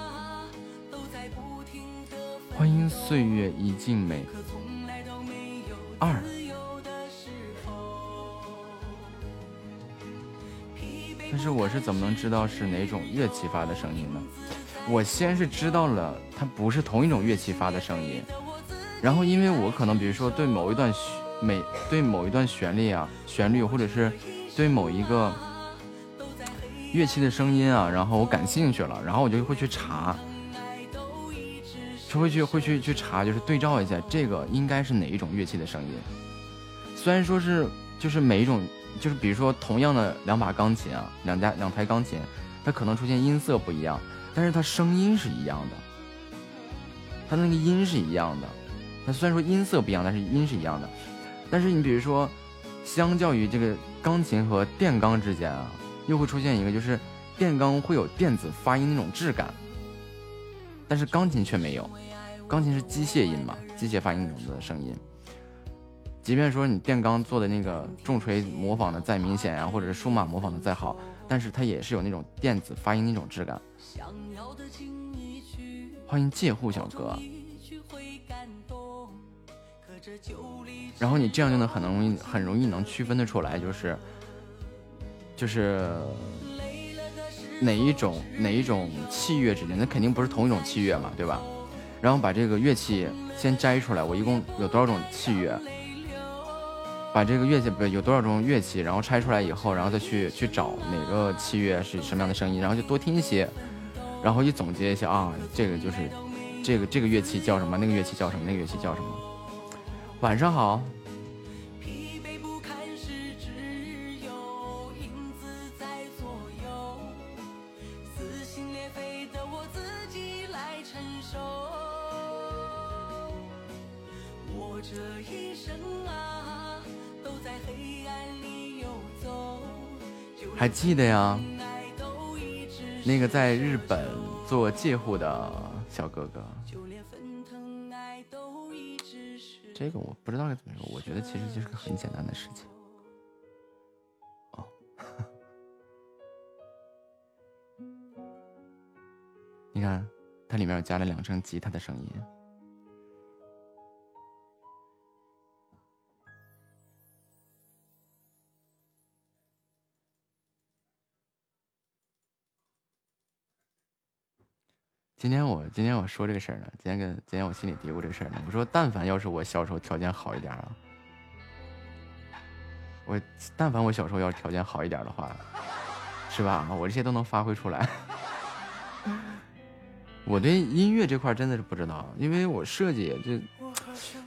在不停的欢迎岁月已尽美。可从来都没有二。但是我是怎么能知道是哪种乐器发的声音呢？我先是知道了它不是同一种乐器发的声音然后因为我可能比如说对某一段每对某一段旋律啊旋律或者是对某一个乐器的声音啊然后我感兴趣了然后我就会去查就会去会去去查，就是对照一下这个应该是哪一种乐器的声音。虽然说是就是每一种。就是比如说，同样的两把钢琴啊，两家两台钢琴，它可能出现音色不一样，但是它声音是一样的，它那个音是一样的。它虽然说音色不一样，但是音是一样的。但是你比如说，相较于这个钢琴和电钢之间啊，又会出现一个，就是电钢会有电子发音那种质感，但是钢琴却没有，钢琴是机械音嘛，机械发音那种的声音。即便说你电钢做的那个重锤模仿的再明显呀，或者是数码模仿的再好，但是它也是有那种电子发音那种质感。欢迎借户小哥。然后你这样就能很容易很容易能区分的出来，就是就是哪一种哪一种器乐之间，那肯定不是同一种器乐嘛，对吧？然后把这个乐器先摘出来，我一共有多少种器乐？把这个乐器不有多少种乐器，然后拆出来以后，然后再去去找哪个器乐是什么样的声音，然后就多听一些，然后一总结一下啊，这个就是这个这个乐器叫什么，那个乐器叫什么，那个乐器叫什么。晚上好。还记得呀，那个在日本做介护的小哥哥，这个我不知道该怎么说，我觉得其实就是个很简单的事情。哦，*laughs* 你看，它里面有加了两声吉他的声音。今天我今天我说这个事儿呢，今天跟今天我心里嘀咕这个事儿呢。我说，但凡要是我小时候条件好一点啊，我但凡我小时候要是条件好一点的话，是吧？我这些都能发挥出来。我对音乐这块真的是不知道，因为我设计这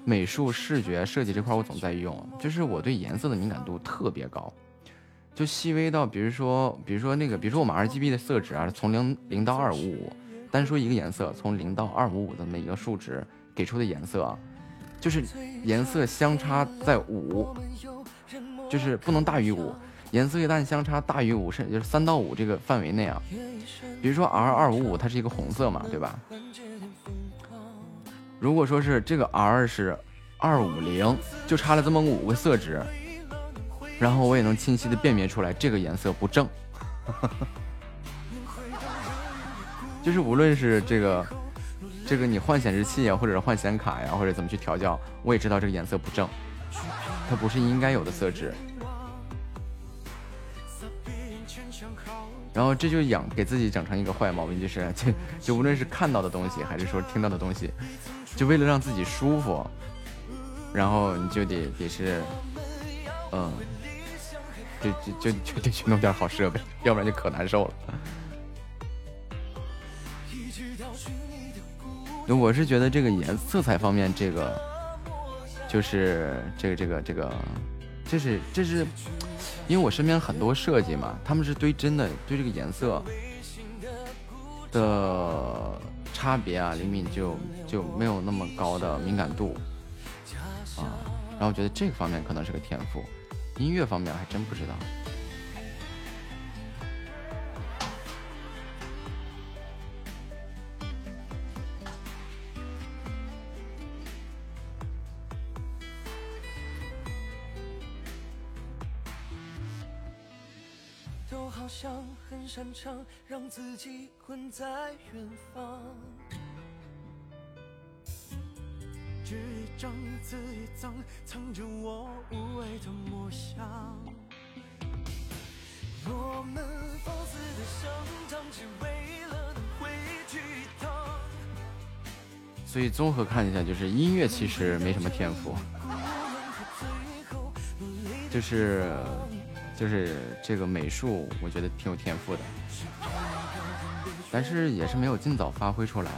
美术视觉设计这块我总在用，就是我对颜色的敏感度特别高，就细微到比如说比如说那个比如说我们 R G B 的色值啊，从零零到二五五。单说一个颜色，从零到二五五的每一个数值给出的颜色啊，就是颜色相差在五，就是不能大于五。颜色一旦相差大于五，甚就是三到五这个范围内啊，比如说 R 二五五它是一个红色嘛，对吧？如果说是这个 R 是二五零，就差了这么五个色值，然后我也能清晰的辨别出来这个颜色不正。就是无论是这个，这个你换显示器啊，或者是换显卡呀，或者怎么去调教，我也知道这个颜色不正，它不是应该有的色值。然后这就养给自己整成一个坏毛病，就是就就无论是看到的东西，还是说听到的东西，就为了让自己舒服，然后你就得得是，嗯，就就就就得去弄点好设备，要不然就可难受了。我是觉得这个颜色彩方面，这个就是这个这个这个，这是这是，因为我身边很多设计嘛，他们是对真的对这个颜色的差别啊，灵敏就就没有那么高的敏感度啊，然后我觉得这个方面可能是个天赋，音乐方面还真不知道。擅长让自己困在远方，纸一张，字一张，藏着我无畏的梦想。我们放肆的上场，只为了能回去一趟。所以综合看一下，就是音乐其实没什么天赋，就是就是这个美术，我觉得挺有天赋的，但是也是没有尽早发挥出来。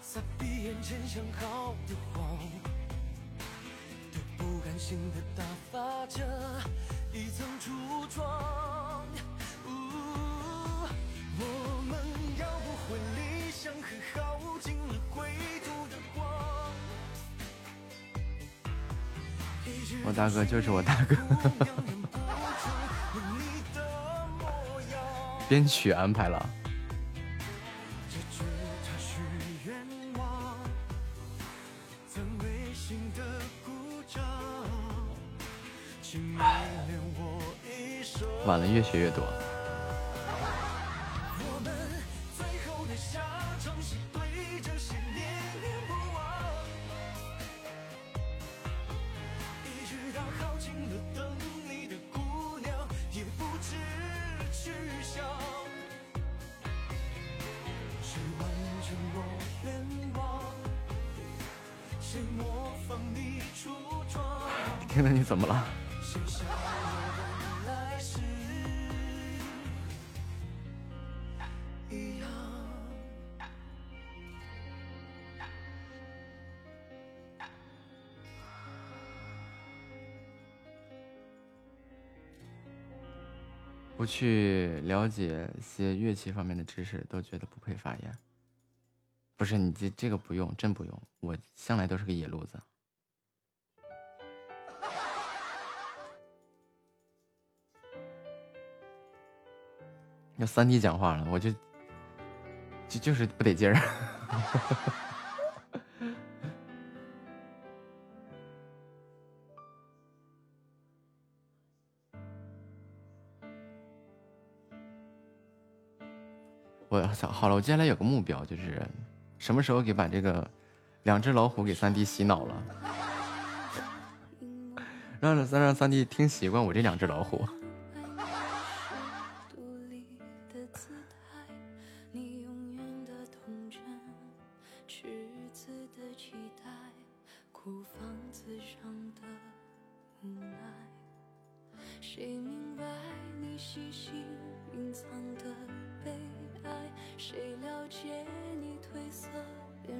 在闭眼前想好的谎，不甘心的打发着一层橱窗。呜我们要不回理想和耗尽了归途的光。我大哥就是我大哥，*laughs* 编曲安排了。晚了越学越多。听听你怎么了？不去了解些乐器方面的知识，都觉得不配发言。不是你这这个不用，真不用，我向来都是个野路子。要三弟讲话了，我就就就是不得劲儿。*laughs* 我操，好了，我接下来有个目标，就是什么时候给把这个两只老虎给三弟洗脑了，*laughs* 让让让三弟听习惯我这两只老虎。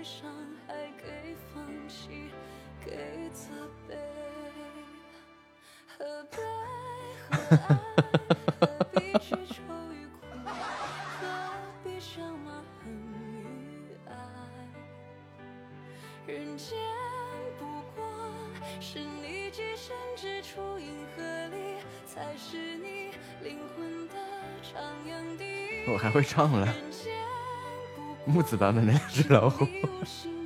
给伤害、给放弃、给责备。何悲何爱？何必去愁与苦？何必想骂恨与爱？人间不过是你寄身之处，银河里才是你灵魂的徜徉地。我还会唱了，木子版本的两只老虎。*laughs*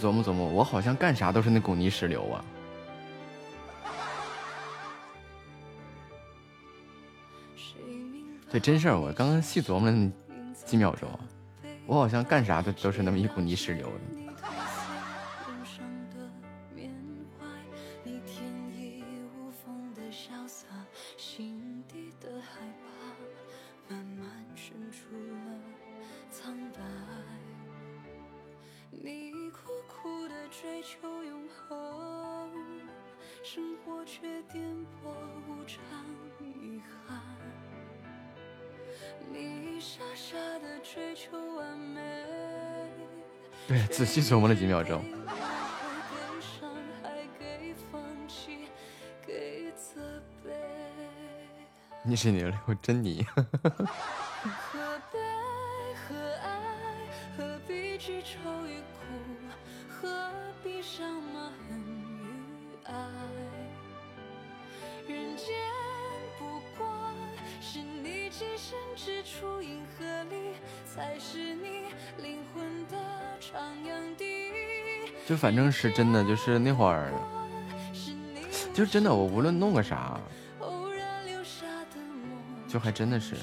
琢磨琢磨，我好像干啥都是那股泥石流啊。这真事儿，我刚刚细琢磨了几秒钟，我好像干啥都都是那么一股泥石流。细琢磨了几秒钟。你是你的刘珍妮，反正是真的，就是那会儿，就真的，我无论弄个啥，就还真的是，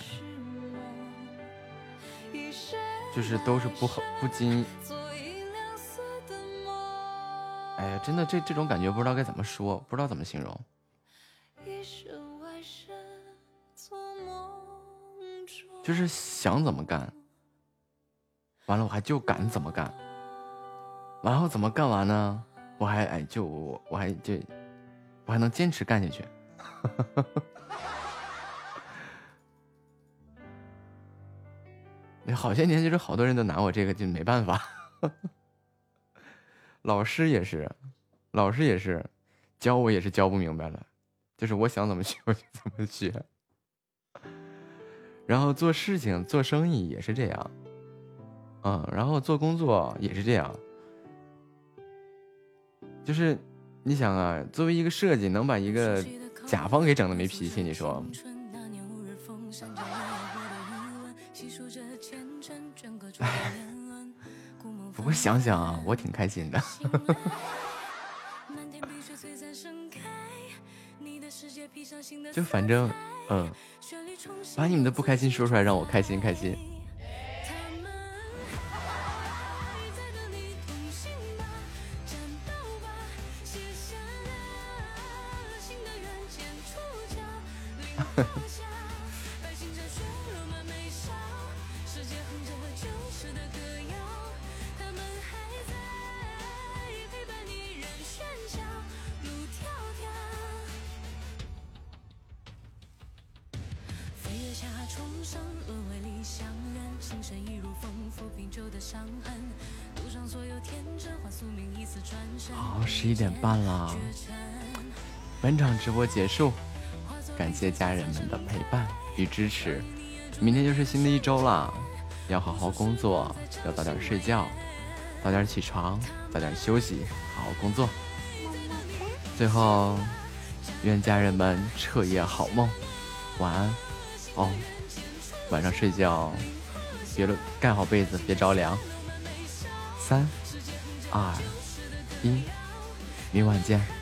就是都是不好不经，做一两色的梦。哎呀，真的这这种感觉不知道该怎么说，不知道怎么形容。就是想怎么干，完了我还就敢怎么干，然后怎么干完呢？我还哎就我我还就我还能坚持干下去。*laughs* 好些年就是好多人都拿我这个就没办法，*laughs* 老师也是，老师也是教我也是教不明白了，就是我想怎么学我就怎么学。然后做事情、做生意也是这样，嗯，然后做工作也是这样，就是你想啊，作为一个设计，能把一个甲方给整的没脾气，你说？*laughs* 不过想想啊，我挺开心的。就反正，嗯，把你们的不开心说出来，让我开心开心。播结束，感谢家人们的陪伴与支持。明天就是新的一周了，要好好工作，要早点睡觉，早点起床，早点休息，好好工作。最后，愿家人们彻夜好梦，晚安。哦，晚上睡觉别了，盖好被子，别着凉。三、二、一，明晚见。